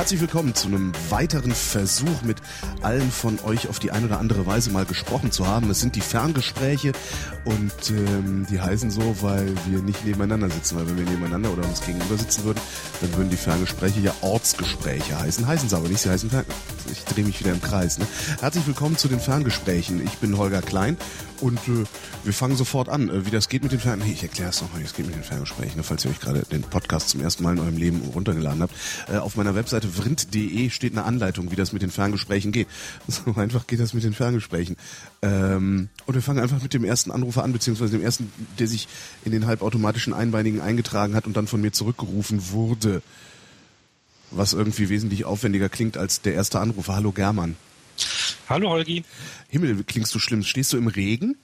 Herzlich willkommen zu einem weiteren Versuch, mit allen von euch auf die eine oder andere Weise mal gesprochen zu haben. Es sind die Ferngespräche und ähm, die heißen so, weil wir nicht nebeneinander sitzen. Weil wenn wir nebeneinander oder uns gegenüber sitzen würden, dann würden die Ferngespräche ja Ortsgespräche heißen. Heißen sie aber nicht, sie heißen Fern Ich drehe mich wieder im Kreis. Ne? Herzlich willkommen zu den Ferngesprächen. Ich bin Holger Klein und äh, wir fangen sofort an. Äh, wie das geht mit den Ferngesprächen. Nee, ich erkläre es nochmal, wie es geht mit den Ferngesprächen, ne? falls ihr euch gerade den Podcast zum ersten Mal in eurem Leben runtergeladen habt. Äh, auf meiner Webseite vrind.de steht eine Anleitung, wie das mit den Ferngesprächen geht. So einfach geht das mit den Ferngesprächen. Ähm, und wir fangen einfach mit dem ersten Anrufer an, beziehungsweise dem ersten, der sich in den halbautomatischen Einbeinigen eingetragen hat und dann von mir zurückgerufen wurde. Was irgendwie wesentlich aufwendiger klingt als der erste Anrufer. Hallo German. Hallo Holgi. Himmel, klingst du schlimm? Stehst du im Regen?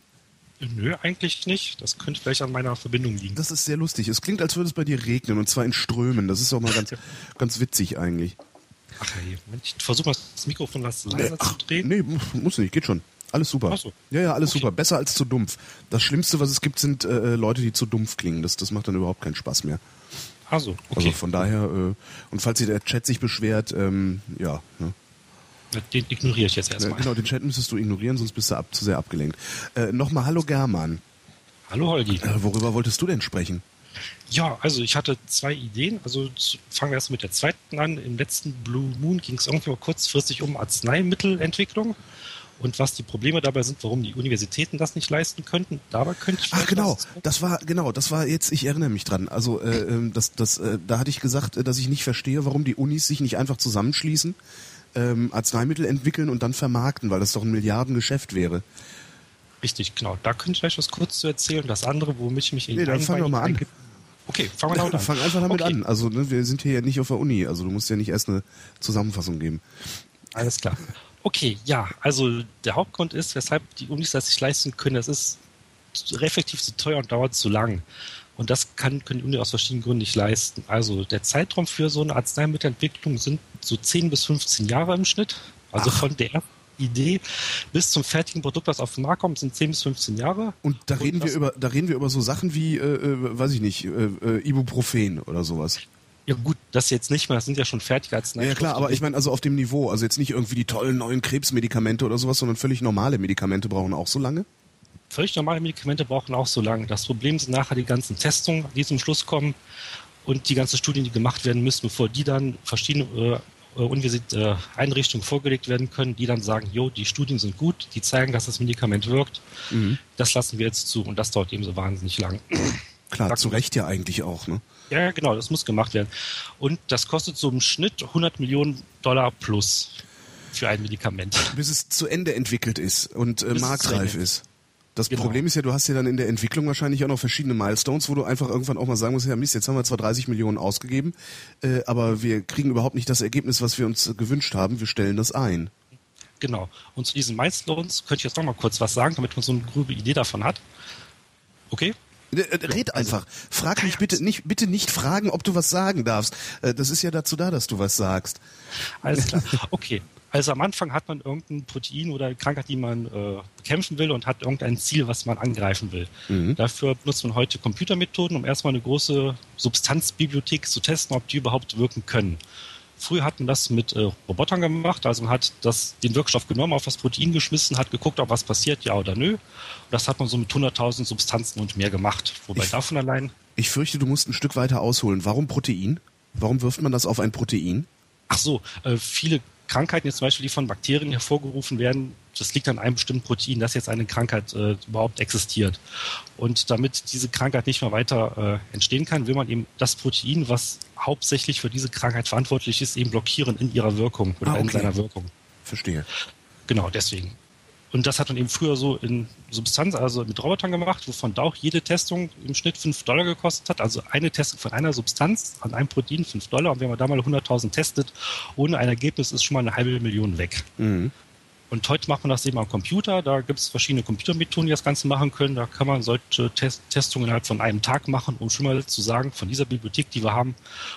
Nö, eigentlich nicht. Das könnte vielleicht an meiner Verbindung liegen. Das ist sehr lustig. Es klingt, als würde es bei dir regnen und zwar in Strömen. Das ist auch mal ganz, ganz witzig eigentlich. Ach hey, ich versuche mal das Mikrofon was leiser Ach, zu drehen. Nee, muss nicht, geht schon. Alles super. Ach so. Ja, ja, alles Okay. super. Besser als zu dumpf. Das Schlimmste, was es gibt, sind äh, Leute, die zu dumpf klingen. Das, das macht dann überhaupt keinen Spaß mehr. Also, okay. Also von daher, äh, und falls sich der Chat sich beschwert, ähm, ja. Ne? Den ignoriere ich jetzt Äh, erstmal. Genau, den Chat müsstest du ignorieren, sonst bist du ab, zu sehr abgelenkt. Äh, Nochmal Hallo German. Hallo Holgi. Äh, worüber wolltest du denn sprechen? Ja, also ich hatte zwei Ideen. Also fangen wir erst mit der zweiten an. Im letzten Blue Moon ging es irgendwie kurzfristig um Arzneimittelentwicklung und was die Probleme dabei sind, warum die Universitäten das nicht leisten könnten. Dabei könnte ich Ach vielleicht genau, das war genau, das war jetzt. Ich erinnere mich dran. Also äh, ähm, das, das, äh, da hatte ich gesagt, äh, dass ich nicht verstehe, warum die Unis sich nicht einfach zusammenschließen, ähm, Arzneimittel entwickeln und dann vermarkten, weil das doch ein Milliardengeschäft wäre. Richtig, genau. Da könnte ich vielleicht was kurz zu erzählen. Das andere, womit ich mich in Nee, dann fang doch mal an. Okay, fangen wir damit an. Fang einfach damit okay. an. Also ne, wir sind hier ja nicht auf der Uni, also du musst ja nicht erst eine Zusammenfassung geben. Alles klar. Okay, ja, also der Hauptgrund ist, weshalb die Unis das sich leisten können, das ist effektiv zu teuer und dauert zu lang. Und das kann, können die Uni aus verschiedenen Gründen nicht leisten. Also der Zeitraum für so eine Arzneimittelentwicklung sind so 10 bis 15 Jahre im Schnitt. Also Ach. von der Idee bis zum fertigen Produkt, das auf den Markt kommt, sind 10 bis 15 Jahre. Und da Und reden wir das- über, da reden wir über so Sachen wie, äh, äh, weiß ich nicht, äh, äh, Ibuprofen oder sowas. Ja gut, das jetzt nicht mehr, das sind ja schon fertige Arzneimittel. ja klar, aber ich meine also auf dem Niveau, also jetzt nicht irgendwie die tollen neuen Krebsmedikamente oder sowas, sondern völlig normale Medikamente brauchen auch so lange. Völlig normale Medikamente brauchen auch so lange. Das Problem sind nachher die ganzen Testungen, die zum Schluss kommen und die ganzen Studien, die gemacht werden müssen, bevor die dann verschiedene äh, Universität, äh, Einrichtungen vorgelegt werden können, die dann sagen, jo, die Studien sind gut, die zeigen, dass das Medikament wirkt. Das lassen wir jetzt zu und das dauert eben so wahnsinnig lang. Klar, Sag- zu Recht ja eigentlich auch, ne? ja, genau, das muss gemacht werden. Und das kostet so im Schnitt 100 Millionen Dollar plus für ein Medikament. Bis es zu Ende entwickelt ist und äh, marktreif ist. Das Genau. Problem ist ja, du hast ja dann in der Entwicklung wahrscheinlich auch noch verschiedene Milestones, wo du einfach irgendwann auch mal sagen musst, ja Mist, jetzt haben wir zwar 30 Millionen ausgegeben, äh, aber wir kriegen überhaupt nicht das Ergebnis, was wir uns äh, gewünscht haben. Wir stellen das ein. Genau. Und zu diesen Milestones könnte ich jetzt noch mal kurz was sagen, damit man so eine grobe Idee davon hat. Okay? Äh, äh, Red einfach. Frag mich bitte nicht, bitte nicht fragen, ob du was sagen darfst. Äh, Das ist ja dazu da, dass du was sagst. Alles klar. Okay. Also am Anfang hat man irgendein Protein oder Krankheit, die man äh, bekämpfen will und hat irgendein Ziel, was man angreifen will. Dafür benutzt man heute Computermethoden, um erstmal eine große Substanzbibliothek zu testen, ob die überhaupt wirken können. Früher hat man das mit äh, Robotern gemacht, also man hat das, den Wirkstoff genommen, auf das Protein geschmissen, hat geguckt, ob was passiert, ja oder nö. Und das hat man so mit 100.000 Substanzen und mehr gemacht. Wobei Ich- davon allein Ich fürchte, du musst ein Stück weiter ausholen. Warum Protein? Warum wirft man das auf ein Protein? Ach so, äh, viele Krankheiten jetzt zum Beispiel, die von Bakterien hervorgerufen werden, das liegt an einem bestimmten Protein, dass jetzt eine Krankheit äh, überhaupt existiert. Und damit diese Krankheit nicht mehr weiter äh, entstehen kann, will man eben das Protein, was hauptsächlich für diese Krankheit verantwortlich ist, eben blockieren in ihrer Wirkung oder Ah, in okay. seiner Wirkung. Verstehe. Genau, deswegen. Und das hat man eben früher so in Substanz, also mit Robotern gemacht, wovon da auch jede Testung im Schnitt 5 Dollar gekostet hat. Also eine Testung von einer Substanz an einem Protein 5 Dollar. Und wenn man da mal 100.000 testet, ohne ein Ergebnis ist schon mal eine halbe Million weg. Mhm. Und heute macht man das eben am Computer. Da gibt es verschiedene Computermethoden, die das Ganze machen können. Da kann man solche Test Testungen innerhalb von einem Tag machen, um schon mal zu sagen, von dieser Bibliothek, die wir haben,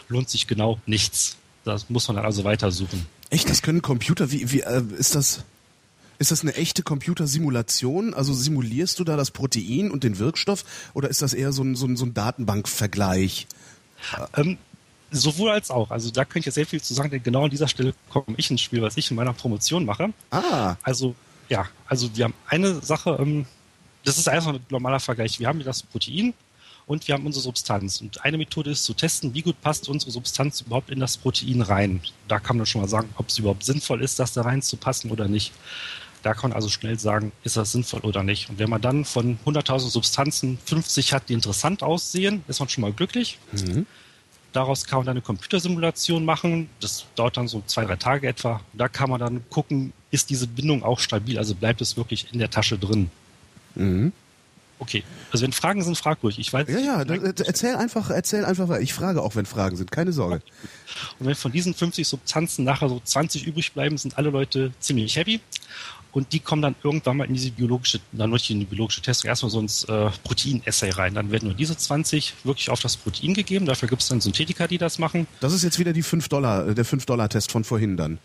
lohnt sich genau nichts. Das muss man dann also weitersuchen. Echt, das können Computer, wie, wie äh, ist das? Ist das eine echte Computersimulation? Also simulierst du da das Protein und den Wirkstoff oder ist das eher so ein, so ein, so ein Datenbankvergleich? Ähm, Sowohl als auch. Also da könnte ich sehr viel zu sagen, denn genau an dieser Stelle komme ich ins Spiel, was ich in meiner Promotion mache. Ah. Also, ja, also wir haben eine Sache, ähm, das ist einfach ein normaler Vergleich. Wir haben das Protein und wir haben unsere Substanz. Und eine Methode ist zu testen, wie gut passt unsere Substanz überhaupt in das Protein rein. Da kann man schon mal sagen, ob es überhaupt sinnvoll ist, das da rein zu passen oder nicht. Da kann man also schnell sagen, ist das sinnvoll oder nicht. Und wenn man dann von 100.000 Substanzen 50 hat, die interessant aussehen, ist man schon mal glücklich. Mhm. Daraus kann man dann eine Computersimulation machen. Das dauert dann so zwei, drei Tage etwa. Da kann man dann gucken, ist diese Bindung auch stabil, also bleibt es wirklich in der Tasche drin. Mhm. Okay, also wenn Fragen sind, frag ruhig. Ich weiß. Ja, ja, erzähl einfach, erzähl einfach weiter. Ich frage auch, wenn Fragen sind, keine Sorge. Und wenn von diesen 50 Substanzen nachher so 20 übrig bleiben, sind alle Leute ziemlich happy. Und die kommen dann irgendwann mal in diese biologische, dann in die biologische Testung, erstmal so ins äh, Protein-Essay rein. Dann werden nur diese 20 wirklich auf das Protein gegeben. Dafür gibt es dann Synthetiker, die das machen. Das ist jetzt wieder die 5 Dollar, äh, der 5-Dollar-Test von vorhin dann.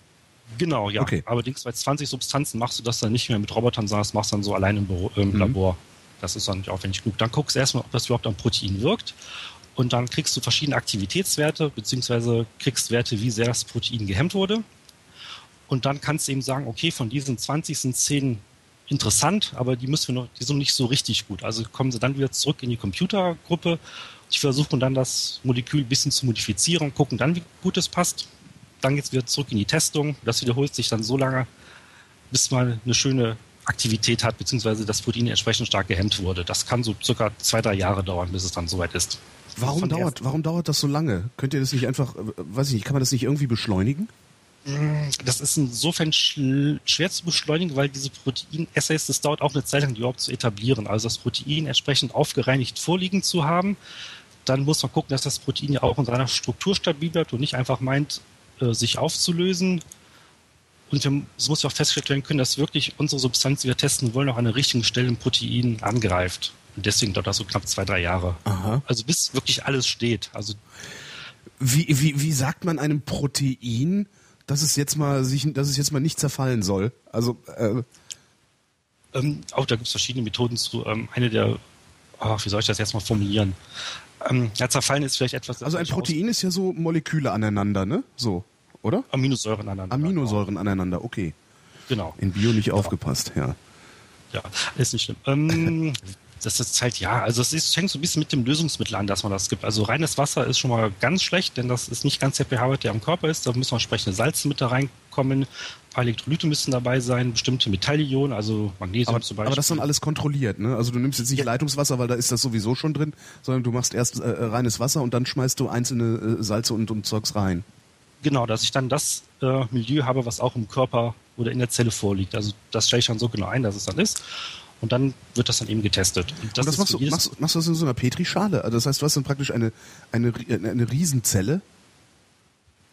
Genau, ja. Okay. Allerdings bei 20 Substanzen machst du das dann nicht mehr mit Robotern, sondern das machst du dann so allein im, Büro, im mhm. Labor. Das ist dann nicht aufwendig genug. Dann guckst du erstmal, ob das überhaupt am Protein wirkt. Und dann kriegst du verschiedene Aktivitätswerte, beziehungsweise kriegst Werte, wie sehr das Protein gehemmt wurde. Und dann kannst du eben sagen, okay, von diesen 20 sind 10 interessant, aber die müssen wir noch, die sind nicht so richtig gut. Also kommen sie dann wieder zurück in die Computergruppe. Die versuchen dann das Molekül ein bisschen zu modifizieren, gucken dann, wie gut es passt. Dann geht es wieder zurück in die Testung. Das wiederholt sich dann so lange, bis man eine schöne Aktivität hat, beziehungsweise das Protein entsprechend stark gehemmt wurde. Das kann so circa zwei, drei Jahre dauern, bis es dann soweit ist. Warum dauert, warum dauert das so lange? Könnt ihr das nicht einfach, äh, weiß ich nicht, kann man das nicht irgendwie beschleunigen? Das ist insofern schwer zu beschleunigen, weil diese Protein-Essays, das dauert auch eine Zeit lang, die überhaupt zu etablieren. Also das Protein entsprechend aufgereinigt vorliegen zu haben. Dann muss man gucken, dass das Protein ja auch in seiner Struktur stabil bleibt und nicht einfach meint, äh, sich aufzulösen. Und wir, es muss ja auch festgestellt werden können, dass wirklich unsere Substanz, die wir testen wollen, auch an der richtigen Stelle im Protein angreift. Und deswegen dauert das so knapp zwei, drei Jahre. Aha. Also bis wirklich alles steht. Also wie, wie, wie sagt man einem Protein, dass es jetzt mal sich, dass es jetzt mal nicht zerfallen soll. Also äh, ähm, auch da gibt es verschiedene Methoden zu. Ähm, eine der, ach, wie soll ich das jetzt mal formulieren? Ähm, ja, zerfallen ist vielleicht etwas. Also ein Protein ist ja so Moleküle aneinander, ne? So, oder? Aminosäuren aneinander. Aminosäuren genau. aneinander, okay. Genau. In Bio nicht ja. aufgepasst, ja. Ja, ist nicht schlimm. Ähm, das ist halt, ja, also es ist, hängt so ein bisschen mit dem Lösungsmittel an, dass man das gibt. Also reines Wasser ist schon mal ganz schlecht, denn das ist nicht ganz der pH-Wert, der am Körper ist. Da müssen entsprechende Salze mit da reinkommen. Ein paar Elektrolyte müssen dabei sein, bestimmte Metallionen, also Magnesium aber, zum Beispiel. Aber das ist dann alles kontrolliert, ne? Also du nimmst jetzt nicht ja. Leitungswasser, weil da ist das sowieso schon drin, sondern du machst erst äh, reines Wasser und dann schmeißt du einzelne äh, Salze und, und Zeugs rein. Genau, dass ich dann das äh, Milieu habe, was auch im Körper oder in der Zelle vorliegt. Also das stelle ich dann so genau ein, dass es dann ist. Und dann wird das dann eben getestet. Und das, und das machst, du, machst, machst, du das in so einer Petrischale? Also das heißt, du hast dann praktisch eine, eine, eine Riesenzelle?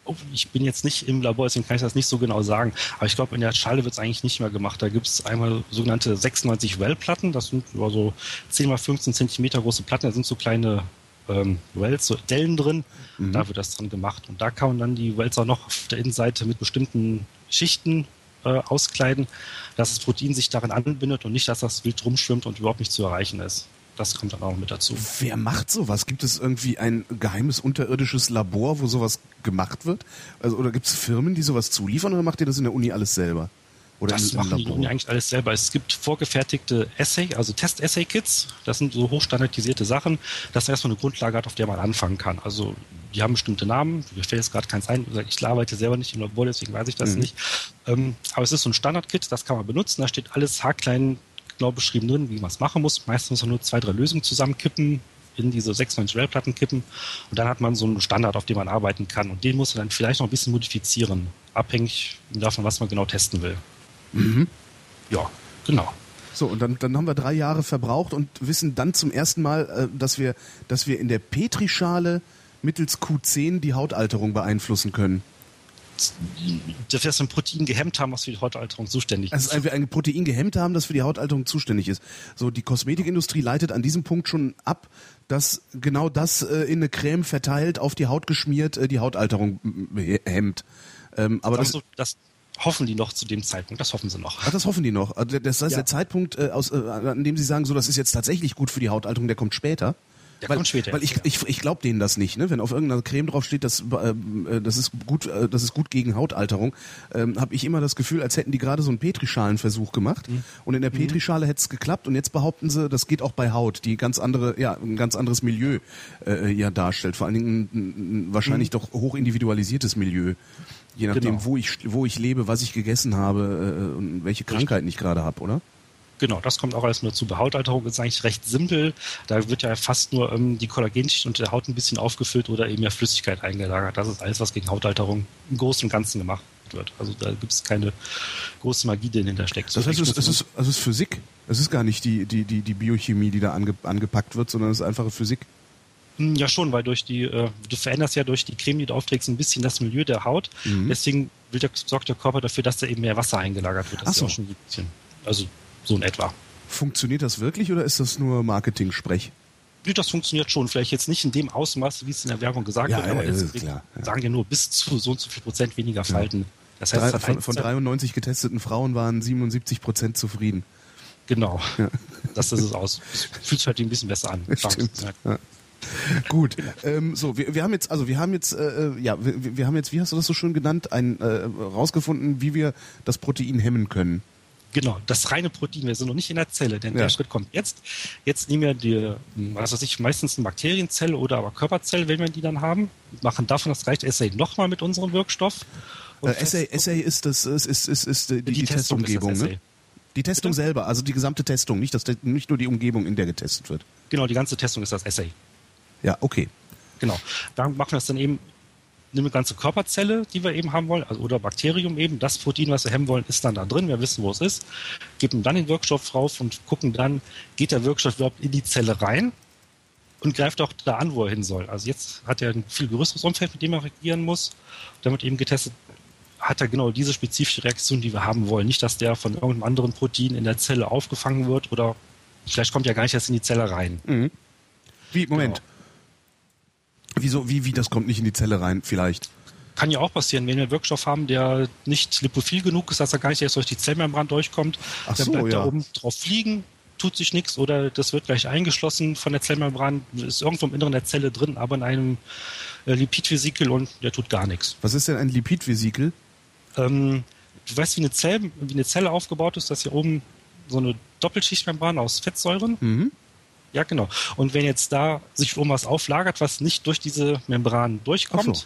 Oh, ich bin jetzt nicht im Labor, deswegen kann ich das nicht so genau sagen. Aber ich glaube, in der Schale wird es eigentlich nicht mehr gemacht. Da gibt es einmal sogenannte 96 Well-Platten. Das sind so 10 mal 15 Zentimeter große Platten. Da sind so kleine ähm, Wells, so Dellen drin. Mhm. Da wird das dran gemacht. Und da kann man dann die Wells auch noch auf der Innenseite mit bestimmten Schichten äh, auskleiden, dass das Protein sich darin anbindet und nicht, dass das wild rumschwimmt und überhaupt nicht zu erreichen ist. Das kommt dann auch mit dazu. Wer macht sowas? Gibt es irgendwie ein geheimes unterirdisches Labor, wo sowas gemacht wird? Also, oder gibt es Firmen, die sowas zuliefern oder macht ihr das in der Uni alles selber? Oder das machen die Uni eigentlich alles selber. Es gibt vorgefertigte Essay, also Test-Essay-Kits. Das sind so hochstandardisierte Sachen, dass man erstmal eine Grundlage hat, auf der man anfangen kann. Also die haben bestimmte Namen. Mir fällt jetzt gerade keins ein. Ich arbeite selber nicht im Labor, deswegen weiß ich das mhm. nicht. Ähm, aber es ist so ein Standard-Kit, das kann man benutzen. Da steht alles haarklein genau beschrieben drin, wie man es machen muss. Meistens muss man nur zwei, drei Lösungen zusammenkippen, in diese 96 Rail-Platten kippen. Und dann hat man so einen Standard, auf dem man arbeiten kann. Und den muss man dann vielleicht noch ein bisschen modifizieren, abhängig davon, was man genau testen will. Mhm. Ja, genau. So, und dann, dann haben wir drei Jahre verbraucht und wissen dann zum ersten Mal, äh, dass wir, dass wir in der Petrischale mittels Q10 die Hautalterung beeinflussen können. Dass wir ein Protein gehemmt haben, was für die Hautalterung zuständig ist. Also wir ein Protein gehemmt haben, das für die Hautalterung zuständig ist. So, die Kosmetikindustrie leitet an diesem Punkt schon ab, dass genau das äh, in eine Creme verteilt, auf die Haut geschmiert, äh, die Hautalterung hemmt. Ähm, aber das, das, das, hoffen die noch zu dem Zeitpunkt. Das hoffen sie noch. Ach, das hoffen die noch. Also das heißt, ja. der Zeitpunkt, äh, aus, äh, an dem sie sagen, so, das ist jetzt tatsächlich gut für die Hautalterung, der kommt später. Der weil, kommt später Weil ich, ja. ich, ich glaube denen das nicht, ne? Wenn auf irgendeiner Creme drauf steht, dass, äh, das ist gut, äh, das ist gut gegen Hautalterung, ähm, habe ich immer das Gefühl, als hätten die gerade so einen Petrischalenversuch gemacht Mhm. und in der Petrischale hätte es geklappt und jetzt behaupten sie, das geht auch bei Haut, die ganz andere, ja, ein ganz anderes Milieu äh, ja darstellt. Vor allen Dingen ein, ein, ein wahrscheinlich doch hoch individualisiertes Milieu. Je nachdem. Genau. wo ich wo ich lebe, was ich gegessen habe äh, und welche Krankheiten ich gerade habe, oder? Genau, das kommt auch alles nur zu. Bei Hautalterung ist eigentlich recht simpel. Da wird ja fast nur ähm, die Kollagenschicht unter der Haut ein bisschen aufgefüllt oder eben ja Flüssigkeit eingelagert. Das ist alles, was gegen Hautalterung im Großen und Ganzen gemacht wird. Also da gibt es keine große Magie, die dahinter steckt. Das heißt, es, es, ist, es ist Physik. Es ist gar nicht die, die, die, die Biochemie, die da ange, angepackt wird, sondern es ist einfache Physik. Man- ja schon, weil durch die, äh, du veränderst ja durch die Creme, die du aufträgst, ein bisschen das Milieu der Haut. Mhm. Deswegen der, sorgt der Körper dafür, dass da eben mehr Wasser eingelagert wird. Das Ach ist so. ja auch schon ein bisschen, also so in etwa. Funktioniert das wirklich oder ist das nur Marketing-Sprech? Nee, das funktioniert schon. Vielleicht jetzt nicht in dem Ausmaß, wie es in der Werbung gesagt Ja, wird, ja, aber ist klar, ja. sagen ja nur bis zu so und so viel Prozent weniger Falten. Das heißt, Drei, es von, von 93 getesteten Frauen waren 77 Prozent zufrieden. Genau. Das ist es aus. Es fühlt sich halt ein bisschen besser an. Stimmt. Ja. Gut, ähm, so wir, wir haben jetzt, also wir haben jetzt, äh, ja, wir, wir haben jetzt, wie hast du das so schön genannt, ein äh, rausgefunden, wie wir das Protein hemmen können. Genau, das reine Protein, wir sind noch nicht in der Zelle, denn Ja. der Schritt kommt jetzt. Jetzt nehmen wir die, was weiß ich, meistens eine Bakterienzelle oder aber Körperzelle, wenn wir die dann haben, machen davon das reicht Assay nochmal mit unserem Wirkstoff. Und Äh, Essay, Essay ist das, ist, ist, ist, ist die, die, Die Testumgebung, ne? Essay. Die Testung Bitte? selber, also die gesamte Testung, nicht, das, nicht nur die Umgebung, in der getestet wird. Genau, die ganze Testung ist das Assay. Ja, okay. Genau. Da machen wir es dann eben, nehmen eine ganze Körperzelle, die wir eben haben wollen, also, oder Bakterium eben. Das Protein, was wir hemmen wollen, ist dann da drin. Wir wissen, wo es ist. Geben dann den Wirkstoff drauf und gucken dann, geht der Wirkstoff überhaupt in die Zelle rein und greift auch da an, wo er hin soll. Also jetzt hat er ein viel größeres Umfeld, mit dem er reagieren muss. Damit eben getestet, hat er genau diese spezifische Reaktion, die wir haben wollen. Nicht, dass der von irgendeinem anderen Protein in der Zelle aufgefangen wird oder vielleicht kommt er gar nicht erst in die Zelle rein. Wie, Moment. Genau. Wieso, wie, wie, das kommt nicht in die Zelle rein, vielleicht? kann ja auch passieren, wenn wir einen Wirkstoff haben, der nicht lipophil genug ist, dass er gar nicht erst durch die Zellmembran durchkommt, Ach dann so, bleibt ja. er oben drauf fliegen, tut sich nichts oder das wird gleich eingeschlossen von der Zellmembran, ist irgendwo im Inneren der Zelle drin, aber in einem äh, Lipidvesikel und der tut gar nichts. Was ist denn ein Lipidvesikel? Ähm, du weißt, wie eine, Zelle, wie eine Zelle aufgebaut ist, dass hier oben so eine Doppelschichtmembran aus Fettsäuren. Mhm. Ja, genau. Und wenn jetzt da sich oben was auflagert, was nicht durch diese Membran durchkommt, so.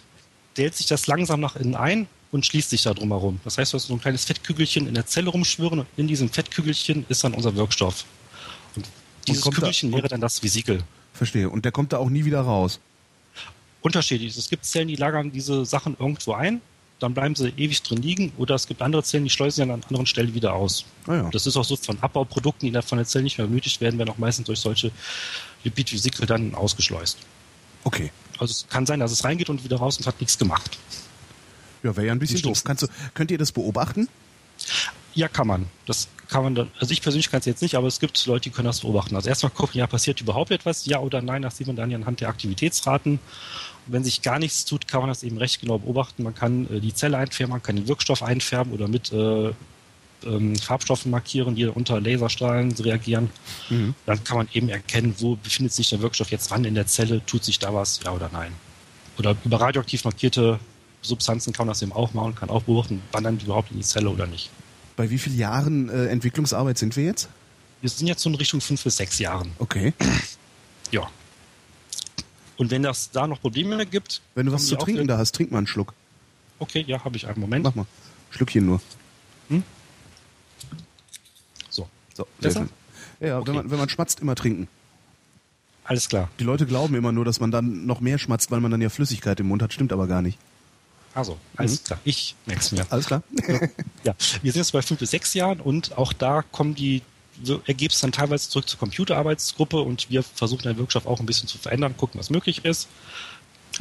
dehnt sich das langsam nach innen ein und schließt sich da drumherum. Das heißt, du hast so ein kleines Fettkügelchen in der Zelle rumschwören und in diesem Fettkügelchen ist dann unser Wirkstoff. Und dieses da- Kügelchen wäre dann das Vesikel. Verstehe. Und der kommt da auch nie wieder raus. Unterschiedlich. Es gibt Zellen, die lagern diese Sachen irgendwo ein, dann bleiben sie ewig drin liegen, oder es gibt andere Zellen, die schleusen sie an anderen Stellen wieder aus. Ah ja. Das ist auch so von Abbauprodukten, die von der Zelle nicht mehr benötigt werden, werden auch meistens durch solche Lipidvesikel dann ausgeschleust. Okay. Also es kann sein, dass es reingeht und wieder raus und hat nichts gemacht. Ja, wäre ja ein bisschen doof. Kannst du, könnt ihr das beobachten? Ja, kann man. Das kann man dann, also ich persönlich kann es jetzt nicht, aber es gibt Leute, die können das beobachten. Also erstmal gucken, ja, passiert überhaupt etwas, ja oder nein, das sieht man dann ja anhand der Aktivitätsraten. Wenn sich gar nichts tut, kann man das eben recht genau beobachten. Man kann äh, die Zelle einfärben, man kann den Wirkstoff einfärben oder mit äh, ähm, Farbstoffen markieren, die unter Laserstrahlen reagieren. Dann kann man eben erkennen, wo befindet sich der Wirkstoff jetzt wann in der Zelle, tut sich da was, ja oder nein. Oder über radioaktiv markierte Substanzen kann man das eben auch machen, kann auch beobachten, wandern die überhaupt in die Zelle oder nicht. Bei wie vielen Jahren äh, Entwicklungsarbeit sind wir jetzt? Wir sind jetzt so in Richtung fünf bis sechs Jahren. Okay. Ja. Und wenn das da noch Probleme gibt. Wenn du was zu trinken da hast, trink mal einen Schluck. Okay, ja, habe ich einen Moment. Mach mal. Schlückchen nur. So, So, sehr Besser? schön. Ja, ja Okay. wenn, man, wenn man schmatzt, immer trinken. alles klar. Die Leute glauben immer nur, dass man dann noch mehr schmatzt, weil man dann ja Flüssigkeit im Mund hat. Stimmt aber gar nicht. Also, alles Mhm. klar. Ich merk's mir. Alles klar? Ja, wir sind jetzt bei fünf bis sechs Jahren und auch da kommen die so Ergebnisse dann teilweise zurück zur Computerarbeitsgruppe und wir versuchen den Wirkstoff auch ein bisschen zu verändern, gucken, was möglich ist,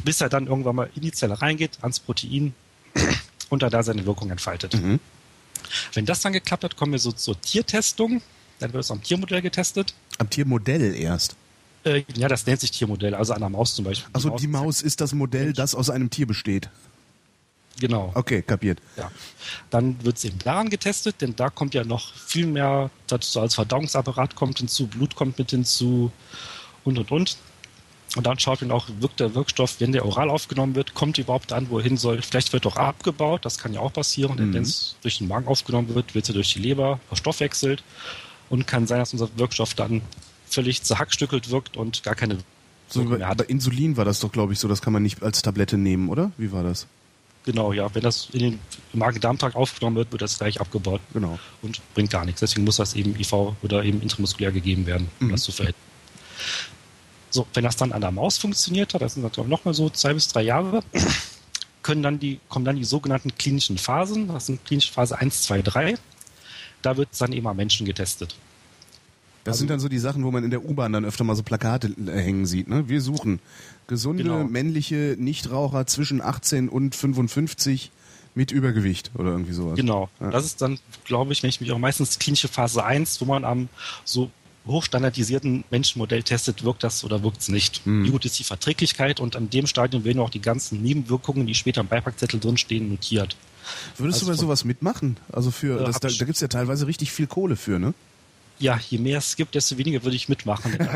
bis er dann irgendwann mal in die Zelle reingeht, ans Protein und er da seine Wirkung entfaltet. Mhm. Wenn das dann geklappt hat, kommen wir so zur Tiertestung. Dann wird es am Tiermodell getestet. Am Tiermodell erst. Äh, ja, das nennt sich Tiermodell, also an der Maus zum Beispiel. Also die Maus ist das Modell, das aus einem Tier besteht. Genau. Okay, kapiert. Ja. Dann wird es im daran getestet, denn da kommt ja noch viel mehr dazu als Verdauungsapparat kommt hinzu, Blut kommt mit hinzu und und und. Und dann schaut man auch, wirkt der Wirkstoff, wenn der oral aufgenommen wird, kommt überhaupt an, wo er hin soll. Vielleicht wird auch abgebaut, das kann ja auch passieren. Denn Mhm. wenn es durch den Magen aufgenommen wird, wird er durch die Leber verstoffwechselt. Und kann sein, dass unser Wirkstoff dann völlig zerhackstückelt wirkt und gar keine So, bei Insulin war das doch, glaube ich, so, das kann man nicht als Tablette nehmen, oder? Wie war das? Genau, ja. Wenn das in den Magen-Darm-Trakt aufgenommen wird, wird das gleich abgebaut Genau. und bringt gar nichts. Deswegen muss das eben IV oder eben intramuskulär gegeben werden, um Mhm. das zu verhindern. So, wenn das dann an der Maus funktioniert hat, das sind dann nochmal so zwei bis drei Jahre, können dann die, kommen dann die sogenannten klinischen Phasen. Das sind klinische Phase 1, 2, 3. Da wird dann eben am Menschen getestet. Das Also- sind dann so die Sachen, wo man in der U-Bahn dann öfter mal so Plakate äh, hängen sieht. Ne? Wir suchen gesunde, Genau. männliche Nichtraucher zwischen 18 und 55 mit Übergewicht oder irgendwie sowas. Genau. Ja. Das ist dann, glaube ich, wenn ich mich auch meistens klinische Phase 1, wo man am so hochstandardisierten Menschenmodell testet, wirkt das oder wirkt es nicht. Mhm. Wie gut ist die Verträglichkeit und an dem Stadium werden auch die ganzen Nebenwirkungen, die später im Beipackzettel drinstehen, notiert. Würdest du Also bei von- sowas mitmachen? Also für, Äh, das, da, da gibt's ja teilweise richtig viel Kohle für, ne? Ja, je mehr es gibt, desto weniger würde ich mitmachen.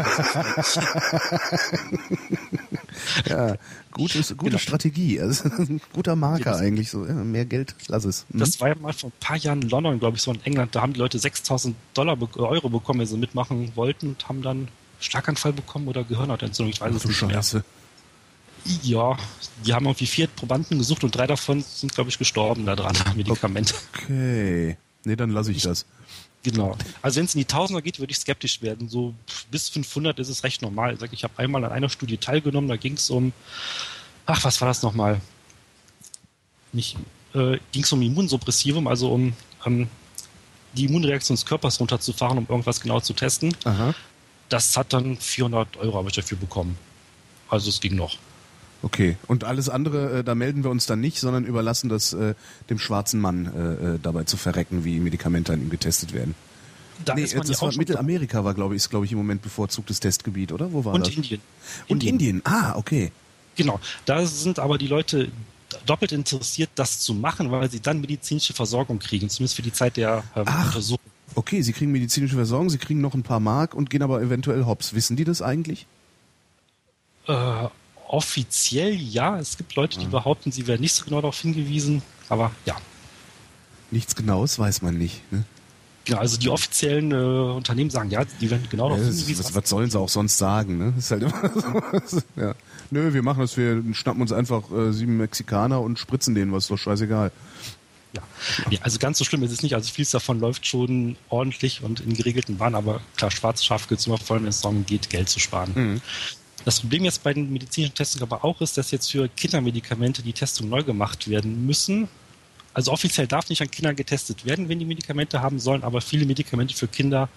Ja, gutes, gute Genau. Strategie. Also, ein guter Marker Das- eigentlich so. Ja, mehr Geld, lass es. Hm? Das war ja mal vor ein paar Jahren in London, glaube ich, so in England. Da haben die Leute 6000 Dollar, Euro bekommen, wenn sie mitmachen wollten und haben dann Schlaganfall bekommen oder Gehirnhautentzündung. Ich weiß es nicht mehr. Scheiße. Ja, die haben irgendwie vier Probanden gesucht und drei davon sind, glaube ich, gestorben daran, am Medikament. Okay. Nee, dann lasse ich das. Genau. Also wenn es in die Tausender geht, würde ich skeptisch werden. So bis 500 ist es recht normal. Ich sag, Ich habe einmal an einer Studie teilgenommen, da ging es um, ach, was war das nochmal? Nicht, äh, ging es um Immunsuppressivum, also um ähm, die Immunreaktion des Körpers runterzufahren, um irgendwas genau zu testen. Aha. Das hat dann 400 Euro habe ich dafür bekommen. Also es ging noch. Okay. Und alles andere, äh, da melden wir uns dann nicht, sondern überlassen das äh, dem schwarzen Mann äh, äh, dabei zu verrecken, wie Medikamente an ihm getestet werden. Da nee, ist man das ja war Mittelamerika war, glaube ich, ist, glaube ich, im Moment bevorzugtes Testgebiet, oder? Wo war und das? Indien. Und Indien. Ah, okay. Genau, da sind aber die Leute doppelt interessiert, das zu machen, weil sie dann medizinische Versorgung kriegen, zumindest für die Zeit der ähm, Ach. Untersuchung. Okay, sie kriegen medizinische Versorgung, sie kriegen noch ein paar Mark und gehen aber eventuell hops. Wissen die das eigentlich? Äh, offiziell ja, es gibt Leute, die Ah. behaupten, sie werden nicht so genau darauf hingewiesen, aber ja. Nichts Genaues weiß man nicht. Ne? Genau, also die offiziellen äh, Unternehmen sagen, ja, die werden genau Ja, darauf ist, hingewiesen. was, was sollen sie auch sonst sagen? Ne? Das ist halt immer so. ja. Nö, wir machen das, wir schnappen uns einfach äh, sieben Mexikaner und spritzen denen was, ist doch scheißegal. Ja. ja, also ganz so schlimm ist es nicht. Also vieles davon läuft schon ordentlich und in geregelten Bahnen, aber klar, schwarze Schaf gibt es immer, vor allem wenn es darum geht, Geld zu sparen. Mhm. Das Problem jetzt bei den medizinischen Testungen aber auch ist, dass jetzt für Kindermedikamente die Testungen neu gemacht werden müssen. Also offiziell darf nicht an Kindern getestet werden, wenn die Medikamente haben sollen, aber viele Medikamente für Kinder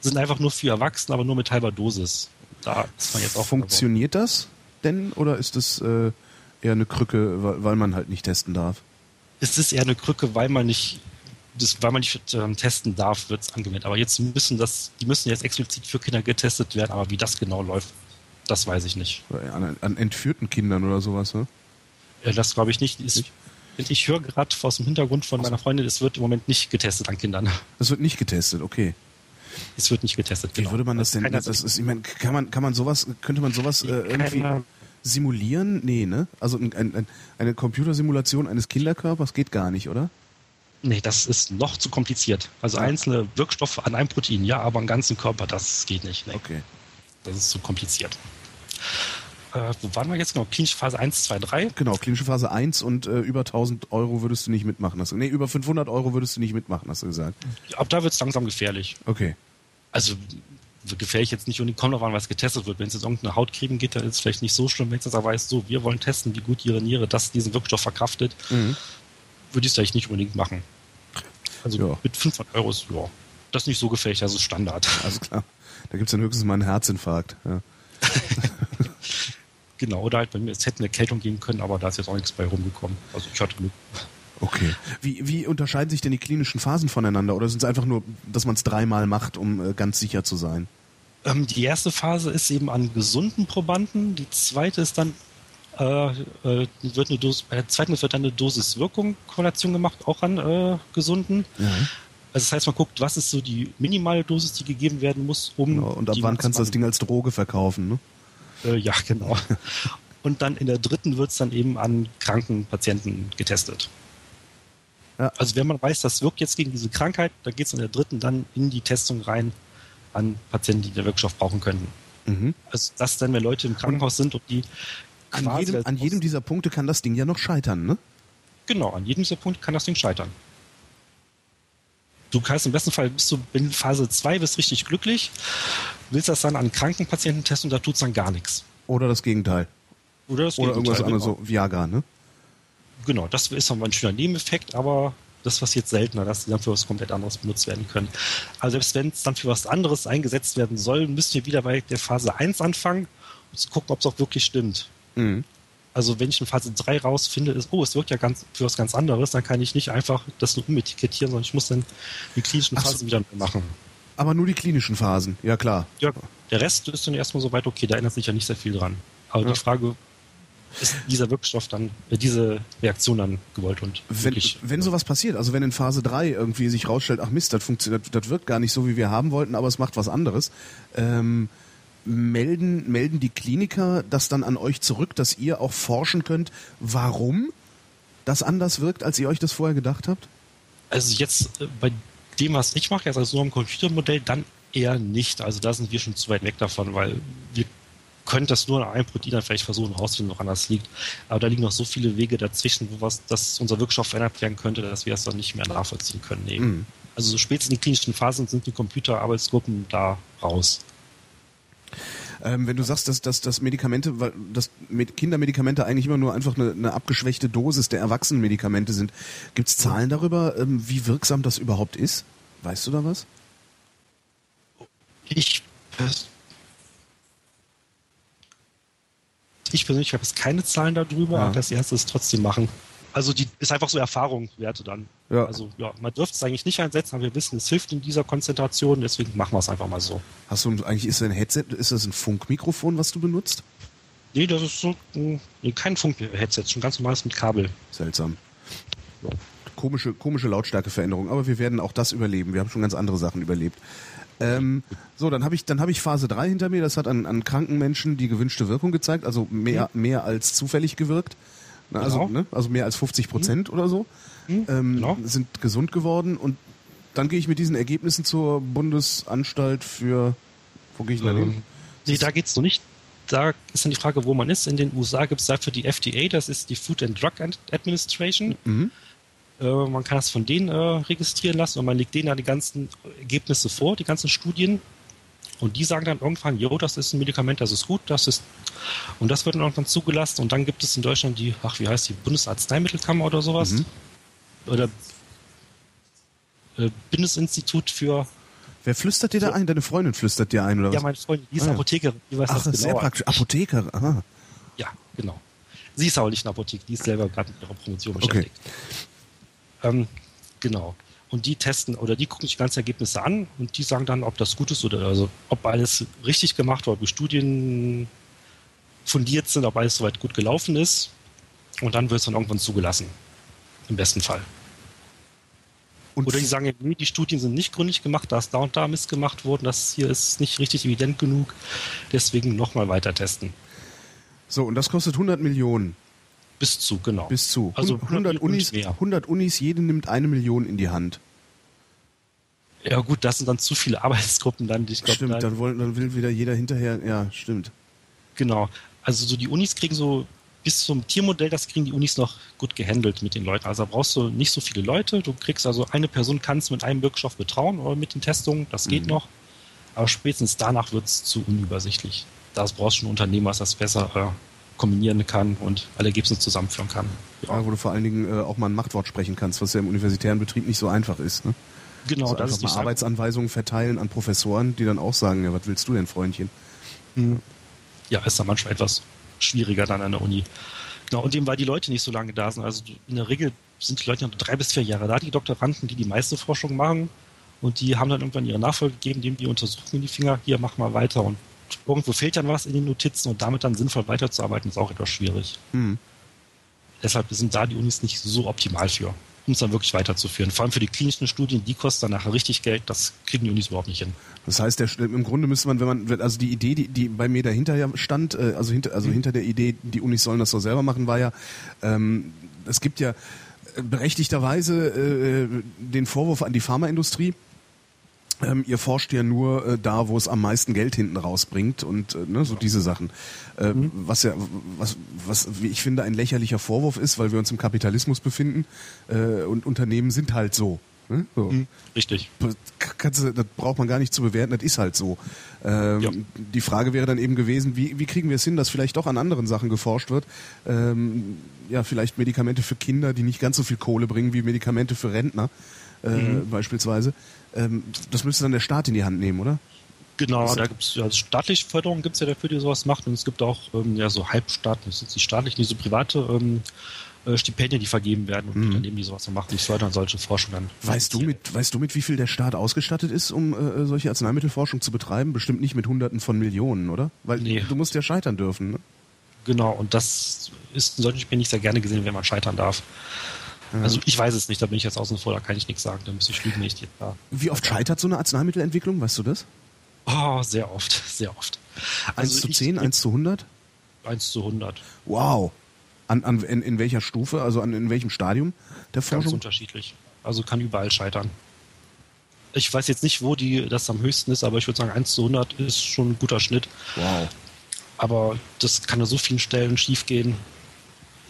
sind einfach nur für Erwachsene, aber nur mit halber Dosis. Da ist man jetzt auch Funktioniert das denn oder ist das äh, eher eine Krücke, weil, weil man halt nicht testen darf? es ist eher eine Krücke, weil man nicht, das, weil man nicht ähm, testen darf, wird es angewendet. Aber jetzt müssen das, die müssen jetzt explizit für Kinder getestet werden, aber wie das genau läuft, das weiß ich nicht. An, an entführten Kindern oder sowas, ne? Das glaube ich nicht. Ist, ich höre gerade aus dem Hintergrund von meiner Freundin, es wird im Moment nicht getestet an Kindern. Das wird nicht getestet, okay. Es wird nicht getestet. Wie genau. würde man das denn? Das ist, ich meine, kann man, kann man sowas, könnte man sowas äh, irgendwie Keiner- simulieren? Nee, ne? Also ein, ein, ein, eine Computersimulation eines Kinderkörpers geht gar nicht, oder? Nee, das ist noch zu kompliziert. Also Ja. einzelne Wirkstoffe an einem Protein, ja, aber am ganzen Körper, das geht nicht. Nee. Okay. Das ist zu kompliziert. Äh, wo waren wir jetzt genau? Klinische Phase 1, 2, 3. Genau, klinische Phase 1 und äh, über 1000 Euro würdest du nicht mitmachen. Hast du, nee, über 500 Euro würdest du nicht mitmachen, hast du gesagt. Ab da wird es langsam gefährlich. Okay. Also gefährlich jetzt nicht und die kommen noch an, was getestet wird. Wenn es jetzt irgendeine Hautcreme geht, dann ist es vielleicht nicht so schlimm, wenn es jetzt aber heißt, so, wir wollen testen, wie gut ihre Niere das, diesen Wirkstoff verkraftet, Mhm. würde ich es vielleicht nicht unbedingt machen. Also Ja. mit 500 Euro ist, ja, das ist nicht so gefährlich, das ist Standard. Alles klar. Da gibt's dann höchstens mal einen Herzinfarkt. Ja. genau, oder halt bei mir, es hätte eine Erkältung geben können, aber da ist jetzt auch nichts bei rumgekommen. Also ich hatte Glück. Okay. Wie, wie unterscheiden sich denn die klinischen Phasen voneinander? Oder sind es einfach nur, dass man es dreimal macht, um äh, ganz sicher zu sein? Ähm, die erste Phase ist eben an gesunden Probanden, die zweite ist dann äh, äh, wird eine Dosis, bei der zweiten wird dann eine Dosis-Wirkung-Korrelation gemacht, auch an äh, gesunden. Ja. Also das heißt, man guckt, was ist so die minimale Dosis, die gegeben werden muss, um Genau. Und ab die wann kannst du das Ding als Droge verkaufen? Ne? Äh, ja, genau. Und dann in der dritten wird es dann eben an kranken Patienten getestet. Ja. Also wenn man weiß, das wirkt jetzt gegen diese Krankheit, da geht es in der dritten dann in die Testung rein an Patienten, die den Wirkstoff brauchen könnten. Mhm. Also das dann, wenn Leute im Krankenhaus sind und die an jedem, an jedem dieser Punkte kann das Ding ja noch scheitern, ne? Genau, an jedem dieser Punkte kann das Ding scheitern. Du kannst im besten Fall bist du in Phase 2 bist richtig glücklich, willst das dann an kranken Patienten testen und da tut es dann gar nichts. Oder das Gegenteil. Oder, das Oder irgendwas anderes, genau. so Viagra, ne? Genau, das ist dann mal ein schöner Nebeneffekt, aber das passiert seltener, dass die dann für was komplett anderes benutzt werden können. Also selbst wenn es dann für was anderes eingesetzt werden soll, müssen wir wieder bei der Phase 1 anfangen, um zu gucken, ob es auch wirklich stimmt. Mhm. Also wenn ich in Phase 3 rausfinde, ist, oh, es wirkt ja ganz für was ganz anderes, dann kann ich nicht einfach das nur umetikettieren, sondern ich muss dann die klinischen Phasen so. wieder machen. Aber nur die klinischen Phasen, ja klar. Ja, der Rest ist dann erstmal so weit okay, da ändert sich ja nicht sehr viel dran. Aber ja. die Frage, ist dieser Wirkstoff dann, äh, diese Reaktion dann gewollt und wenn, wirklich, wenn sowas passiert, also wenn in Phase 3 irgendwie sich rausstellt, ach Mist, das funktioniert, das wirkt gar nicht so, wie wir haben wollten, aber es macht was anderes, ähm, melden, melden die Kliniker das dann an euch zurück, dass ihr auch forschen könnt, warum das anders wirkt, als ihr euch das vorher gedacht habt? Also jetzt äh, bei dem, was ich mache, jetzt als nur im Computermodell, dann eher nicht. Also da sind wir schon zu weit weg davon, weil wir können das nur an einem Protein dann vielleicht versuchen herauszufinden, woran das liegt. Aber da liegen noch so viele Wege dazwischen, wo was, dass unser Wirkstoff verändert werden könnte, dass wir es dann nicht mehr nachvollziehen können. Mhm. Also so spätestens in den klinischen Phasen sind die Computerarbeitsgruppen da raus. Ähm, wenn du sagst, dass, dass, dass Medikamente, weil dass Kindermedikamente eigentlich immer nur einfach eine, eine abgeschwächte Dosis der Erwachsenenmedikamente sind, gibt es Zahlen darüber, ähm, wie wirksam das überhaupt ist? Weißt du da was? Ich ich persönlich habe jetzt keine Zahlen darüber, ja. aber das erste ist trotzdem machen. Also die ist einfach so Erfahrungswerte dann. Ja. Also ja, man dürfte es eigentlich nicht einsetzen, aber wir wissen, es hilft in dieser Konzentration, deswegen machen wir es einfach mal so. Hast du eigentlich ist das ein Headset, ist das ein Funkmikrofon, was du benutzt? Nee, das ist so nee, kein Funk-Headset, schon ganz normales mit Kabel. Seltsam. Ja. Komische, komische Lautstärkeveränderung, aber wir werden auch das überleben. Wir haben schon ganz andere Sachen überlebt. Ähm, so, dann habe ich, dann habe ich Phase 3 hinter mir. Das hat an, an kranken Menschen die gewünschte Wirkung gezeigt, also mehr, mhm. mehr als zufällig gewirkt. Na, also, genau. ne, also mehr als 50 Prozent mhm. oder so mhm. ähm, genau. sind gesund geworden. Und dann gehe ich mit diesen Ergebnissen zur Bundesanstalt für. Wo gehe ich denn ähm, hin? Nee, da geht's noch nicht. Da ist dann die Frage, wo man ist. In den USA gibt es dafür die FDA, das ist die Food and Drug Administration. Mhm. Äh, man kann das von denen äh, registrieren lassen und man legt denen dann die ganzen Ergebnisse vor, die ganzen Studien. Und die sagen dann irgendwann, jo, das ist ein Medikament, das ist gut, das ist. Und das wird dann irgendwann zugelassen. Und dann gibt es in Deutschland die, ach, wie heißt die, Bundesarzneimittelkammer oder sowas. Mhm. Oder äh, Bundesinstitut für. Wer flüstert dir da ein? Deine Freundin flüstert dir ein, oder was? Ja, meine Freundin, die ist ah, Apothekerin. Die weiß ach, das sehr praktisch. Apotheker, aha. Ja, genau. Sie ist auch nicht in Apotheke, die ist selber gerade mit ihrer Promotion beschäftigt. Okay. Ähm, genau. Und die testen oder die gucken sich die ganzen Ergebnisse an und die sagen dann, ob das gut ist oder also ob alles richtig gemacht war, ob die Studien fundiert sind, ob alles soweit gut gelaufen ist. Und dann wird es dann irgendwann zugelassen. Im besten Fall. Und oder die sagen, nee, die Studien sind nicht gründlich gemacht, da ist da und da Mist gemacht worden, das hier ist nicht richtig evident genug, deswegen nochmal weiter testen. So, und das kostet 100 Millionen. Bis zu, genau. Bis zu. Also 100, 100 Unis, 100 Unis, jede nimmt eine Million in die Hand. Ja gut, das sind dann zu viele Arbeitsgruppen dann. Ich glaub, stimmt, dann, wollen, dann will wieder jeder hinterher, ja, stimmt. Genau. Also so die Unis kriegen so bis zum Tiermodell, das kriegen die Unis noch gut gehandelt mit den Leuten. Also da brauchst du nicht so viele Leute. Du kriegst also eine Person kannst mit einem Wirkstoff betrauen oder mit den Testungen, das geht mhm. noch. Aber spätestens danach wird es zu unübersichtlich. Da brauchst du schon ein Unternehmen, was das besser äh, kombinieren kann und alle Ergebnisse zusammenführen kann. Ja. ja wo du vor allen Dingen äh, auch mal ein Machtwort sprechen kannst, was ja im universitären Betrieb nicht so einfach ist. Ne? Genau, also das ist mal Arbeitsanweisungen verteilen an Professoren, die dann auch sagen, ja, was willst du denn, Freundchen? Hm. Ja, ist dann manchmal etwas schwieriger dann an der Uni. Genau, und eben weil die Leute nicht so lange da sind. Also in der Regel sind die Leute noch drei bis vier Jahre da, die Doktoranden, die die meiste Forschung machen. Und die haben dann irgendwann ihre Nachfolge gegeben, dem die untersuchen die Finger, hier mach mal weiter und irgendwo fehlt dann was in den Notizen und damit dann sinnvoll weiterzuarbeiten, ist auch etwas schwierig. Mhm. Deshalb sind da die Unis nicht so optimal für. um es dann wirklich weiterzuführen. Vor allem für die klinischen Studien, die kosten dann nachher richtig Geld, das kriegen die Unis überhaupt nicht hin. Das heißt, der, im Grunde müsste man, wenn man, also die Idee, die, die bei mir dahinter stand, äh, also hinter, also mhm. hinter der Idee, die Unis sollen das so selber machen, war ja, ähm, es gibt ja äh, berechtigterweise äh, den Vorwurf an die Pharmaindustrie, ähm, ihr forscht ja nur äh, da, wo es am meisten Geld hinten rausbringt und äh, ne, so diese Sachen. Äh, mhm. Was ja, was, was, wie ich finde, ein lächerlicher Vorwurf ist, weil wir uns im Kapitalismus befinden äh, und Unternehmen sind halt so. Ne? so. Mhm. Richtig. Das, das braucht man gar nicht zu bewerten, das ist halt so. Ähm, ja. Die Frage wäre dann eben gewesen, wie, wie kriegen wir es hin, dass vielleicht doch an anderen Sachen geforscht wird? Ähm, ja, vielleicht Medikamente für Kinder, die nicht ganz so viel Kohle bringen wie Medikamente für Rentner äh, mhm. beispielsweise. Ähm, das müsste dann der Staat in die Hand nehmen, oder? Genau, da gibt es ja staatliche Förderung gibt es ja dafür, die sowas macht. Und es gibt auch ähm, ja so halbstaatliche, das sind nicht staatlich, nicht so private ähm, äh, Stipendien, die vergeben werden und mhm. Unternehmen, die sowas so machen, die fördern solche Forschung dann. Weißt du mit, weißt du mit, wie viel der Staat ausgestattet ist, um äh, solche Arzneimittelforschung zu betreiben? Bestimmt nicht mit Hunderten von Millionen, oder? Weil nee. du musst ja scheitern dürfen. Ne? Genau, und das ist in solchen Stipendien sehr gerne gesehen, wenn man scheitern darf. Also ich weiß es nicht, da bin ich jetzt außen vor, da kann ich nichts sagen, da muss ich lügen nicht. Ja. Wie oft scheitert so eine Arzneimittelentwicklung, weißt du das? Oh, sehr oft, sehr oft. 1 also zu 10, ich, 1 zu 100? 1 zu 100. Wow. An, an, in, in welcher Stufe, also an, in welchem Stadium der Forschung? Ganz unterschiedlich. Also kann überall scheitern. Ich weiß jetzt nicht, wo die, das am höchsten ist, aber ich würde sagen, 1 zu 100 ist schon ein guter Schnitt. Wow. Aber das kann an so vielen Stellen schiefgehen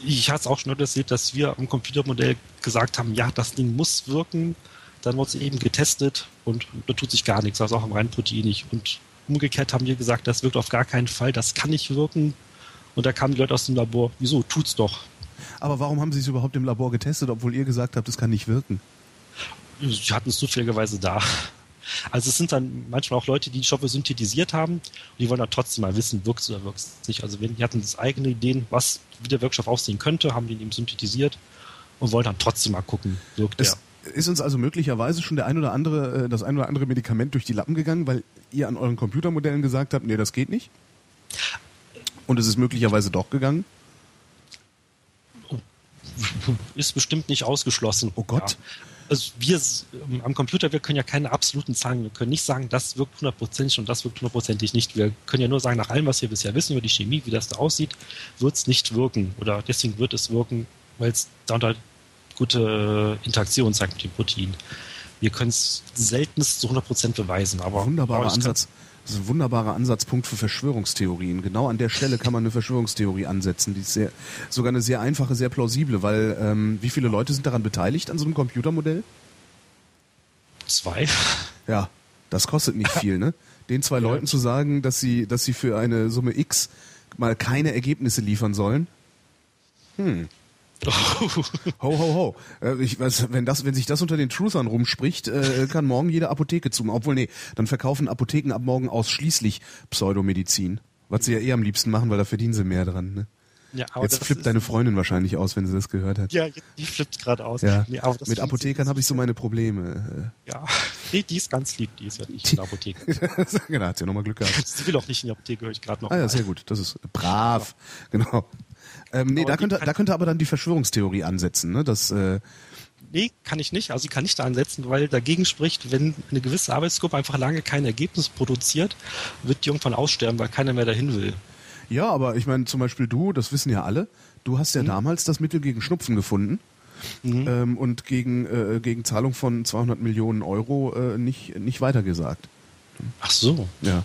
ich hatte es auch schon erzählt, dass wir am Computermodell gesagt haben, ja, das Ding muss wirken. Dann wurde es eben getestet und da tut sich gar nichts, also auch am reinen Protein nicht. Und umgekehrt haben wir gesagt, das wirkt auf gar keinen Fall, das kann nicht wirken. Und da kamen die Leute aus dem Labor, wieso, tut's doch. Aber warum haben sie es überhaupt im Labor getestet, obwohl ihr gesagt habt, es kann nicht wirken? Sie hatten es zufälligerweise da. Also es sind dann manchmal auch Leute, die die Stoffe synthetisiert haben und die wollen dann trotzdem mal wissen, wirkt es oder wirkt es nicht. Also die hatten das eigene Ideen, was wie der Wirkstoff aussehen könnte, haben den eben synthetisiert und wollen dann trotzdem mal gucken, wirkt es der. Ist uns also möglicherweise schon der ein oder andere, äh, das ein oder andere Medikament durch die Lappen gegangen, weil ihr an euren Computermodellen gesagt habt, nee, das geht nicht? Und es ist möglicherweise doch gegangen? Ist bestimmt nicht ausgeschlossen. Oh Gott. Ja also wir am Computer, wir können ja keine absoluten Zahlen, wir können nicht sagen, das wirkt hundertprozentig und das wirkt hundertprozentig nicht. Wir können ja nur sagen, nach allem, was wir bisher wissen über die Chemie, wie das da aussieht, wird es nicht wirken oder deswegen wird es wirken, weil es da unter gute Interaktion zeigt mit dem Protein. Wir können es seltenst zu 100% beweisen, aber wunderbarer Ansatz. Das ist ein wunderbarer Ansatzpunkt für Verschwörungstheorien. Genau an der Stelle kann man eine Verschwörungstheorie ansetzen. Die ist sehr, sogar eine sehr einfache, sehr plausible, weil ähm, wie viele Leute sind daran beteiligt an so einem Computermodell? Zwei. Ja, das kostet nicht viel, ne? Den zwei ja. Leuten zu sagen, dass sie, dass sie für eine Summe X mal keine Ergebnisse liefern sollen. Hm. Ho, ho, ho. Äh, ich weiß, wenn, das, wenn sich das unter den Truthern rumspricht, äh, kann morgen jede Apotheke zu. Obwohl, nee, dann verkaufen Apotheken ab morgen ausschließlich Pseudomedizin. Was sie ja eh am liebsten machen, weil da verdienen sie mehr dran. Ne? Ja, Jetzt flippt deine Freundin wahrscheinlich aus, wenn sie das gehört hat. Ja, die flippt gerade aus. Ja. Nee, Mit Apothekern habe ich so meine Probleme. Ja, nee, die ist ganz lieb, die ist ja nicht in der Apotheke. genau, hat sie ja nochmal Glück gehabt. Sie will auch nicht in die Apotheke, höre ich gerade noch. Ah ja, sehr gut, das ist brav. Genau. Ähm, nee, da könnte, da könnte aber dann die Verschwörungstheorie ansetzen, ne? Das, äh, Nee, kann ich nicht. Also sie kann nicht da ansetzen, weil dagegen spricht, wenn eine gewisse Arbeitsgruppe einfach lange kein Ergebnis produziert, wird die irgendwann aussterben, weil keiner mehr dahin will. Ja, aber ich meine, zum Beispiel du, das wissen ja alle, du hast ja mhm. damals das Mittel gegen Schnupfen gefunden. Mhm. Ähm, und gegen, äh, gegen Zahlung von 200 Millionen Euro äh, nicht, nicht weitergesagt. Ach so. Ja.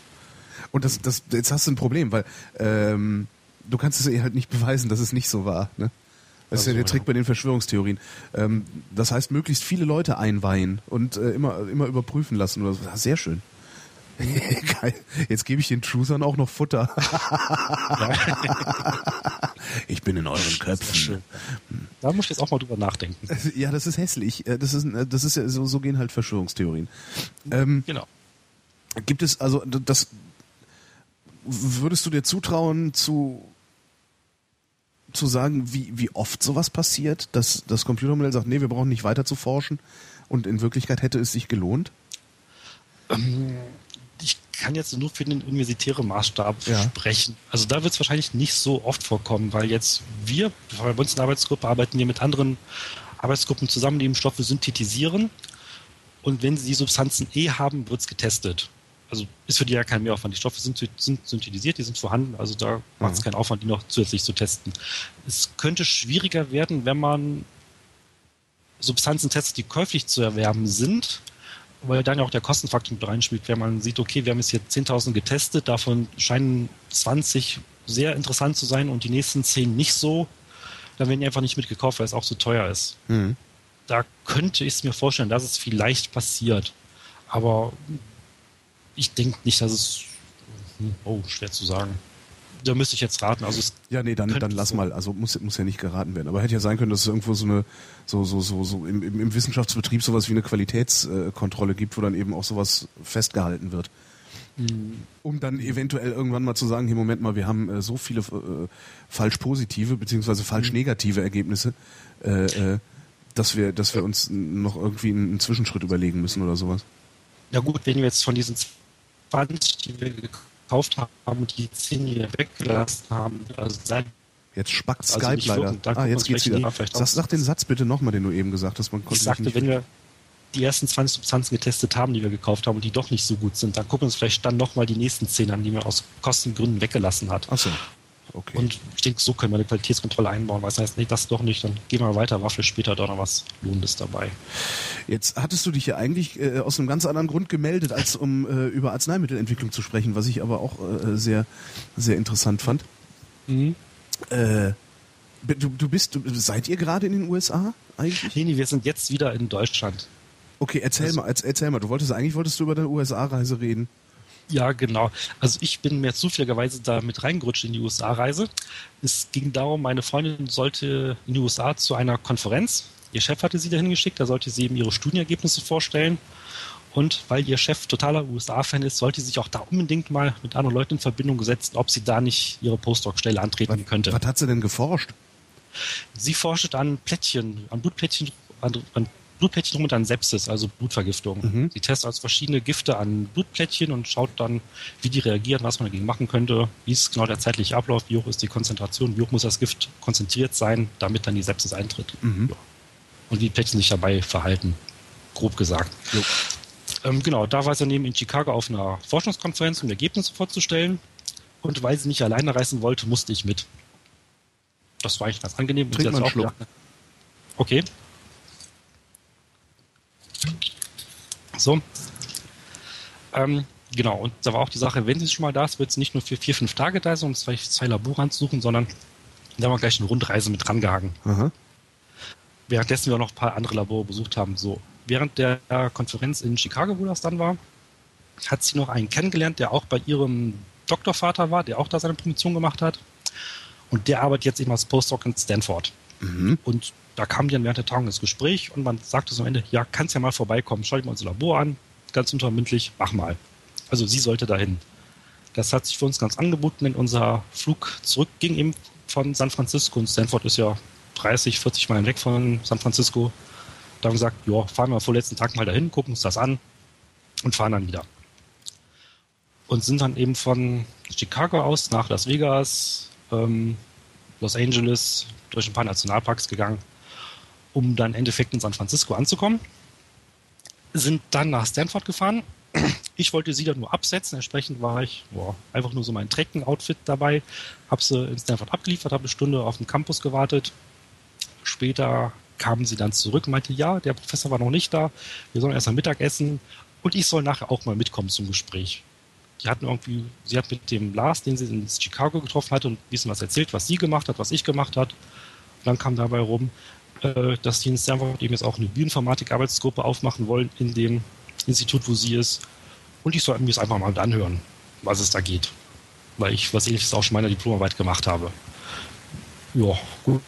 Und das, das, jetzt hast du ein Problem, weil ähm, du kannst es ihr halt nicht beweisen, dass es nicht so war. Ne? Das also, ist ja der Trick bei den Verschwörungstheorien. Ähm, das heißt, möglichst viele Leute einweihen und äh, immer, immer überprüfen lassen. Oder so. Sehr schön. Geil. Jetzt gebe ich den Truthern auch noch Futter. ich bin in euren Köpfen. Da muss ich jetzt auch mal drüber nachdenken. Ja, das ist hässlich. Äh, das ist, äh, das ist ja, so, so gehen halt Verschwörungstheorien. Ähm, genau. Gibt es, also das würdest du dir zutrauen zu zu sagen, wie, wie oft sowas passiert, dass das Computermodell sagt, nee, wir brauchen nicht weiter zu forschen und in Wirklichkeit hätte es sich gelohnt? Ähm, ich kann jetzt nur für den universitären Maßstab ja. sprechen. Also da wird es wahrscheinlich nicht so oft vorkommen, weil jetzt wir, bei uns in der Arbeitsgruppe arbeiten wir mit anderen Arbeitsgruppen zusammen, die eben Stoffe synthetisieren. Und wenn sie die Substanzen eh haben, wird es getestet. Also ist für die ja kein Mehraufwand. Die Stoffe sind, sind synthetisiert, die sind vorhanden, also da macht es mhm. keinen Aufwand, die noch zusätzlich zu testen. Es könnte schwieriger werden, wenn man Substanzen testet, die käuflich zu erwerben sind, weil dann ja auch der Kostenfaktor mit reinspielt, wenn man sieht, okay, wir haben jetzt hier 10.000 getestet, davon scheinen 20 sehr interessant zu sein und die nächsten 10 nicht so, dann werden die einfach nicht mitgekauft, weil es auch zu teuer ist. Mhm. Da könnte ich es mir vorstellen, dass es vielleicht passiert. Aber ich denke nicht, dass es. Hm, oh, schwer zu sagen. Da müsste ich jetzt raten. Also ja, nee, dann, dann lass mal. Also muss, muss ja nicht geraten werden. Aber hätte ja sein können, dass es irgendwo so eine, so, so, so, so im, im Wissenschaftsbetrieb sowas wie eine Qualitätskontrolle gibt, wo dann eben auch sowas festgehalten wird. Mhm. Um dann eventuell irgendwann mal zu sagen, hier Moment mal, wir haben äh, so viele äh, falsch positive beziehungsweise falsch mhm. negative Ergebnisse, äh, äh, dass wir, dass wir uns noch irgendwie einen Zwischenschritt überlegen müssen oder sowas. Ja gut, wenn wir jetzt von diesen 20, die wir gekauft haben und die 10, die wir weggelassen haben, also sein Jetzt spackt also Skype leider. ah, jetzt geht's wieder. Sag, sag den Satz bitte nochmal, den du eben gesagt hast. Man ich sagte, wenn wir die ersten 20 Substanzen getestet haben, die wir gekauft haben und die doch nicht so gut sind, dann gucken wir uns vielleicht dann nochmal die nächsten 10 an, die man aus Kostengründen weggelassen hat. Ach so. Okay. Und ich denke, so können wir eine Qualitätskontrolle einbauen, weil es heißt, nee, das doch nicht, dann gehen wir weiter, war für später doch noch was Lohnendes dabei. Jetzt hattest du dich ja eigentlich äh, aus einem ganz anderen Grund gemeldet, als um äh, über Arzneimittelentwicklung zu sprechen, was ich aber auch äh, sehr, sehr interessant fand. Mhm. Äh, du, du bist, du, seid ihr gerade in den USA eigentlich? Nee, nee, wir sind jetzt wieder in Deutschland. Okay, erzähl also, mal, erzähl mal. Du wolltest eigentlich wolltest du über deine USA-Reise reden. Ja, genau. Also ich bin mir zufälligerweise da mit reingerutscht in die USA-Reise. Es ging darum, meine Freundin sollte in die USA zu einer Konferenz. Ihr Chef hatte sie dahin geschickt, da sollte sie eben ihre Studienergebnisse vorstellen. Und weil ihr Chef totaler USA-Fan ist, sollte sie sich auch da unbedingt mal mit anderen Leuten in Verbindung setzen, ob sie da nicht ihre Postdoc-Stelle antreten was, könnte. Was hat sie denn geforscht? Sie forscht an Plättchen, an Blutplättchen, an, an Blutplättchen rum und Sepsis, also Blutvergiftung. Mhm. Sie testet also verschiedene Gifte an Blutplättchen und schaut dann, wie die reagieren, was man dagegen machen könnte, wie ist genau der zeitliche Ablauf, wie hoch ist die Konzentration, wie hoch muss das Gift konzentriert sein, damit dann die Sepsis eintritt. Mhm. Ja. Und wie die Plättchen sich dabei verhalten, grob gesagt. Ähm, genau, da war sie neben in Chicago auf einer Forschungskonferenz, um Ergebnisse vorzustellen. Und weil sie nicht alleine reisen wollte, musste ich mit. Das war eigentlich ganz angenehm. Trink mal einen Schluck. Okay. So. Ähm, genau, und da war auch die Sache, wenn sie schon mal da ist, wird es nicht nur für vier, fünf Tage da sein, um zwei, zwei Labore anzusuchen, sondern da haben wir gleich eine Rundreise mit drangehangen. Aha. Währenddessen wir auch noch ein paar andere Labore besucht haben. So, während der Konferenz in Chicago, wo das dann war, hat sie noch einen kennengelernt, der auch bei ihrem Doktorvater war, der auch da seine Promotion gemacht hat. Und der arbeitet jetzt eben als Postdoc in Stanford. Mhm. Und da kam dann während der Tagung ins Gespräch und man sagte so am Ende, ja, kannst ja mal vorbeikommen, schau dir mal unser Labor an, ganz untermündlich, mach mal. Also sie sollte dahin. Das hat sich für uns ganz angeboten, denn unser Flug zurück ging eben von San Francisco und Stanford ist ja 30, 40 Meilen weg von San Francisco. Da haben wir gesagt, ja, fahren wir vorletzten Tag mal dahin, gucken uns das an und fahren dann wieder. Und sind dann eben von Chicago aus nach Las Vegas, ähm, Los Angeles, durch ein paar Nationalparks gegangen um dann im Endeffekt in San Francisco anzukommen. Sind dann nach Stanford gefahren. Ich wollte sie dann nur absetzen. Entsprechend war ich boah, einfach nur so mein Trecken-Outfit dabei. Habe sie in Stanford abgeliefert, habe eine Stunde auf dem Campus gewartet. Später kamen sie dann zurück und meinte, ja, der Professor war noch nicht da. Wir sollen erst am Mittag essen und ich soll nachher auch mal mitkommen zum Gespräch. Die hatten irgendwie, sie hat mit dem Lars, den sie in Chicago getroffen hatte, und ein bisschen was erzählt, was sie gemacht hat, was ich gemacht hat. Und dann kam dabei rum, äh, dass die in Stanford eben jetzt auch eine Bioinformatik-Arbeitsgruppe aufmachen wollen in dem Institut, wo sie ist. Und ich soll mir das einfach mal anhören, was es da geht. Weil ich was ähnliches auch schon meiner Diplomarbeit gemacht habe. Ja, gut.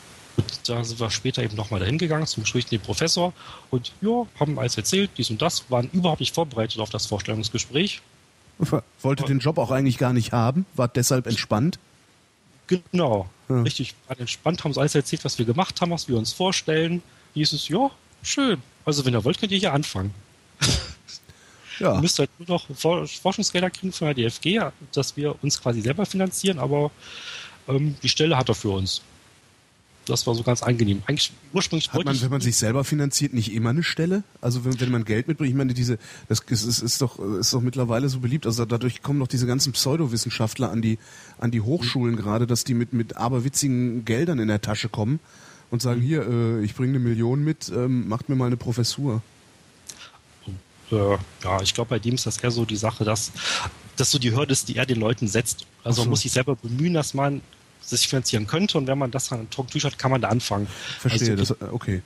Da sind wir später eben nochmal dahin gegangen zum Gespräch mit dem Professor und ja, haben alles erzählt, dies und das, waren überhaupt nicht vorbereitet auf das Vorstellungsgespräch. Wollte den Job auch eigentlich gar nicht haben, war deshalb entspannt. Genau. Ja. Richtig entspannt, haben uns alles erzählt, was wir gemacht haben, was wir uns vorstellen. Hieß es, ja, schön. Also wenn ihr wollt, könnt ihr hier anfangen. Ja. Ihr müsst halt nur noch Forschungsgelder kriegen von der DFG, dass wir uns quasi selber finanzieren, aber ähm, die Stelle hat er für uns. Das war so ganz angenehm. Eigentlich ursprünglich Hat man, wenn man sich selber finanziert, nicht immer eine Stelle? Also wenn, wenn man Geld mitbringt, ich meine, diese, das ist, ist, ist, doch, ist doch mittlerweile so beliebt. Also dadurch kommen doch diese ganzen Pseudowissenschaftler an die, an die Hochschulen gerade, dass die mit, mit aberwitzigen Geldern in der Tasche kommen und sagen, hier, äh, ich bringe eine Million mit, ähm, macht mir mal eine Professur. Äh, ja, ich glaube, bei dem ist das eher so die Sache, dass das so die Hürde ist, die er den Leuten setzt. Also so. man muss sich selber bemühen, dass man sich finanzieren könnte und wenn man das dann trocken hat, kann man da anfangen. Verstehe, also, das, okay.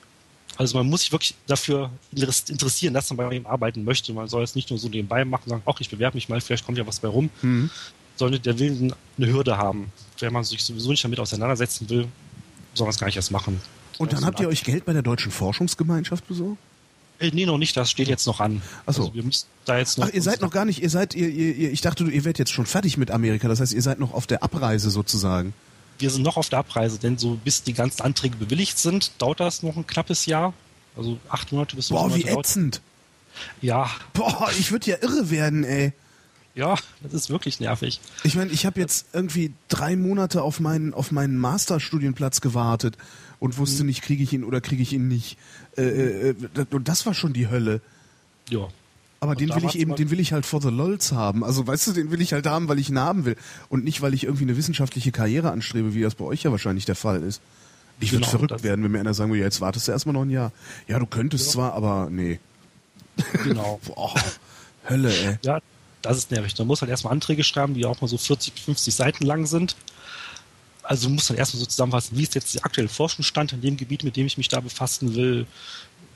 Also man muss sich wirklich dafür interessieren, dass man bei ihm arbeiten möchte. Man soll es nicht nur so nebenbei machen, sagen, ach, ich bewerbe mich mal, vielleicht kommt ja was bei rum, mhm. sondern der will eine Hürde haben. Wenn man sich sowieso nicht damit auseinandersetzen will, soll man es gar nicht erst machen. Und dann habt ihr euch Geld bei der Deutschen Forschungsgemeinschaft besorgt? Äh, nee, noch nicht, das steht jetzt noch an. Achso. Also wir müssen da jetzt noch Ach, ihr seid noch gar nicht, ihr seid, ihr, ihr, ich dachte, ihr werdet jetzt schon fertig mit Amerika, das heißt, ihr seid noch auf der Abreise sozusagen wir sind noch auf der Abreise, denn so bis die ganzen Anträge bewilligt sind, dauert das noch ein knappes Jahr. Also acht Monate bis Boah, Monate wie ätzend. Ja. Boah, ich würde ja irre werden, ey. Ja, das ist wirklich nervig. Ich meine, ich habe jetzt irgendwie drei Monate auf meinen, auf meinen Masterstudienplatz gewartet und wusste mhm. nicht, kriege ich ihn oder kriege ich ihn nicht. Äh, äh, äh und das war schon die Hölle. Ja. Aber und den will ich eben, den will ich halt for the lols haben. Also weißt du, den will ich halt haben, weil ich ihn haben will. Und nicht, weil ich irgendwie eine wissenschaftliche Karriere anstrebe, wie das bei euch ja wahrscheinlich der Fall ist. Ich würde genau, verrückt werden, wenn mir einer sagen würde, ja, jetzt wartest du erstmal noch ein Jahr. Ja, du könntest ja. zwar, aber nee. Genau. Boah, Hölle, ey. Ja, das ist nervig. Man muss halt erstmal Anträge schreiben, die auch mal so 40, 50 Seiten lang sind. Also du musst dann erstmal so zusammenfassen, wie ist jetzt der aktuelle Forschungsstand in dem Gebiet, mit dem ich mich da befassen will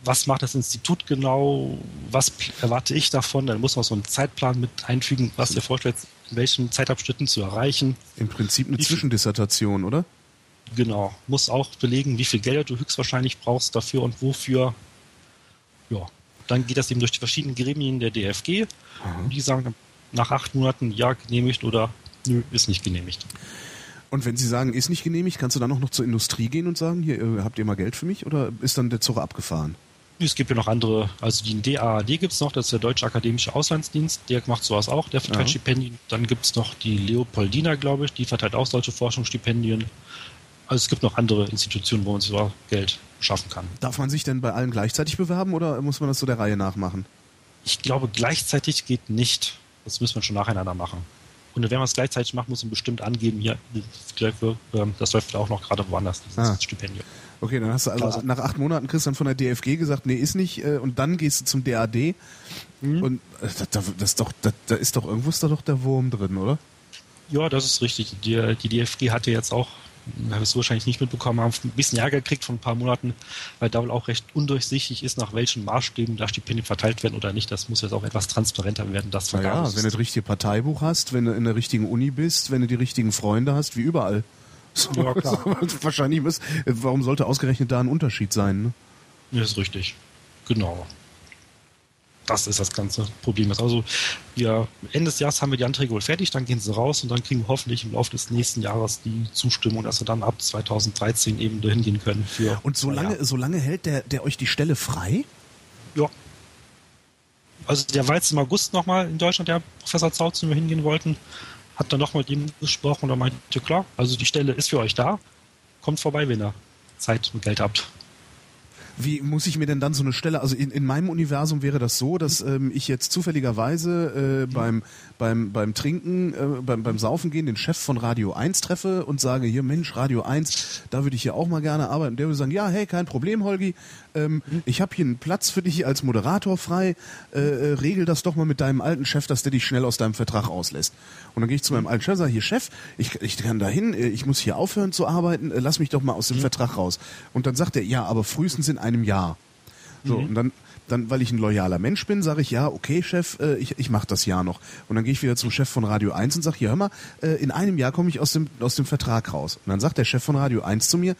was macht das Institut genau, was erwarte ich davon, dann muss man so einen Zeitplan mit einfügen, was ihr vorstellt, in welchen Zeitabschnitten zu erreichen. Im Prinzip eine Zwischendissertation, oder? Genau, muss auch belegen, wie viel Geld du höchstwahrscheinlich brauchst dafür und wofür. Ja, dann geht das eben durch die verschiedenen Gremien der DFG und die sagen nach acht Monaten ja genehmigt oder nö, ist nicht genehmigt. Und wenn sie sagen, ist nicht genehmigt, kannst du dann auch noch zur Industrie gehen und sagen, hier, äh, habt ihr mal Geld für mich oder ist dann der Zug abgefahren? Es gibt ja noch andere, also den DAAD gibt es noch, das ist der Deutsche Akademische Auslandsdienst, der macht sowas auch, der verteilt ja. Stipendien. Dann gibt es noch die Leopoldina, glaube ich, die verteilt auch solche Forschungsstipendien. Also es gibt noch andere Institutionen, wo man so Geld schaffen kann. Darf man sich denn bei allen gleichzeitig bewerben oder muss man das so der Reihe nach machen? Ich glaube, gleichzeitig geht nicht. Das müssen wir schon nacheinander machen. Und wenn man es gleichzeitig macht, muss man bestimmt angeben, hier, ähm, das läuft auch noch gerade woanders, dieses ah. Stipendium. Okay, dann hast du also Klar. nach acht Monaten kriegst du dann von der DFG gesagt, nee, ist nicht, äh, und dann gehst du zum DAD. Mhm. Und äh, das, das ist doch, da, da ist doch irgendwo ist da doch der Wurm drin, oder? Ja, das ist richtig. Die, die DFG hatte jetzt auch, habe ich wahrscheinlich nicht mitbekommen, haben ein bisschen Ärger gekriegt von ein paar Monaten, weil da wohl auch recht undurchsichtig ist, nach welchen Maßstäben da Stipendien verteilt werden oder nicht. Das muss jetzt auch etwas transparenter werden, das Vergabe. Ja, wenn du das richtige Parteibuch hast, wenn du in der richtigen Uni bist, wenn du die richtigen Freunde hast, wie überall. So, ja, klar. wahrscheinlich warum sollte ausgerechnet da ein Unterschied sein? Ne? Ja, ist richtig. Genau. Das ist das ganze Problem. Also wir Ende des Jahres haben wir die Anträge wohl fertig, dann gehen sie raus und dann kriegen wir hoffentlich im Laufe des nächsten Jahres die Zustimmung, dass wir dann ab 2013 eben dahin gehen können. Für, und so lange, so lange hält der, der euch die Stelle frei? Ja. Also der war jetzt im August nochmal in Deutschland, der Professor Zautz, zu wir hingehen wollten hat dann nochmal mit ihm gesprochen und er meinte, klar, also die Stelle ist für euch da, kommt vorbei, wenn ihr Zeit und Geld habt. Wie muss ich mir denn dann so eine Stelle, also in, in meinem Universum wäre das so, dass ähm, ich jetzt zufälligerweise äh, beim, beim, beim Trinken, äh, beim, beim Saufen gehen, den Chef von Radio 1 treffe und sage, hier Mensch, Radio 1, da würde ich ja auch mal gerne arbeiten. Der würde sagen, ja, hey, kein Problem, Holgi, ähm, ich habe hier einen Platz für dich als Moderator frei, äh, äh, regel das doch mal mit deinem alten Chef, dass der dich schnell aus deinem Vertrag auslässt. Und dann gehe ich zu meinem alten Chef und sage, hier Chef, ich, ich kann da hin, äh, ich muss hier aufhören zu arbeiten, äh, lass mich doch mal aus dem mhm. Vertrag raus. Und dann sagt er, ja, aber frühestens in einem Jahr. So, mhm. und dann dann, weil ich ein loyaler Mensch bin, sage ich, ja, okay, Chef, äh, ich, ich mache das Jahr noch. Und dann gehe ich wieder zum Chef von Radio 1 und sage, hier, hör mal, äh, in einem Jahr komme ich aus dem, aus dem Vertrag raus. Und dann sagt der Chef von Radio 1 zu mir,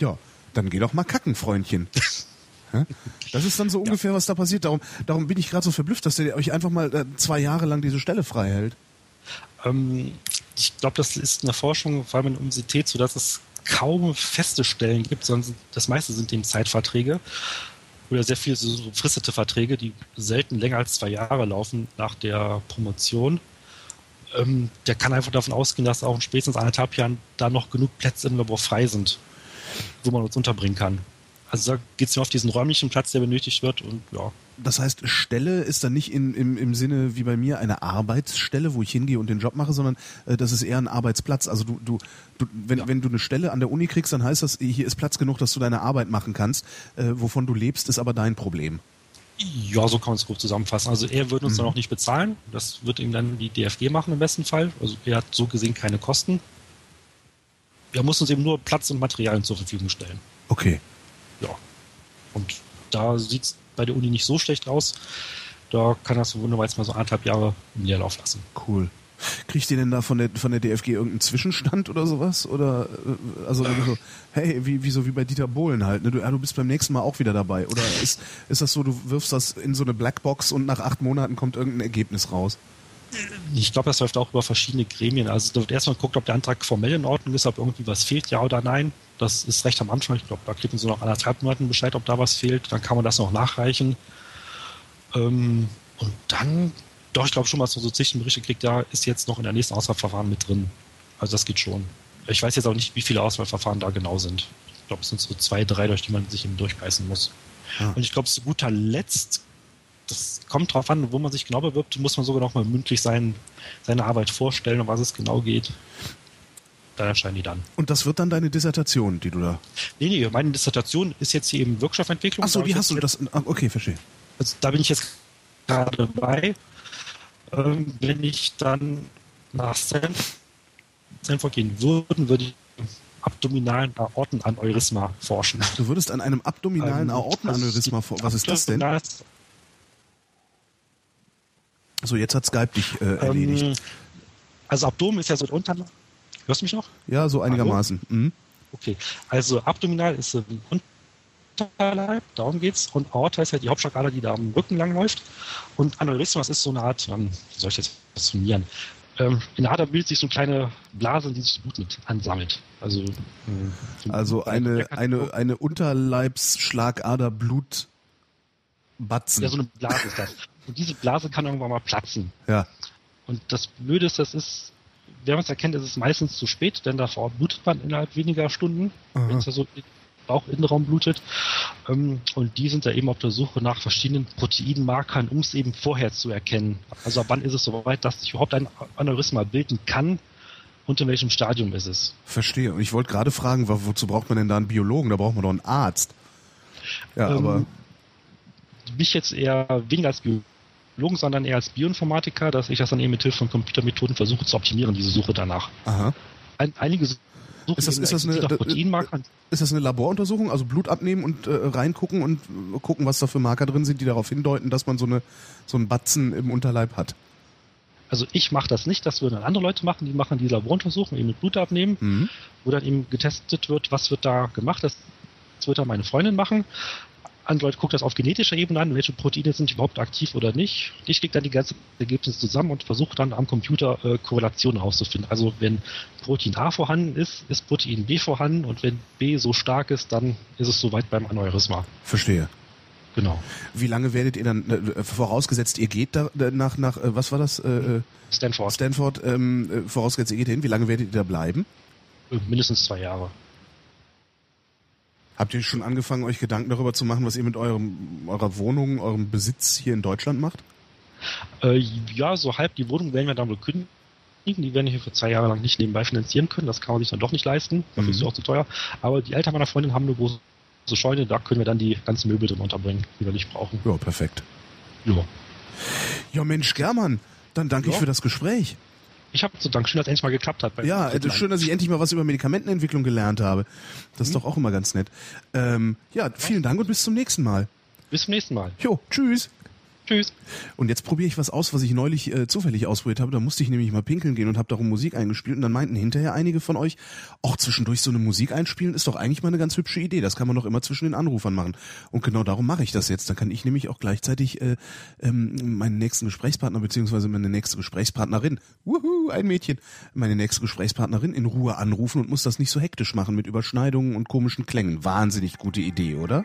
ja, dann geh doch mal kacken, Freundchen. Das ist dann so ungefähr, ja. was da passiert. Darum, darum bin ich gerade so verblüfft, dass der euch einfach mal äh, zwei Jahre lang diese Stelle frei hält. Ähm, ich glaube, das ist in der Forschung, vor allem in der Universität, so dass es kaum feste Stellen gibt, sondern das meiste sind eben Zeitverträge oder sehr viele so befristete Verträge, die selten länger als zwei Jahre laufen nach der Promotion. Ähm, der kann einfach davon ausgehen, dass auch in spätestens anderthalb Jahren da noch genug Plätze im Labor frei sind. Wo man uns unterbringen kann. Also da geht es nur auf diesen räumlichen Platz, der benötigt wird und ja. Das heißt, Stelle ist dann nicht in, im, im Sinne wie bei mir eine Arbeitsstelle, wo ich hingehe und den Job mache, sondern äh, das ist eher ein Arbeitsplatz. Also du, du, du wenn, ja. wenn du eine Stelle an der Uni kriegst, dann heißt das, hier ist Platz genug, dass du deine Arbeit machen kannst. Äh, wovon du lebst, ist aber dein Problem. Ja, so kann man es grob zusammenfassen. Also er würde uns mhm. dann auch nicht bezahlen. Das wird ihm dann die DFG machen im besten Fall. Also er hat so gesehen keine Kosten. Er muss uns eben nur Platz und Materialien zur Verfügung stellen. Okay. Ja. Und da sieht es bei der Uni nicht so schlecht aus. Da kann das wunderbar jetzt mal so anderthalb Jahre im Leerlauf lassen. Cool. Kriegt ihr denn da von der, von der DFG irgendeinen Zwischenstand oder sowas? Oder äh, also so, hey, wie, wie so wie bei Dieter Bohlen halt, ne? Du, ja, du bist beim nächsten Mal auch wieder dabei. Oder ist, ist das so, du wirfst das in so eine Blackbox und nach acht Monaten kommt irgendein Ergebnis raus? Ich glaube, das läuft auch über verschiedene Gremien. Also da wird erstmal geguckt, ob der Antrag formell in Ordnung ist, ob irgendwie was fehlt, ja oder nein. Das ist recht am Anfang. Ich glaube, da kriegen sie noch anderthalb Monaten Bescheid, ob da was fehlt. Dann kann man das noch nachreichen. Ähm, und dann, doch, ich glaube schon, was so Zwischenberichte kriegt, ja, ist jetzt noch in der nächsten Auswahlverfahren mit drin. Also das geht schon. Ich weiß jetzt auch nicht, wie viele Auswahlverfahren da genau sind. Ich glaube, es sind so zwei, drei, durch die man sich eben durchbeißen muss. Ja. Und ich glaube, zu guter Letzt das kommt drauf an, wo man sich genau bewirbt, muss man sogar noch mal mündlich sein, seine Arbeit vorstellen, um was es genau geht. Da entscheiden die dann. Und das wird dann deine Dissertation, die du da. Nee, nee, meine Dissertation ist jetzt hier eben Wirkstoffentwicklung. Achso, wie hast du das? Ah, okay, verstehe. Also, da bin ich jetzt gerade dabei. Ähm, wenn ich dann nach Stanford gehen würde, würde ich abdominalen Aortenaneurysma forschen. Du würdest an einem abdominalen ähm, Aortenaneurysma forschen. Was ist das denn? So, jetzt hat Skype dich äh, erledigt. Ähm, also Abdomen ist ja so unter. Hörst du mich noch? Ja, so einigermaßen. Mhm. Okay, also abdominal ist ein Unterleib, darum geht's. Und Aorta ist ja die Hauptschlagader, die da am Rücken lang läuft. Und Aneurysma, ist so eine Art, ähm, wie soll ich das definieren? Ähm, in der Ader bildet sich so eine kleine Blase, die sich Blut mit ansammelt. Also, äh, also eine, eine, eine Unterleibsschlagader Blut Batzen. Ja, so eine Blase ist das. Und diese Blase kann irgendwann mal platzen. Ja. Und das Blöde ist, das ist, wenn man es erkennt, ist es meistens zu spät, denn da vor Ort blutet man innerhalb weniger Stunden, wenn es ja so Bauchinnenraum blutet. Ähm, und die sind da eben auf der Suche nach verschiedenen Proteinmarkern, um es eben vorher zu erkennen. Also ab wann ist es soweit, dass sich überhaupt ein Aneurysma bilden kann und in welchem Stadium ist es. Verstehe. Und ich wollte gerade fragen, wozu braucht man denn da einen Biologen? Da braucht man doch einen Arzt. Ja, ähm, aber mich jetzt eher weniger als Biologen, sondern eher als Bioinformatiker, dass ich das dann eben mit Hilfe von Computermethoden versuche zu optimieren, diese Suche danach. Aha. Ein, einige Suchen ist das, ist, das eine, ist das eine Laboruntersuchung, also Blut abnehmen und äh, reingucken und gucken, was da für Marker drin sind, die darauf hindeuten, dass man so eine so einen Batzen im Unterleib hat? Also ich mache das nicht, das würden dann andere Leute machen, die machen die Laboruntersuchung, eben mit Blut abnehmen, mhm. wo dann eben getestet wird, was wird da gemacht. Das wird dann meine Freundin machen. Android guckt das auf genetischer Ebene an, welche Proteine sind überhaupt aktiv oder nicht. Ich lege dann die ganzen Ergebnisse zusammen und versuche dann am Computer äh, Korrelationen herauszufinden. Also wenn Protein A vorhanden ist, ist Protein B vorhanden und wenn B so stark ist, dann ist es soweit beim Aneurysma. Verstehe. Genau. Wie lange werdet ihr dann, äh, vorausgesetzt, ihr geht da äh, nach, nach äh, was war das? Äh, äh, Stanford. Stanford, ähm, vorausgesetzt, ihr geht hin, wie lange werdet ihr da bleiben? Mindestens zwei Jahre. Habt ihr schon angefangen, euch Gedanken darüber zu machen, was ihr mit eurem, eurer Wohnung, eurem Besitz hier in Deutschland macht? Äh, ja, so halb. Die Wohnung werden wir dann wohl kündigen. Die werden wir für zwei Jahre lang nicht nebenbei finanzieren können. Das kann man sich dann doch nicht leisten. Dafür mhm. ist es auch zu teuer. Aber die Eltern meiner Freundin haben eine große Scheune. Da können wir dann die ganzen Möbel drin unterbringen, die wir nicht brauchen. Ja, perfekt. Ja. Ja, Mensch, German, dann danke ja. ich für das Gespräch. Ich habe zu Dank. Schön, dass es endlich mal geklappt hat. ja, ist schön, dass ich endlich mal was über Medikamentenentwicklung gelernt habe. Das ist mhm. doch auch immer ganz nett. Ähm, ja, vielen Dank und bis zum nächsten Mal. Bis zum nächsten Mal. Jo, tschüss. Tschüss. Und jetzt probiere ich was aus, was ich neulich äh, zufällig ausprobiert habe. Da musste ich nämlich mal pinkeln gehen und habe darum Musik eingespielt. Und dann meinten hinterher einige von euch, auch zwischendurch so eine Musik einspielen ist doch eigentlich mal eine ganz hübsche Idee. Das kann man doch immer zwischen den Anrufern machen. Und genau darum mache ich das jetzt. Dann kann ich nämlich auch gleichzeitig äh, ähm, meinen nächsten Gesprächspartner beziehungsweise meine nächste Gesprächspartnerin, wuhu, ein Mädchen, meine nächste Gesprächspartnerin in Ruhe anrufen und muss das nicht so hektisch machen mit Überschneidungen und komischen Klängen. Wahnsinnig gute Idee, oder?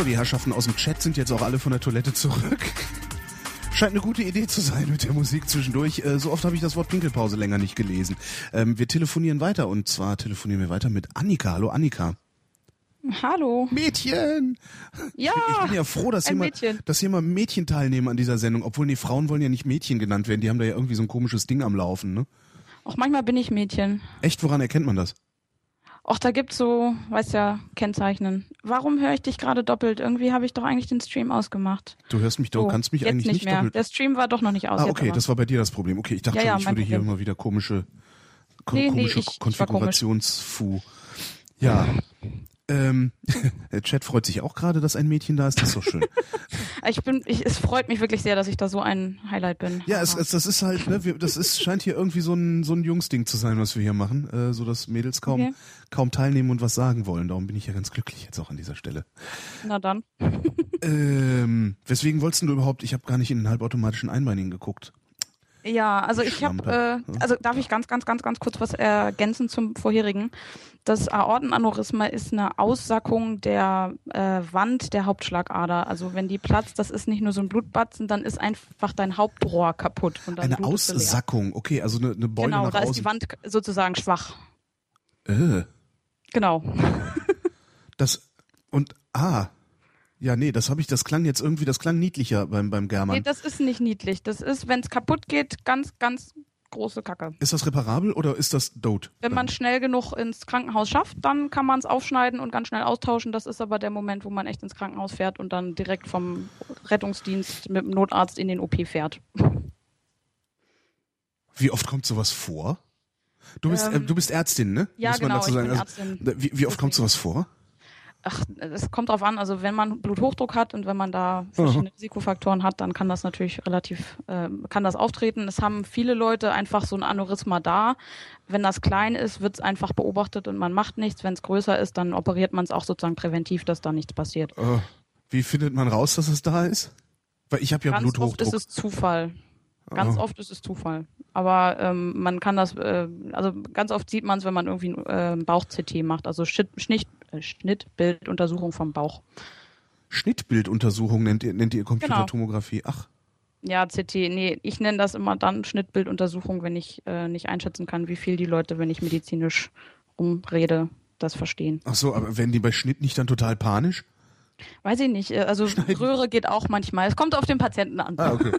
So, die Herrschaften aus dem Chat sind jetzt auch alle von der Toilette zurück. Scheint eine gute Idee zu sein mit der Musik zwischendurch. Äh, so oft habe ich das Wort Pinkelpause länger nicht gelesen. Ähm, wir telefonieren weiter und zwar telefonieren wir weiter mit Annika. Hallo Annika. Hallo. Mädchen! Ja. Ich bin ja froh, dass hier, mal, dass hier mal Mädchen teilnehmen an dieser Sendung. Obwohl, nee, Frauen wollen ja nicht Mädchen genannt werden. Die haben da ja irgendwie so ein komisches Ding am Laufen, ne? Auch manchmal bin ich Mädchen. Echt? Woran erkennt man das? Auch da gibt's so, weiß ja, Kennzeichnen. Warum höre ich dich gerade doppelt? Irgendwie habe ich doch eigentlich den Stream ausgemacht. Du hörst mich doch, oh, kannst mich eigentlich nicht, nicht mehr. doppelt. Der Stream war doch noch nicht aus. Ah, okay, das war bei dir das Problem. Okay, ich dachte ja, schon, ja, ich würde hier immer wieder komische, ko nee, komische nee, ich, Konfigurationsfu. Ja. Ähm, der Chat freut sich auch gerade, dass ein Mädchen da ist. Das ist so schön. ich bin, ich, es freut mich wirklich sehr, dass ich da so ein Highlight bin. Ja, es, es, das ist halt, ne, wir, das ist, scheint hier irgendwie so ein, so ein Jungsding zu sein, was wir hier machen, äh, so dass Mädels kaum, okay. kaum teilnehmen und was sagen wollen. Darum bin ich ja ganz glücklich jetzt auch an dieser Stelle. Na dann. ähm, weswegen wolltest du überhaupt? Ich habe gar nicht in den halbautomatischen Einbeinigen geguckt. Ja, also ich habe, äh, also darf ich ganz, ganz, ganz, ganz kurz was ergänzen zum vorherigen. Das Aortenaneurysma ist eine Aussackung der äh, Wand der Hauptschlagader. Also wenn die platzt, das ist nicht nur so ein Blutbatzen, dann ist einfach dein Hauptrohr kaputt. eine Aussackung, okay, also eine, eine Beule Genau, nach da außen. ist die Wand sozusagen schwach. Äh. Genau. das und ah, ja, nee, das habe ich, das klang jetzt irgendwie, das klang niedlicher beim, beim German. Nee, das ist nicht niedlich. Das ist, wenn es kaputt geht, ganz, ganz große Kacke. Ist das reparabel oder ist das dote? Wenn man schnell genug ins Krankenhaus schafft, dann kann man es aufschneiden und ganz schnell austauschen. Das ist aber der Moment, wo man echt ins Krankenhaus fährt und dann direkt vom Rettungsdienst mit dem Notarzt in den OP fährt. Wie oft kommt sowas vor? Du bist, ähm, äh, du bist Ärztin, ne? Ja, Muss genau, man dazu sagen. Ich bin Ärztin. Also, wie, wie oft kommt sowas vor? Ach, es kommt drauf an. Also wenn man Bluthochdruck hat und wenn man da verschiedene Aha. Risikofaktoren hat, dann kann das natürlich relativ, äh, kann das auftreten. Es haben viele Leute einfach so ein Aneurysma da. Wenn das klein ist, wird es einfach beobachtet und man macht nichts. Wenn es größer ist, dann operiert man es auch sozusagen präventiv, dass da nichts passiert. Uh, wie findet man raus, dass es da ist? Weil ich habe ja Ganz Bluthochdruck. Oft ist es Zufall. Ganz oh. oft ist es Zufall. Aber ähm, man kann das, äh, also ganz oft sieht man es, wenn man irgendwie äh, Bauch-CT macht, also Schnitt, äh, Schnittbilduntersuchung vom Bauch. Schnittbilduntersuchung nennt ihr, nennt ihr Computertomographie? Genau. Ach. Ja, CT, nee, ich nenne das immer dann Schnittbilduntersuchung, wenn ich äh, nicht einschätzen kann, wie viel die Leute, wenn ich medizinisch umrede, das verstehen. Ach so, aber werden die bei Schnitt nicht dann total panisch? Weiß ich nicht. Äh, also Schneiden. Röhre geht auch manchmal. Es kommt auf den Patienten an. Ah, okay.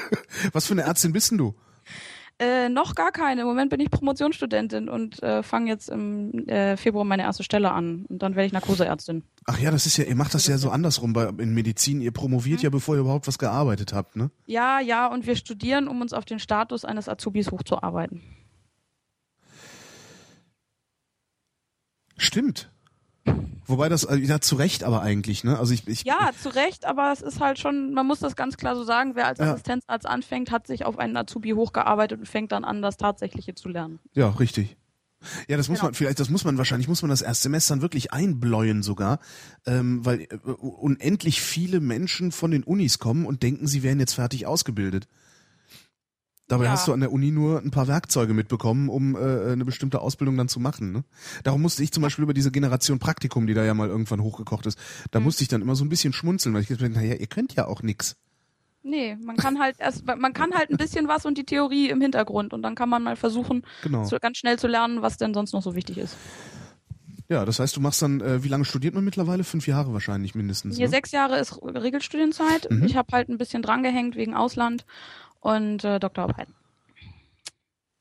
Was für eine Ärztin bist denn du? Äh, noch gar keine. Im Moment bin ich Promotionsstudentin und äh, fange jetzt im äh, Februar meine erste Stelle an. Und dann werde ich Narkoseärztin. Ach ja, das ist ja, ihr macht das ja so andersrum bei, in Medizin. Ihr promoviert mhm. ja, bevor ihr überhaupt was gearbeitet habt, ne? Ja, ja, und wir studieren, um uns auf den Status eines Azubis hochzuarbeiten. Stimmt. Wobei das, äh, ja, zu Recht aber eigentlich, ne? Also ich, ich Ja, zu Recht, aber es ist halt schon, man muss das ganz klar so sagen, wer als ja. Assistenzarzt anfängt, hat sich auf einen Azubi hochgearbeitet und fängt dann an, das Tatsächliche zu lernen. Ja, richtig. Ja, das muss genau. man vielleicht, das muss man wahrscheinlich, muss man das Erstsemestern wirklich einbläuen sogar, ähm, weil äh, unendlich viele Menschen von den Unis kommen und denken, sie wären jetzt fertig ausgebildet. Dabei ja. hast du an der Uni nur ein paar Werkzeuge mitbekommen, um äh, eine bestimmte Ausbildung dann zu machen. Ne? Darum musste ich zum Beispiel über diese Generation Praktikum, die da ja mal irgendwann hochgekocht ist, da mhm. musste ich dann immer so ein bisschen schmunzeln, weil ich gesagt naja, ihr könnt ja auch nix. Nee, man kann halt erst, man kann halt ein bisschen was und die Theorie im Hintergrund und dann kann man mal versuchen, genau. zu, ganz schnell zu lernen, was denn sonst noch so wichtig ist. Ja, das heißt, du machst dann, äh, wie lange studiert man mittlerweile? Fünf Jahre wahrscheinlich mindestens. Hier ne? sechs Jahre ist Regelstudienzeit. Mhm. Ich habe halt ein bisschen drangehängt wegen Ausland und äh, Doktorarbeit.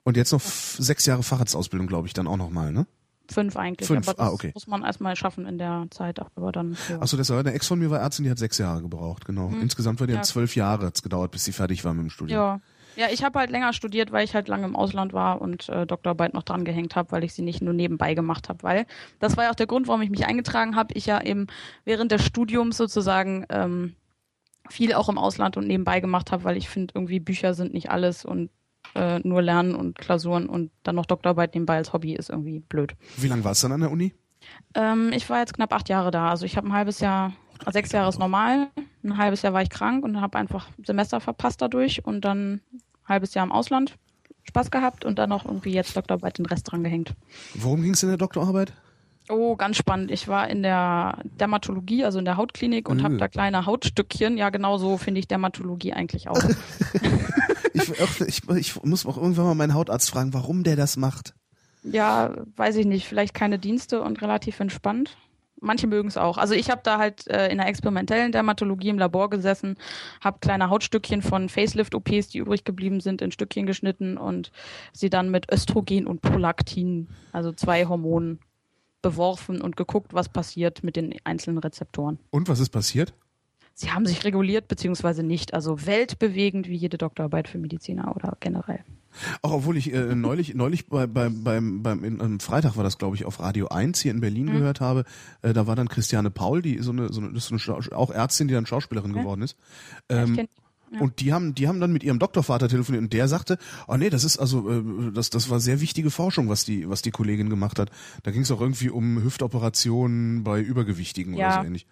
Und jetzt noch sechs Jahre Facharztausbildung, glaube ich, dann auch nochmal, ne? Fünf eigentlich. Fünf, aber das ah, okay. muss man erstmal schaffen in der Zeit, aber dann. Ja. Achso, das war eine Ex von mir war Ärztin, die hat sechs Jahre gebraucht, genau. Hm. Insgesamt war die ja. zwölf Jahre hat's gedauert, bis sie fertig war mit dem Studium. Ja. Ja, ich habe halt länger studiert, weil ich halt lange im Ausland war und äh, Doktorarbeit noch dran gehängt habe, weil ich sie nicht nur nebenbei gemacht habe. Weil das war ja auch der Grund, warum ich mich eingetragen habe. Ich ja eben während des Studiums sozusagen ähm, viel auch im Ausland und nebenbei gemacht habe, weil ich finde, irgendwie Bücher sind nicht alles und äh, nur Lernen und Klausuren und dann noch Doktorarbeit nebenbei als Hobby ist irgendwie blöd. Wie lange warst du dann an der Uni? Ähm, ich war jetzt knapp acht Jahre da. Also ich habe ein halbes Jahr, sechs Jahre ist normal, ein halbes Jahr war ich krank und habe einfach Semester verpasst dadurch und dann ein halbes Jahr im Ausland Spaß gehabt und dann noch irgendwie jetzt Doktorarbeit den Rest dran gehängt. Worum ging es in der Doktorarbeit? Oh, ganz spannend. Ich war in der Dermatologie, also in der Hautklinik und Mhm. habe da kleine Hautstückchen. Ja, genau so finde ich Dermatologie eigentlich auch. Ich, ich, ich muss auch irgendwann mal meinen Hautarzt fragen, warum der das macht. ja, weiß ich nicht. Vielleicht keine Dienste und relativ entspannt. Manche mögen es auch. Also ich habe da halt äh, in der experimentellen Dermatologie im Labor gesessen, habe kleine Hautstückchen von Facelift-OPs, die übrig geblieben sind, in Stückchen geschnitten und sie dann mit Östrogen und Prolaktin, also zwei Hormonen, beworfen und geguckt, was passiert mit den einzelnen Rezeptoren. Und was ist passiert? Sie haben sich reguliert beziehungsweise nicht, also weltbewegend wie jede Doktorarbeit für Mediziner oder generell. Auch obwohl ich äh, neulich, neulich bei, bei, beim, beim in, am Freitag war das, glaube ich, auf Radio 1 hier in Berlin Mhm. gehört habe, äh, da war dann Christiane Paul, die so eine, so eine, ist eine auch Ärztin, die dann Schauspielerin Ja. geworden ist. Ja, ich Ähm, Ja. Und die haben, die haben dann mit ihrem Doktorvater telefoniert und der sagte, oh nee, das ist also, äh, das, das war sehr wichtige Forschung, was die, was die Kollegin gemacht hat. Da ging es auch irgendwie um Hüftoperationen bei Übergewichtigen Ja. oder so ähnlich.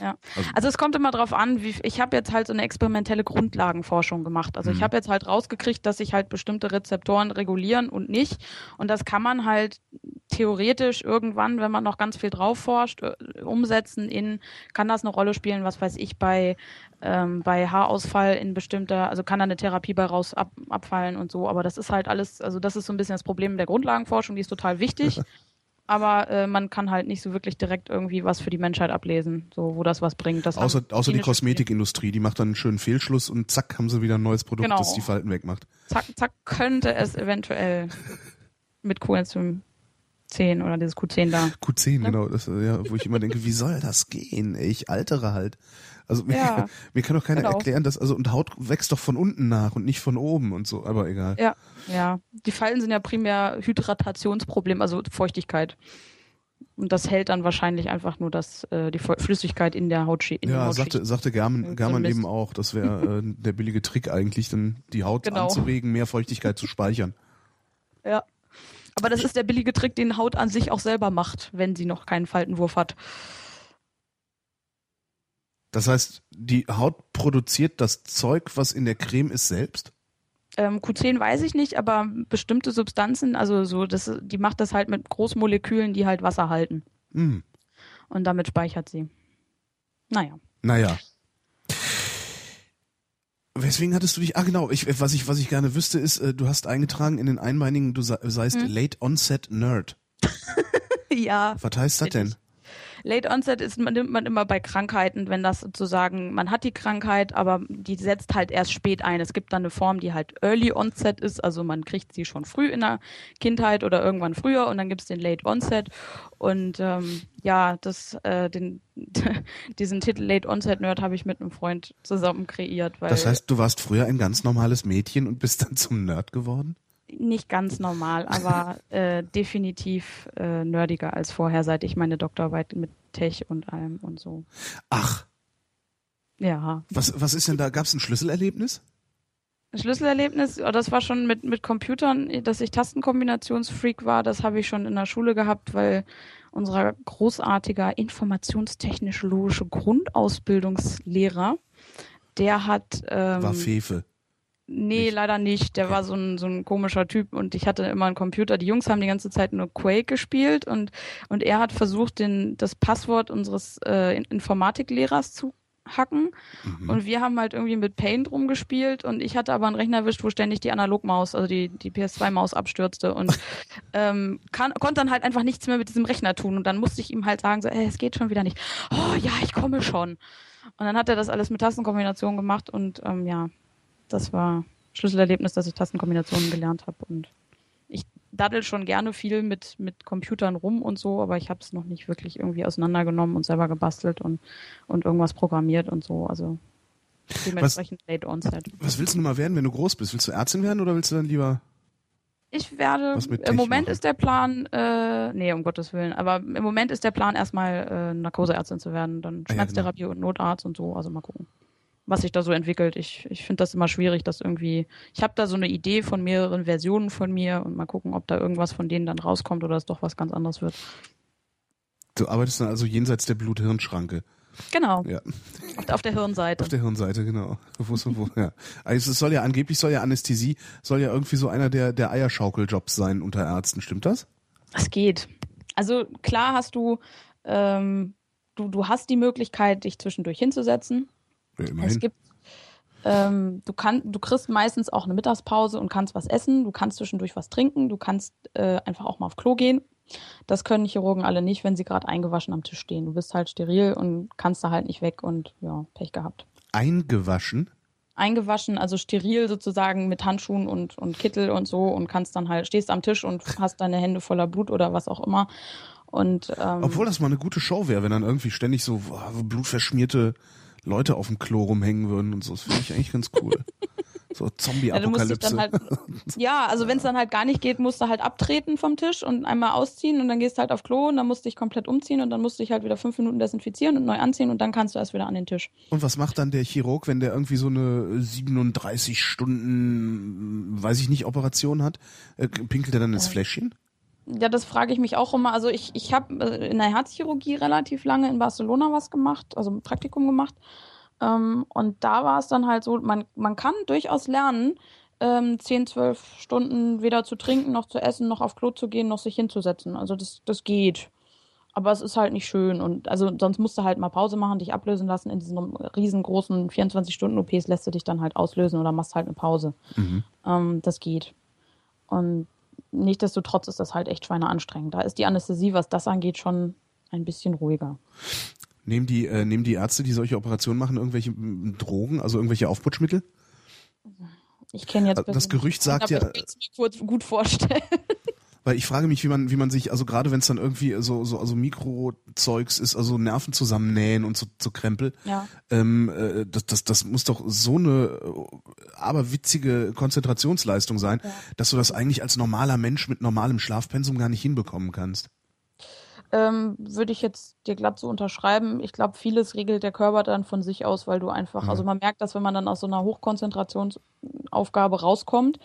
Ja. Also- Also, es kommt immer drauf an, wie ich habe jetzt halt so eine experimentelle Grundlagenforschung gemacht. Also Mhm. ich habe jetzt halt rausgekriegt, dass sich halt bestimmte Rezeptoren regulieren und nicht. Und das kann man halt theoretisch irgendwann, wenn man noch ganz viel drauf forscht, äh, umsetzen in, kann das eine Rolle spielen, was weiß ich, bei, ähm, bei Haarausfall in bestimmter, also kann da eine Therapie bei raus ab, abfallen und so. Aber das ist halt alles, also das ist so ein bisschen das Problem der Grundlagenforschung, die ist total wichtig. Aber äh, man kann halt nicht so wirklich direkt irgendwie was für die Menschheit ablesen, so wo das was bringt. Das Außer, außer die Kosmetikindustrie, die macht dann einen schönen Fehlschluss und zack, haben sie wieder ein neues Produkt, Genau. das die Falten wegmacht. Zack, zack, könnte es eventuell mit Coenzym 10 oder dieses Q10 da. Q10, Ja. genau, das, ja, wo ich immer denke, wie soll das gehen? Ich altere halt. Also mir, Ja. mir kann doch keiner Genau. erklären, dass also und Haut wächst doch von unten nach und nicht von oben und so, aber egal. Ja, ja. Die Falten sind ja primär Hydratationsproblem, also Feuchtigkeit. Und das hält dann wahrscheinlich einfach nur das, äh, die Flüssigkeit in der Hautschicht. In der Ja, Hautschicht. sagte, sagte German, German eben auch, das wäre äh, der billige Trick eigentlich, dann die Haut Genau. anzuregen, mehr Feuchtigkeit zu speichern. Ja. Aber das ist der billige Trick, den Haut an sich auch selber macht, wenn sie noch keinen Faltenwurf hat. Das heißt, die Haut produziert das Zeug, was in der Creme ist, selbst? Ähm, Q10 weiß ich nicht, aber bestimmte Substanzen, also so, das, die macht das halt mit Großmolekülen, die halt Wasser halten. Hm. Und damit speichert sie. Naja. Naja. Weswegen hattest du dich, ah genau, ich, was ich, was ich gerne wüsste, ist, äh, du hast eingetragen in den Einmeinigen, du sei- seist Hm. Late Onset Nerd. ja. Was heißt das denn? Late Onset ist, man nimmt man immer bei Krankheiten, wenn das sozusagen, man hat die Krankheit, aber die setzt halt erst spät ein. Es gibt dann eine Form, die halt Early Onset ist, also man kriegt sie schon früh in der Kindheit oder irgendwann früher und dann gibt's den Late Onset. Und ähm, ja, das, äh, den, diesen Titel Late Onset Nerd habe ich mit einem Freund zusammen kreiert, weil Das heißt, du warst früher ein ganz normales Mädchen und bist dann zum Nerd geworden? Nicht ganz normal, aber äh, definitiv äh, nerdiger als vorher, seit ich meine Doktorarbeit mit Tech und allem und so. Ach, Ja, was, was ist denn da? Gab es ein Schlüsselerlebnis? Schlüsselerlebnis, oh, das war schon mit, mit Computern, dass ich Tastenkombinationsfreak war, das habe ich schon in der Schule gehabt, weil unser großartiger informationstechnisch-logische Grundausbildungslehrer, der hat ähm, War Fefe. Nee, Nicht? leider nicht. Der Okay. war so ein, so ein komischer Typ und ich hatte immer einen Computer. Die Jungs haben die ganze Zeit nur Quake gespielt und, und er hat versucht, den, das Passwort unseres äh, In- Informatiklehrers zu hacken Mhm. und wir haben halt irgendwie mit Paint rumgespielt und ich hatte aber einen Rechner erwischt, wo ständig die Analogmaus, also die, die PS2-Maus abstürzte und ähm, kann, konnte dann halt einfach nichts mehr mit diesem Rechner tun und dann musste ich ihm halt sagen, so, ey, es geht schon wieder nicht. Oh ja, ich komme schon. Und dann hat er das alles mit Tastenkombinationen gemacht und ähm, ja, das war Schlüsselerlebnis, dass ich Tastenkombinationen gelernt habe und ich daddel schon gerne viel mit, mit Computern rum und so, aber ich habe es noch nicht wirklich irgendwie auseinandergenommen und selber gebastelt und, und irgendwas programmiert und so. Also dementsprechend Late Onset. Was willst du denn mal werden, wenn du groß bist? Willst du Ärztin werden oder willst du dann lieber Ich werde, Was im Moment ist der Plan, äh, nee, um Gottes Willen, aber im Moment ist der Plan erstmal äh, Narkoseärztin zu werden, dann Ah ja, Schmerztherapie und Notarzt und so, also mal gucken, was sich da so entwickelt. Ich, ich finde das immer schwierig, dass irgendwie, ich habe da so eine Idee von mehreren Versionen von mir und mal gucken, ob da irgendwas von denen dann rauskommt oder es doch was ganz anderes wird. Du arbeitest dann also jenseits der Blut-Hirn-Schranke. Genau, Ja, auf, der- Hirnseite. auf der Hirnseite, genau. Wo, so- wo, ja. Also es soll ja angeblich soll ja Anästhesie soll ja irgendwie so einer der der Eierschaukeljobs sein unter Ärzten, stimmt das? Es geht. Also klar hast du, ähm, du, du hast die Möglichkeit, dich zwischendurch hinzusetzen. Ja, Es immerhin. gibt, ähm, du kannst, du kriegst meistens auch eine Mittagspause und kannst was essen. Du kannst zwischendurch was trinken. Du kannst äh, einfach auch mal auf Klo gehen. Das können Chirurgen alle nicht, wenn sie gerade eingewaschen am Tisch stehen. Du bist halt steril und kannst da halt nicht weg und ja, Pech gehabt. Eingewaschen. Eingewaschen, also steril sozusagen mit Handschuhen und, und Kittel und so und kannst dann halt, stehst am Tisch und hast deine Hände voller Blut oder was auch immer. Und ähm, Obwohl das mal eine gute Show wäre, wenn dann irgendwie ständig so boah, blutverschmierte Leute auf dem Klo rumhängen würden und so. Das finde ich eigentlich ganz cool. so Ja, Zombie-Apokalypse. dann halt, ja, also wenn es dann halt gar nicht geht, musst du halt abtreten vom Tisch und einmal ausziehen und dann gehst du halt auf Klo und dann musst du dich komplett umziehen und dann musst du dich halt wieder fünf Minuten desinfizieren und neu anziehen und dann kannst du erst wieder an den Tisch. Und was macht dann der Chirurg, wenn der irgendwie so eine 37 Stunden, weiß ich nicht, Operation hat? Äh, Pinkelt er dann ins Fläschchen? Ja, das frage ich mich auch immer. Also ich, ich habe äh, in der Herzchirurgie relativ lange in Barcelona was gemacht, also ein Praktikum gemacht. Ähm, und da war es dann halt so, man, man kann durchaus lernen, ähm, 10, 12 Stunden weder zu trinken, noch zu essen, noch auf Klo zu gehen, noch sich hinzusetzen. Also das, das geht. Aber es ist halt nicht schön. Und also sonst musst du halt mal Pause machen, dich ablösen lassen. In diesen riesengroßen 24-Stunden-OPs lässt du dich dann halt auslösen oder machst halt eine Pause. Ähm, das geht. Und nichtsdestotrotz ist das halt echt schweineanstrengend. Da ist die Anästhesie, was das angeht, schon ein bisschen ruhiger. Nehmen die, äh, nehmen die Ärzte, die solche Operationen machen, irgendwelche mm, Drogen, also irgendwelche Aufputschmittel? Ich kenne jetzt Also das Gerücht sagt ja- ich mir kurz gut vorstellen. Weil ich frage mich, wie man, wie man sich, also gerade wenn es dann irgendwie so, so also Mikrozeugs ist, also Nerven zusammennähen und so, so Krempel, Ja. ähm, äh, das, das, das muss doch so eine äh, aberwitzige Konzentrationsleistung sein, dass du das eigentlich als normaler Mensch mit normalem Schlafpensum gar nicht hinbekommen kannst. Ähm, Würde ich jetzt dir glatt so unterschreiben. Ich glaube, vieles regelt der Körper dann von sich aus, weil du einfach, Mhm. also man merkt, dass wenn man dann aus so einer Hochkonzentrationsaufgabe rauskommt,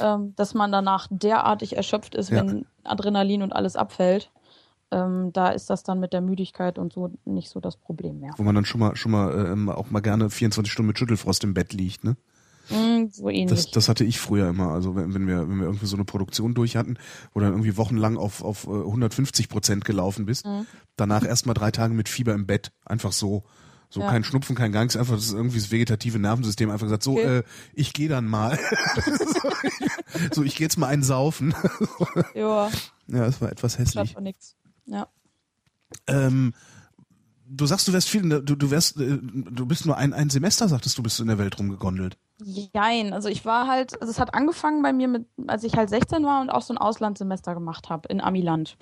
ähm, dass man danach derartig erschöpft ist, Ja. wenn Adrenalin und alles abfällt. Ähm, da ist das dann mit der Müdigkeit und so nicht so das Problem mehr. Wo man dann schon mal, schon mal ähm, auch mal gerne 24 Stunden mit Schüttelfrost im Bett liegt, ne? Mm, so ähnlich. Das, das hatte ich früher immer. Also wenn, wenn wir, wenn wir irgendwie so eine Produktion durch hatten, wo dann irgendwie wochenlang auf, auf äh, 150 Prozent gelaufen bist, Mhm. danach erstmal drei Tage mit Fieber im Bett. Einfach so. So Ja. kein Schnupfen, kein Gang, einfach das ist irgendwie das vegetative Nervensystem einfach gesagt, so, Okay. äh, ich gehe dann mal. so, ich gehe jetzt mal einen saufen. ja, ja, das war etwas hässlich. von nix. Ja. Ähm, du sagst, du wärst viel, der, du, du wärst, äh, du bist nur ein, ein Semester, sagtest du, bist du in der Welt rumgegondelt. Jein, also ich war halt, also es hat angefangen bei mir mit, als ich halt 16 war und auch so ein Auslandssemester gemacht habe in Amiland.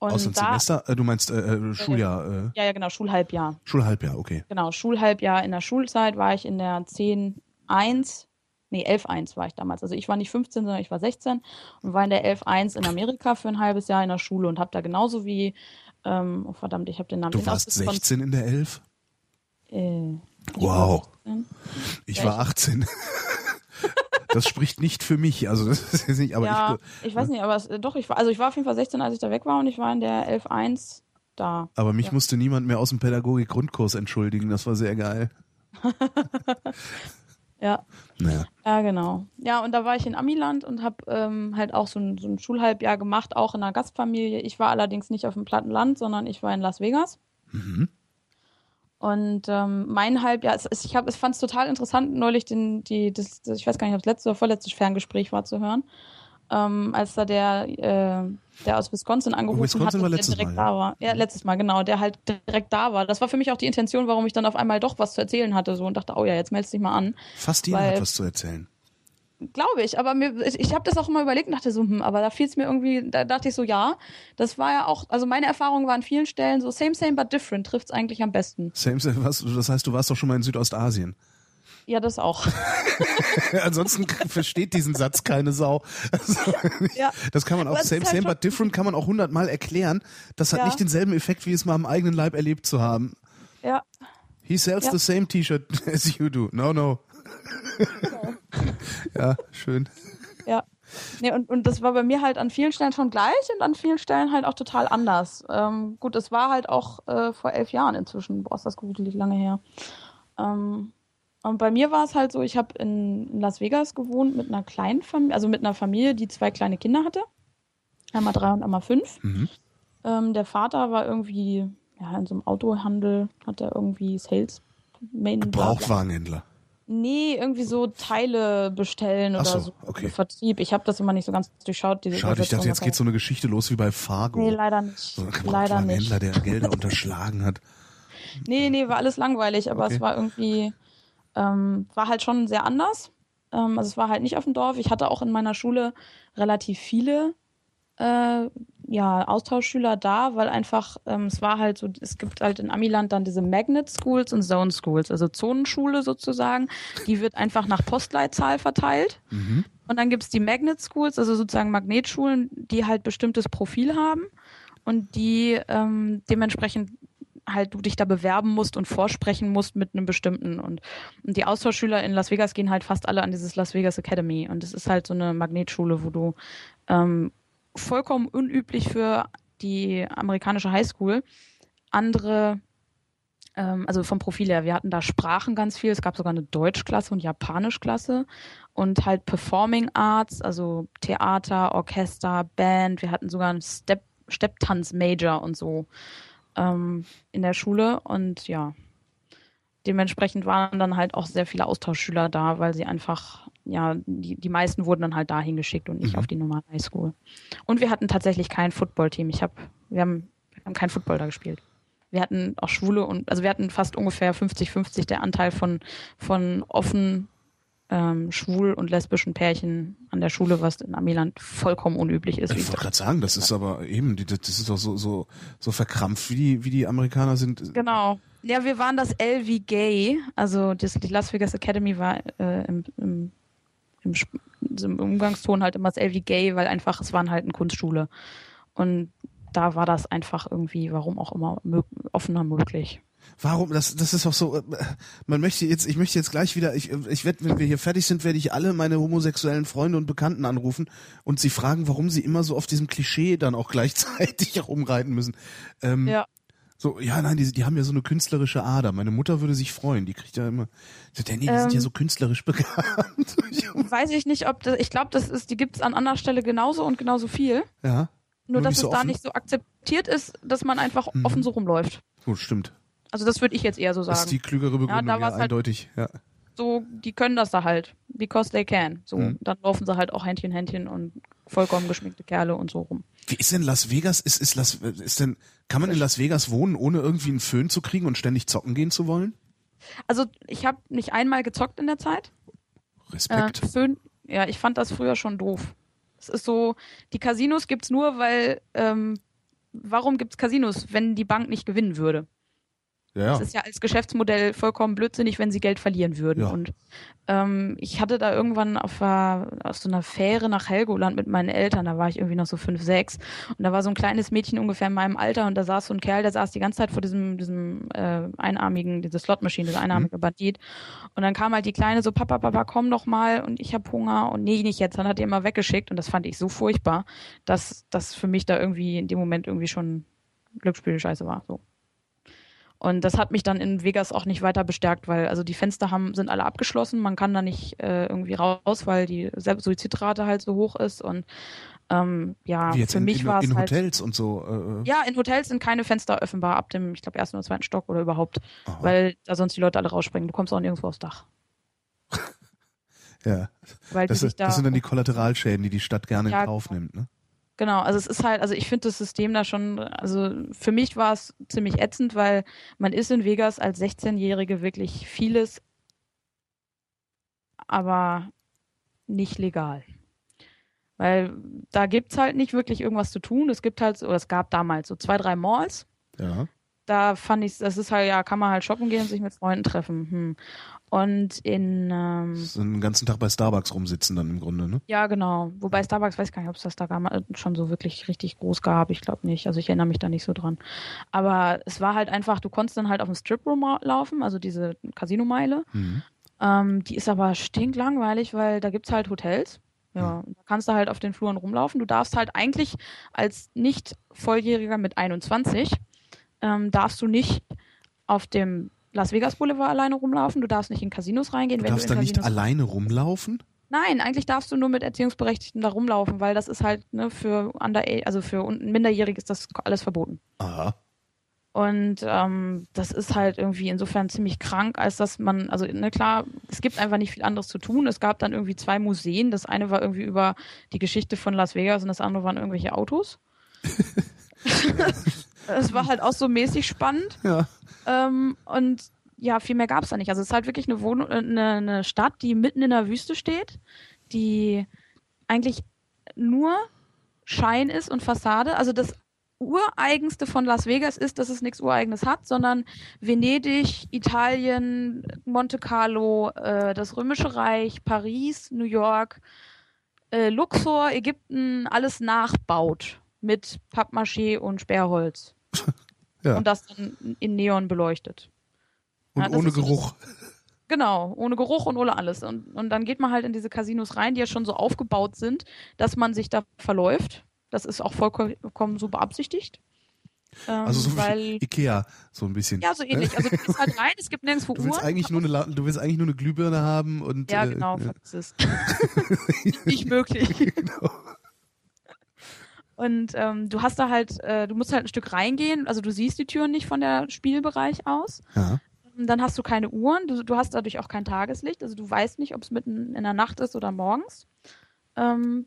Und Aus dem Semester, äh, du meinst äh, äh, Schuljahr, äh, Ja, ja, genau, Schulhalbjahr. Schulhalbjahr, okay. Genau, Schulhalbjahr in der Schulzeit war ich in der 10.1, nee, 11.1 war ich damals. Also ich war nicht 15, sondern ich war 16 und war in der 11.1 in Amerika für ein halbes Jahr in der Schule und habe da genauso wie, ähm, oh verdammt, ich habe den Namen Du warst Ausdruck von- 16 in der 11? Äh, Wow. war 16. Ich Ja, war ich- 18. das spricht nicht für mich. Also das ist jetzt nicht, aber ja, ich, ich, weiß nicht, aber es, äh, doch, ich war, also ich war auf jeden Fall 16, als ich da weg war und ich war in der 11.1 da. aber mich Ja. musste niemand mehr aus dem Pädagogik-Grundkurs entschuldigen. Das war sehr geil. Ja, Naja. ja, genau. Ja, und da war ich in Amiland und habe ähm, halt auch so ein, so ein Schulhalbjahr gemacht, auch in einer Gastfamilie. Ich war allerdings nicht auf dem platten Land, sondern ich war in Las Vegas. Mhm. Und ähm, mein Halbjahr, es, es, ich, hab, ich fand es total interessant, neulich den, die, das, das, ich weiß gar nicht, ob es letzte oder vorletzte Ferngespräch war zu hören, ähm, als da der, äh, der aus Wisconsin angerufen Wisconsin hat, der direkt Mal, da war. Ja, letztes Mal, genau, der halt direkt da war. Das war für mich auch die Intention, warum ich dann auf einmal doch was zu erzählen hatte so und dachte, oh ja, jetzt meldest dich mal an. Fast jeder hat was zu erzählen. Glaube ich, aber mir, ich, ich habe das auch immer überlegt und dachte so, hm, aber da fiel es mir irgendwie, da dachte ich so, ja, das war ja auch, also meine Erfahrung war an vielen Stellen so same, same, but different trifft's eigentlich am besten. Same, same, was, das heißt, du warst doch schon mal in Südostasien. Ja, das auch. Ansonsten versteht diesen Satz keine Sau. Also, ja. Das kann man auch, es same, halt same, but different kann man auch hundertmal erklären. Das hat Ja. nicht denselben Effekt, wie es mal am eigenen Leib erlebt zu haben. Ja, He sells Ja. the same T-Shirt as you do. No, no. ja, schön. ja. Nee, und, und das war bei mir halt an vielen Stellen schon gleich und an vielen Stellen halt auch total anders. Ähm, gut, es war halt auch äh, vor elf Jahren inzwischen. Boah, ist das gruselig lange her. Ähm, und bei mir war es halt so, ich habe in, Las Vegas gewohnt mit einer kleinen Familie, also mit einer Familie, die zwei kleine Kinder hatte. Einmal drei und einmal fünf. Mhm. Ähm, der Vater war irgendwie ja, in so einem Autohandel, hat er irgendwie Sales. Main Gebrauchtwagenhändler. Nee, irgendwie so Teile bestellen oder so, so okay. Vertrieb. Ich habe das immer nicht so ganz durchschaut. Diese Schade, ich dachte, jetzt geht so eine Geschichte los wie bei Fargo. Nee, leider nicht. So ein leider nicht. Händler, der Gelder unterschlagen hat. Nee, nee, war alles langweilig, aber okay. es war irgendwie, ähm, war halt schon sehr anders. Ähm, also es war halt nicht auf dem Dorf. Ich hatte auch in meiner Schule relativ viele äh, ja, Austauschschüler da, weil einfach, ähm, es war halt so, es gibt halt in Amiland dann diese Magnet Schools und Zone Schools, also Zonenschule sozusagen. Die wird einfach nach Postleitzahl verteilt. Mhm. Und dann gibt's die Magnet Schools, also sozusagen Magnetschulen, die halt bestimmtes Profil haben und die ähm, dementsprechend halt du dich da bewerben musst und vorsprechen musst mit einem bestimmten und, und die Austauschschüler in Las Vegas gehen halt fast alle an dieses Las Vegas Academy und es ist halt so eine Magnetschule, wo du ähm, vollkommen unüblich für die amerikanische Highschool. Andere ähm, also vom Profil her, wir hatten da Sprachen ganz viel, es gab sogar eine Deutschklasse und Japanischklasse und halt Performing Arts, also Theater, Orchester, Band, wir hatten sogar einen Step, Stepptanz-Major und so ähm, in der Schule. Und ja, dementsprechend waren dann halt auch sehr viele Austauschschüler da, weil sie einfach, ja, die, die meisten wurden dann halt dahin geschickt und nicht mhm. auf die normale Highschool. Und wir hatten tatsächlich kein Footballteam. Ich habe, wir haben, wir haben kein Football da gespielt. Wir hatten auch Schwule und, also wir hatten fast ungefähr 50-50 der Anteil von, von offen ähm, schwul und lesbischen Pärchen an der Schule, was in Amiland vollkommen unüblich ist. Ich wollte gerade sagen, das ist aber eben, das ist doch so, so, so verkrampft, wie die, wie die Amerikaner sind. Genau. Ja, wir waren das L wie gay, also das, die Las Vegas Academy war äh, im, im, im, im Umgangston halt immer das L wie gay, weil einfach, es waren halt eine Kunstschule. Und da war das einfach irgendwie, warum auch immer, offener möglich. Warum? Das, das ist auch so. Man möchte jetzt, ich möchte jetzt gleich wieder. Ich, ich werde, wenn wir hier fertig sind, werde ich alle meine homosexuellen Freunde und Bekannten anrufen und sie fragen, warum sie immer so auf diesem Klischee dann auch gleichzeitig rumreiten müssen. Ähm, ja. So, ja, nein, die, die haben ja so eine künstlerische Ader. Meine Mutter würde sich freuen. Die kriegt ja immer. So, Danny, die ähm, sind ja ähm. so künstlerisch bekannt. weiß ich nicht, ob das. Ich glaube, das ist, die gibt's an anderer Stelle genauso und genauso viel. Ja. Nur, Nur dass es so da nicht so akzeptiert ist, dass man einfach mhm. offen so rumläuft. Gut, stimmt. Also das würde ich jetzt eher so sagen. Das ist die klügere Begründung, ja, da ja halt eindeutig. Ja. So, die können das da halt, because they can. So, mhm. dann laufen sie halt auch Händchen, Händchen und vollkommen geschminkte Kerle und so rum. Wie ist denn Las Vegas? Ist, ist Las, ist denn, kann man in Las Vegas wohnen, ohne irgendwie einen Föhn zu kriegen und ständig zocken gehen zu wollen? Also ich habe nicht einmal gezockt in der Zeit. Respekt. Äh, Föhn, ja, ich fand das früher schon doof. Es ist so, die Casinos gibt's nur, weil ähm, warum gibt's Casinos, wenn die Bank nicht gewinnen würde? Ja, ja. Das ist ja als Geschäftsmodell vollkommen blödsinnig, wenn sie Geld verlieren würden. Ja. Und ähm, ich hatte da irgendwann auf, auf so einer Fähre nach Helgoland mit meinen Eltern, da war ich irgendwie noch so fünf, sechs. Und da war so ein kleines Mädchen ungefähr in meinem Alter und da saß so ein Kerl, der saß die ganze Zeit vor diesem, diesem äh, einarmigen, diese Slotmaschine, dieser einarmige mhm. Bandit. Und dann kam halt die Kleine so, Papa, Papa, komm doch mal und ich hab Hunger und nee, nicht jetzt. Dann hat er immer weggeschickt und das fand ich so furchtbar, dass das für mich da irgendwie in dem Moment irgendwie schon Glücksspiel-Scheiße war. So. Und das hat mich dann in Vegas auch nicht weiter bestärkt, weil also die Fenster haben, sind alle abgeschlossen, man kann da nicht äh, irgendwie raus, weil die Suizidrate halt so hoch ist und ähm, ja, Wie jetzt für in, mich in, war es in halt, Hotels und so. Äh, äh, ja, in Hotels sind keine Fenster offenbar ab dem, ich glaube, ersten oder zweiten Stock oder überhaupt, Aha. weil da sonst die Leute alle rausspringen. Du kommst auch nirgendwo aufs Dach. ja, weil das, da, das sind dann die Kollateralschäden, die die Stadt gerne ja, in Kauf nimmt. Ne? Genau, also es ist halt, also ich finde das System da schon, also für mich war es ziemlich ätzend, weil man ist in Vegas als 16-Jährige wirklich vieles, aber nicht legal. Weil da gibt's halt nicht wirklich irgendwas zu tun. Es gibt halt, oder es gab damals so zwei, drei Malls. Ja. Da fand ich, das ist halt, ja, kann man halt shoppen gehen und sich mit Freunden treffen. Hm. Und in ähm, so einen ganzen Tag bei Starbucks rumsitzen dann im Grunde, ne? Ja, genau. Wobei Starbucks weiß gar nicht, ob es das da schon so wirklich richtig groß gab. Ich glaube nicht. Also ich erinnere mich da nicht so dran. Aber es war halt einfach, du konntest dann halt auf dem Strip Room laufen, also diese Casino-Meile. Mhm. Ähm, die ist aber stinklangweilig, weil da gibt's halt Hotels. Ja, mhm. da kannst du halt auf den Fluren rumlaufen. Du darfst halt eigentlich als nicht Volljähriger mit 21 ähm, darfst du nicht auf dem Las Vegas Boulevard alleine rumlaufen, du darfst nicht in Casinos reingehen. Du darfst du da nicht alleine rumlaufen? Nein, eigentlich darfst du nur mit Erziehungsberechtigten da rumlaufen, weil das ist halt ne, für under also für Minderjährige ist das alles verboten. Aha. Und ähm, das ist halt irgendwie insofern ziemlich krank, als dass man, also ne, klar, es gibt einfach nicht viel anderes zu tun. Es gab dann irgendwie zwei Museen. Das eine war irgendwie über die Geschichte von Las Vegas und das andere waren irgendwelche Autos. Es war halt auch so mäßig spannend. Ja. Ähm, und ja, viel mehr gab es da nicht. Also es ist halt wirklich eine, Wohn äh, eine, eine Stadt, die mitten in der Wüste steht, die eigentlich nur Schein ist und Fassade. Also das Ureigenste von Las Vegas ist, dass es nichts Ureigenes hat, sondern Venedig, Italien, Monte Carlo, äh, das Römische Reich, Paris, New York, äh, Luxor, Ägypten, alles nachbaut mit Pappmaché und Sperrholz. Ja. Und das dann in Neon beleuchtet. Und Ja, ohne Geruch. Genau, ohne Geruch und ohne alles. Und, und dann geht man halt in diese Casinos rein, die ja schon so aufgebaut sind, dass man sich da verläuft. Das ist auch vollkommen so beabsichtigt. Ähm, Also so weil, Ikea, so ein bisschen. ja, so ähnlich. Also du gehst halt rein, es gibt nirgendwo Du willst Uhren. eigentlich nur eine, du willst eigentlich nur eine Glühbirne haben und ja, äh, genau, ja, vergiss es. Nicht möglich. genau. Und ähm, du hast da halt, äh, du musst halt ein Stück reingehen, also du siehst die Türen nicht von der Spielbereich aus. Ja. Und Dann hast du keine Uhren, du, du hast dadurch auch kein Tageslicht, also du weißt nicht, ob es mitten in der Nacht ist oder morgens. Ähm,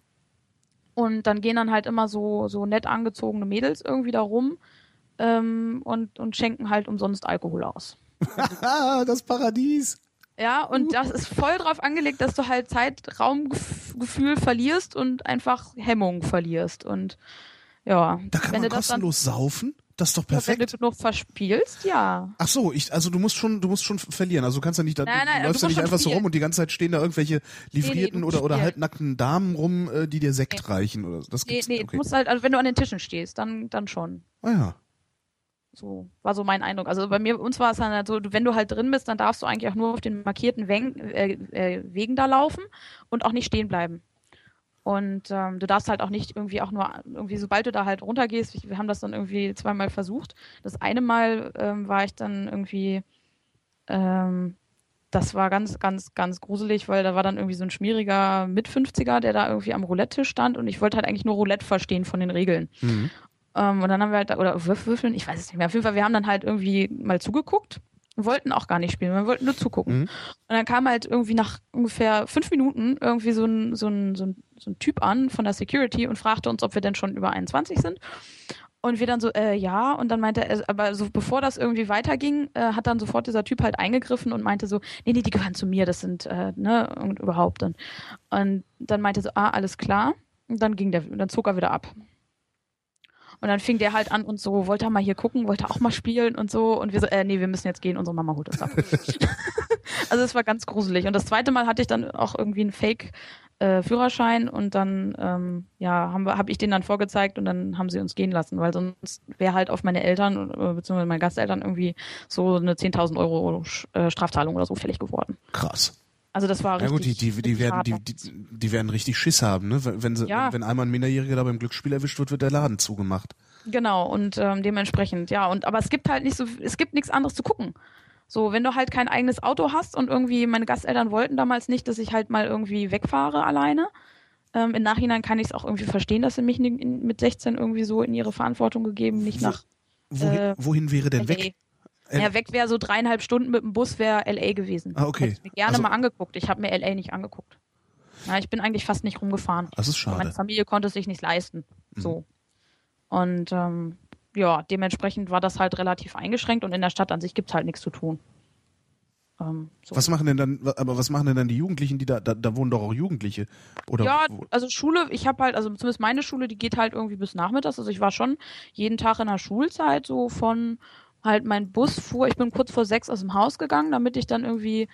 und dann gehen dann halt immer so, so nett angezogene Mädels irgendwie da rum ähm, und, und schenken halt umsonst Alkohol aus. Das Paradies. Ja, und das ist voll drauf angelegt, dass du halt Zeitraumgefühl verlierst und einfach Hemmung verlierst. Und ja, Da kann man du das dann, kostenlos saufen. Das ist doch wenn du perfekt. genug verspielst, ja. Ach so, ich, also du musst schon, du musst schon verlieren. Also du kannst ja nicht, da, Nein, nein, du du läufst ja musst nicht einfach so spielen. rum und die ganze Zeit stehen da irgendwelche livrierten du oder, musst oder spielen. halbnackten Damen rum, äh, die dir Sekt reichen oder so. Das Nee, gibt's nee, okay. du musst halt, also wenn du an den Tischen stehst, dann, dann schon. Ah ja. So, war so mein Eindruck. Also bei mir, uns war es dann halt so, wenn du halt drin bist, dann darfst du eigentlich auch nur auf den markierten Wegen, äh, äh, Wegen da laufen und auch nicht stehen bleiben. Und ähm, du darfst halt auch nicht irgendwie auch nur, irgendwie, sobald du da halt runtergehst, ich, wir haben das dann irgendwie zweimal versucht. Das eine Mal ähm, war ich dann irgendwie, ähm, das war ganz, ganz, ganz gruselig, weil da war dann irgendwie so ein schmieriger Mit-50er, der da irgendwie am Roulette-Tisch stand und ich wollte halt eigentlich nur Roulette verstehen von den Regeln. Mhm. Ähm, und dann haben wir halt, oder Würf- Würfeln, ich weiß es nicht mehr. Auf jeden Fall, wir haben dann halt irgendwie mal zugeguckt. Wollten auch gar nicht spielen, wir wollten nur zugucken. Mhm. Und dann kam halt irgendwie nach ungefähr fünf Minuten irgendwie so ein, so, ein, so, ein, so ein Typ an von der Security und fragte uns, ob wir denn schon über 21 sind. Und wir dann so, äh, ja. Und dann meinte er, aber so bevor das irgendwie weiterging, äh, hat dann sofort dieser Typ halt eingegriffen und meinte so, nee, nee, die gehören zu mir, das sind, äh, ne, und überhaupt. Und, und dann meinte er so, ah, alles klar. Und dann ging der, dann zog er wieder ab. Und dann fing der halt an und so, wollte er mal hier gucken, wollte auch mal spielen und so. Und wir so, äh, nee, wir müssen jetzt gehen, unsere Mama holt uns ab. also es war ganz gruselig. Und das zweite Mal hatte ich dann auch irgendwie einen Fake äh, Führerschein und dann ähm, ja habe ich den dann vorgezeigt und dann haben sie uns gehen lassen, weil sonst wäre halt auf meine Eltern äh, beziehungsweise meine Gasteltern irgendwie so eine 10.000 Euro äh, Strafzahlung oder so fällig geworden. Krass. Also das war Ja gut, die, richtig. die, die, richtig werden, die, die, die werden richtig Schiss haben, ne? Wenn, wenn sie, Ja. wenn einmal ein Minderjähriger da beim Glücksspiel erwischt wird, wird der Laden zugemacht. Genau, und ähm, dementsprechend, ja, und aber es gibt halt nicht so, es gibt nichts anderes zu gucken. So, wenn du halt kein eigenes Auto hast und irgendwie meine Gasteltern wollten damals nicht, dass ich halt mal irgendwie wegfahre alleine. Ähm, Im Nachhinein kann ich es auch irgendwie verstehen, dass sie mich in, in, mit 16 irgendwie so in ihre Verantwortung gegeben, nicht Wo- nach Wohin, Äh, wohin wäre denn LA. weg? Äh, Ja, weg wäre so dreieinhalb Stunden mit dem Bus wäre LA gewesen. Ah, okay. Hätte ich mir gerne Also- mal angeguckt. Ich habe mir LA nicht angeguckt. Ja, ich bin eigentlich fast nicht rumgefahren. Das ist Meine schade. Mhm. Familie konnte es sich nicht leisten. So. Und ähm, ja, dementsprechend war das halt relativ eingeschränkt und in der Stadt an sich gibt's halt nichts zu tun. Ähm, so. Was machen denn dann, aber was machen denn dann die Jugendlichen, die da, da, da wohnen doch auch Jugendliche? Oder ja, also Schule, ich habe halt, also zumindest meine Schule, die geht halt irgendwie bis nachmittags. Also ich war schon jeden Tag in der Schulzeit so von halt mein Bus fuhr. Ich bin kurz vor sechs aus dem Haus gegangen, damit ich dann irgendwie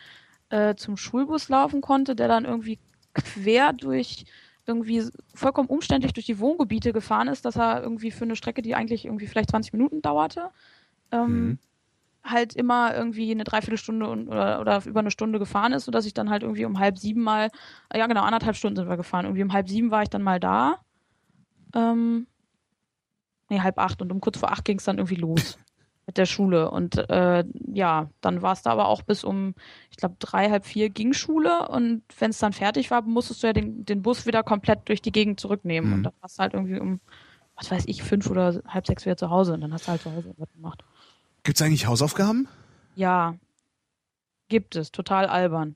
äh, zum Schulbus laufen konnte, der dann irgendwie quer durch irgendwie vollkommen umständlich durch die Wohngebiete gefahren ist, dass er irgendwie für eine Strecke, die eigentlich irgendwie vielleicht 20 Minuten dauerte, ähm, Mhm. halt immer irgendwie eine Dreiviertelstunde und, oder, oder über eine Stunde gefahren ist, sodass ich dann halt irgendwie um halb sieben mal, ja genau, anderthalb Stunden sind wir gefahren. Irgendwie um halb sieben war ich dann mal da. Ähm, nee, halb acht und um kurz vor acht ging es dann irgendwie los. Mit der Schule. Und äh, ja, dann war es da aber auch bis um, ich glaube, drei, halb vier ging Schule und wenn es dann fertig war, musstest du ja den, den Bus wieder komplett durch die Gegend zurücknehmen. Mhm. Und dann warst du halt irgendwie um, was weiß ich, fünf oder halb sechs wieder zu Hause und dann hast du halt zu Hause was gemacht. Gibt es eigentlich Hausaufgaben? Ja, gibt es. Total albern.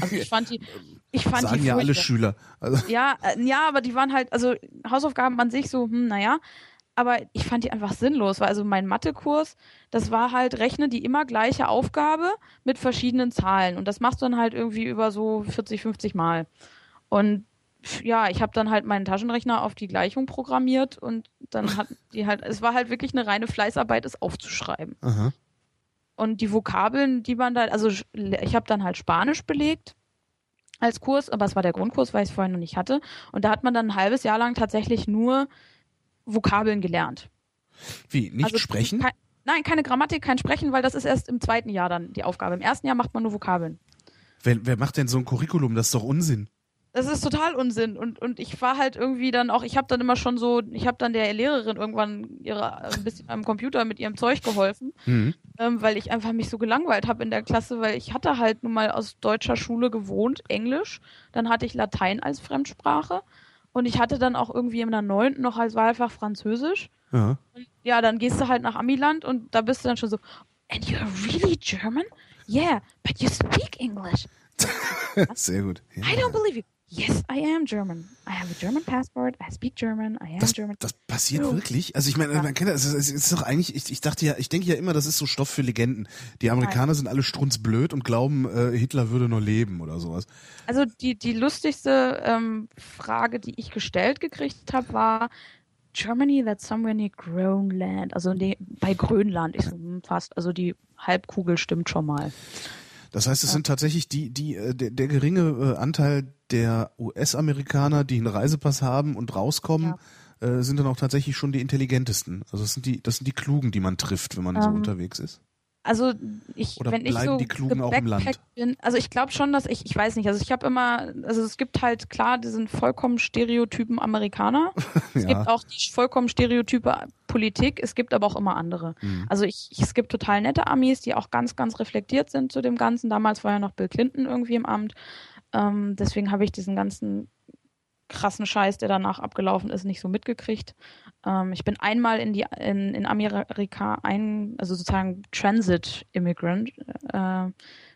Also ich fand die, ich fand Sagen die ja alle Schüler. Also. Ja, äh, ja, aber die waren halt, also Hausaufgaben an sich so, hm, naja, aber ich fand die einfach sinnlos, weil also mein Mathekurs, das war halt, rechne die immer gleiche Aufgabe mit verschiedenen Zahlen und das machst du dann halt irgendwie über so 40, 50 Mal. Und ja, ich habe dann halt meinen Taschenrechner auf die Gleichung programmiert und dann hat die halt, es war halt wirklich eine reine Fleißarbeit, es aufzuschreiben. Aha. Und die Vokabeln, die man da, also ich habe dann halt Spanisch belegt als Kurs, aber es war der Grundkurs, weil ich es vorher noch nicht hatte. Und da hat man dann ein halbes Jahr lang tatsächlich nur Vokabeln gelernt. Wie? Nicht also, sprechen? Kein, nein, keine Grammatik, kein Sprechen, weil das ist erst im zweiten Jahr dann die Aufgabe. Im ersten Jahr macht man nur Vokabeln. Wer, wer macht denn so ein Curriculum? Das ist doch Unsinn. Das ist total Unsinn und und ich war halt irgendwie dann auch, ich habe dann immer schon so, ich habe dann der Lehrerin irgendwann ihre ein bisschen am Computer mit ihrem Zeug geholfen, mhm. ähm, weil ich einfach mich so gelangweilt habe in der Klasse, weil ich hatte halt nun mal aus deutscher Schule gewohnt Englisch, dann hatte ich Latein als Fremdsprache und ich hatte dann auch irgendwie in der neunten noch als Wahlfach Französisch. Ja. Und ja, dann gehst du halt nach Amiland und da bist du dann schon so, and you're really German? Yeah, but you speak English. Sehr gut. Ja. I don't believe you. Yes, I am German. I have a German passport. I speak German. I am das, German. Das passiert oh. wirklich? Also ich meine, ja. man kennt das. Es ist doch eigentlich. Ich, ich dachte ja, ich denke ja immer, das ist so Stoff für Legenden. Die Amerikaner Nein. sind alle strunzblöd und glauben, äh, Hitler würde nur leben oder sowas. Also die die lustigste ähm, Frage, die ich gestellt gekriegt habe, war Germany, that's somewhere near Grönland. Also nee, bei Grönland. Ich so, hm, fast. Also die Halbkugel stimmt schon mal. Das heißt, es sind tatsächlich die, die, äh, der, der geringe äh, Anteil der US-Amerikaner, die einen Reisepass haben und rauskommen, ja. äh, sind dann auch tatsächlich schon die intelligentesten. Also das sind die, das sind die Klugen, die man trifft, wenn man ähm, so unterwegs ist. Also ich, Oder wenn ich so die Klugen auch im Land? Bin, also ich glaube schon, dass ich, ich weiß nicht, also ich habe immer, also es gibt halt klar diesen vollkommen stereotypen Amerikaner. Es gibt auch die vollkommen stereotype Politik, es gibt aber auch immer andere. Mhm. Also ich, ich, es gibt total nette Amis, die auch ganz, ganz reflektiert sind zu dem Ganzen. Damals war ja noch Bill Clinton irgendwie im Amt. Ähm, deswegen habe ich diesen ganzen krassen Scheiß, der danach abgelaufen ist, nicht so mitgekriegt. Ähm, ich bin einmal in die in, in Amerika ein, also sozusagen Transit Immigrant, äh,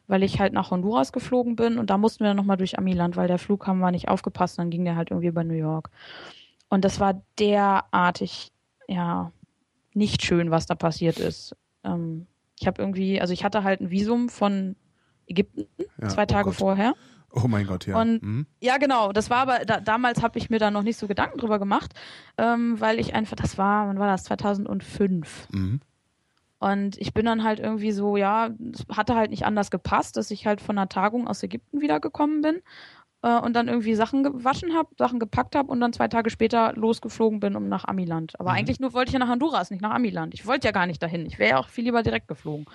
weil ich halt nach Honduras geflogen bin und da mussten wir dann nochmal durch Amiland, weil der Flughafen war nicht aufgepasst, dann ging der halt irgendwie über New York. Und das war derartig, ja, nicht schön, was da passiert ist. Ähm, ich habe irgendwie, also ich hatte halt ein Visum von Ägypten ja, zwei oh Tage oh vorher. Oh mein Gott, ja. Und mhm. ja, genau. Das war aber da, damals habe ich mir da noch nicht so Gedanken drüber gemacht, ähm, weil ich einfach, das war, wann war das? 2005. Mhm. Und ich bin dann halt irgendwie so, ja, es hatte halt nicht anders gepasst, dass ich halt von einer Tagung aus Ägypten wiedergekommen bin äh, und dann irgendwie Sachen gewaschen habe, Sachen gepackt habe und dann zwei Tage später losgeflogen bin um nach Amiland. Aber mhm. eigentlich nur wollte ich ja nach Honduras, nicht nach Amiland. Ich wollte ja gar nicht dahin. Ich wäre ja auch viel lieber direkt geflogen.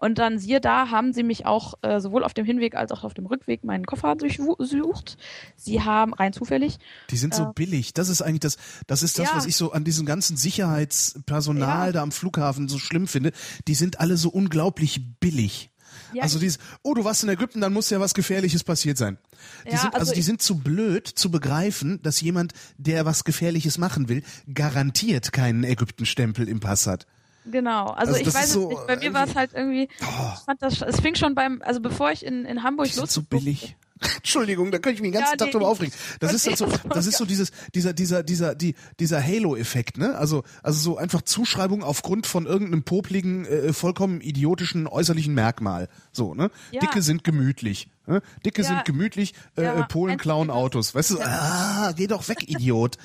Und dann siehe da, haben sie mich auch äh, sowohl auf dem Hinweg als auch auf dem Rückweg meinen Koffer durchsucht. Sie haben rein zufällig. Die sind so äh, billig. Das ist eigentlich das, das ist das, ja. was ich so an diesem ganzen Sicherheitspersonal ja. da am Flughafen so schlimm finde. Die sind alle so unglaublich billig. Ja, also dieses, oh, du warst in Ägypten, dann muss ja was Gefährliches passiert sein. Die ja, sind, also, also die sind zu blöd zu begreifen, dass jemand, der was Gefährliches machen will, garantiert keinen Ägyptenstempel im Pass hat. Genau, also, also ich weiß so, nicht, bei mir war es halt irgendwie, oh. ich fand das, es fing schon beim, also bevor ich in, in Hamburg los. so billig. Entschuldigung, da kann ich mich den ganzen ja, Tag drüber aufregen. Das ist halt so, das ist so dieses, dieser, dieser, dieser, die, dieser Halo-Effekt, ne? Also, also so einfach Zuschreibung aufgrund von irgendeinem popligen, äh, vollkommen idiotischen äußerlichen Merkmal. So, ne? Ja. Dicke sind gemütlich. Ne? Dicke ja. sind gemütlich, äh, ja. Polen klauen Autos. Weißt du, ah, geh doch weg, Idiot.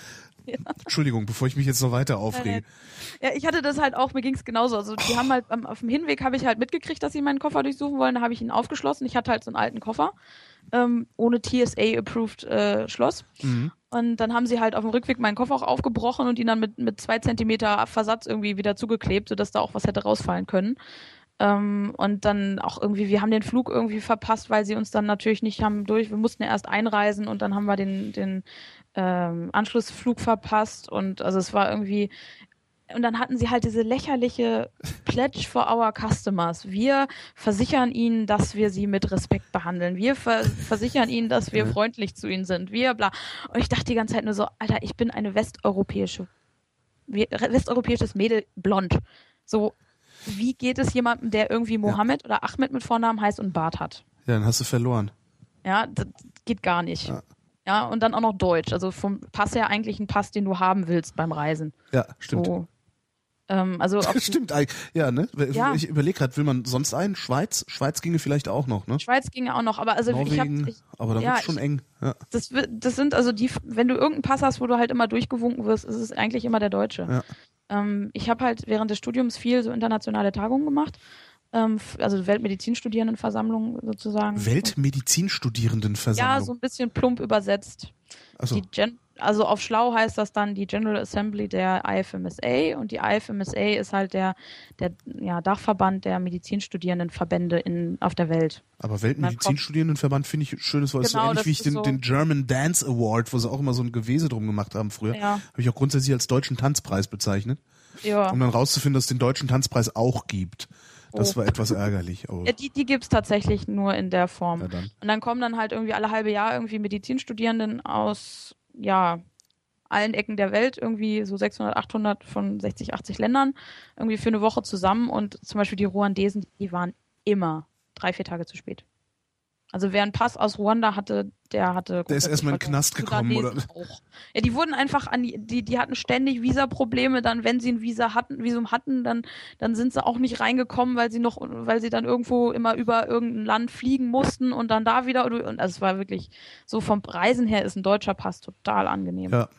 Ja. Entschuldigung, bevor ich mich jetzt noch weiter aufrege. Ja, ich hatte das halt auch, mir ging es genauso. Also die oh. haben halt auf dem Hinweg habe ich halt mitgekriegt, dass sie meinen Koffer durchsuchen wollen. Da habe ich ihn aufgeschlossen. Ich hatte halt so einen alten Koffer ähm, ohne TSA-approved äh, Schloss. Mhm. Und dann haben sie halt auf dem Rückweg meinen Koffer auch aufgebrochen und ihn dann mit, mit zwei Zentimeter Versatz irgendwie wieder zugeklebt, sodass da auch was hätte rausfallen können. Ähm, und dann auch irgendwie, wir haben den Flug irgendwie verpasst, weil sie uns dann natürlich nicht haben durch, wir mussten ja erst einreisen und dann haben wir den, den ähm, Anschlussflug verpasst und also es war irgendwie, und dann hatten sie halt diese lächerliche Pledge for our customers. Wir versichern ihnen, dass wir sie mit Respekt behandeln. Wir ver versichern ihnen, dass wir freundlich zu ihnen sind. Wir bla. Und ich dachte die ganze Zeit nur so, Alter, ich bin eine westeuropäische, westeuropäisches Mädel blond. So, wie geht es jemandem, der irgendwie Mohammed ja. oder Ahmed mit Vornamen heißt und Bart hat? Ja, dann hast du verloren. Ja, das geht gar nicht. Ja. Ja. und dann auch noch Deutsch. Also vom Pass her eigentlich ein Pass, den du haben willst beim Reisen. Ja, stimmt. So. Ähm, also Stimmt, ja, ne? Ja. Ich überlege gerade, will man sonst einen? Schweiz? Schweiz ginge vielleicht auch noch, ne? Schweiz ginge auch noch, aber also Norwegen, ich hab, aber da ja, wird schon ich, eng. Ja. Das, das sind also die, wenn du irgendeinen Pass hast, wo du halt immer durchgewunken wirst, ist es eigentlich immer der Deutsche. Ja. Ähm, ich habe halt während des Studiums viel so internationale Tagungen gemacht also Weltmedizinstudierendenversammlung sozusagen. Weltmedizinstudierendenversammlung? Ja, so ein bisschen plump übersetzt. So. Also auf Schlau heißt das dann die General Assembly der IFMSA und die IFMSA ist halt der, der ja, Dachverband der Medizinstudierendenverbände in, auf der Welt. Aber Weltmedizinstudierendenverband finde ich schönes Wort. Genau, so ähnlich wie ich den, so den German Dance Award, wo sie auch immer so ein Gewese drum gemacht haben früher, ja. habe ich auch grundsätzlich als deutschen Tanzpreis bezeichnet. Ja. Um dann rauszufinden, dass es den deutschen Tanzpreis auch gibt. Das oh. war etwas ärgerlich. Oh. Ja, die die gibt es tatsächlich nur in der Form. Ja, dann. Und dann kommen dann halt irgendwie alle halbe Jahr irgendwie Medizinstudierenden aus ja, allen Ecken der Welt, irgendwie so 600, 800 von 60, 80 Ländern, irgendwie für eine Woche zusammen und zum Beispiel die Ruandesen, die waren immer drei, vier Tage zu spät. Also wer einen Pass aus Ruanda hatte, der hatte. Der ist erstmal in den Knast gekommen, oder? Auch. Ja, die wurden einfach an die, die, die hatten ständig Visaprobleme, dann, wenn sie ein Visa hatten, Visum hatten, dann, dann sind sie auch nicht reingekommen, weil sie noch, weil sie dann irgendwo immer über irgendein Land fliegen mussten und dann da wieder, und also es war wirklich, so vom Preisen her ist ein deutscher Pass total angenehm. Ja.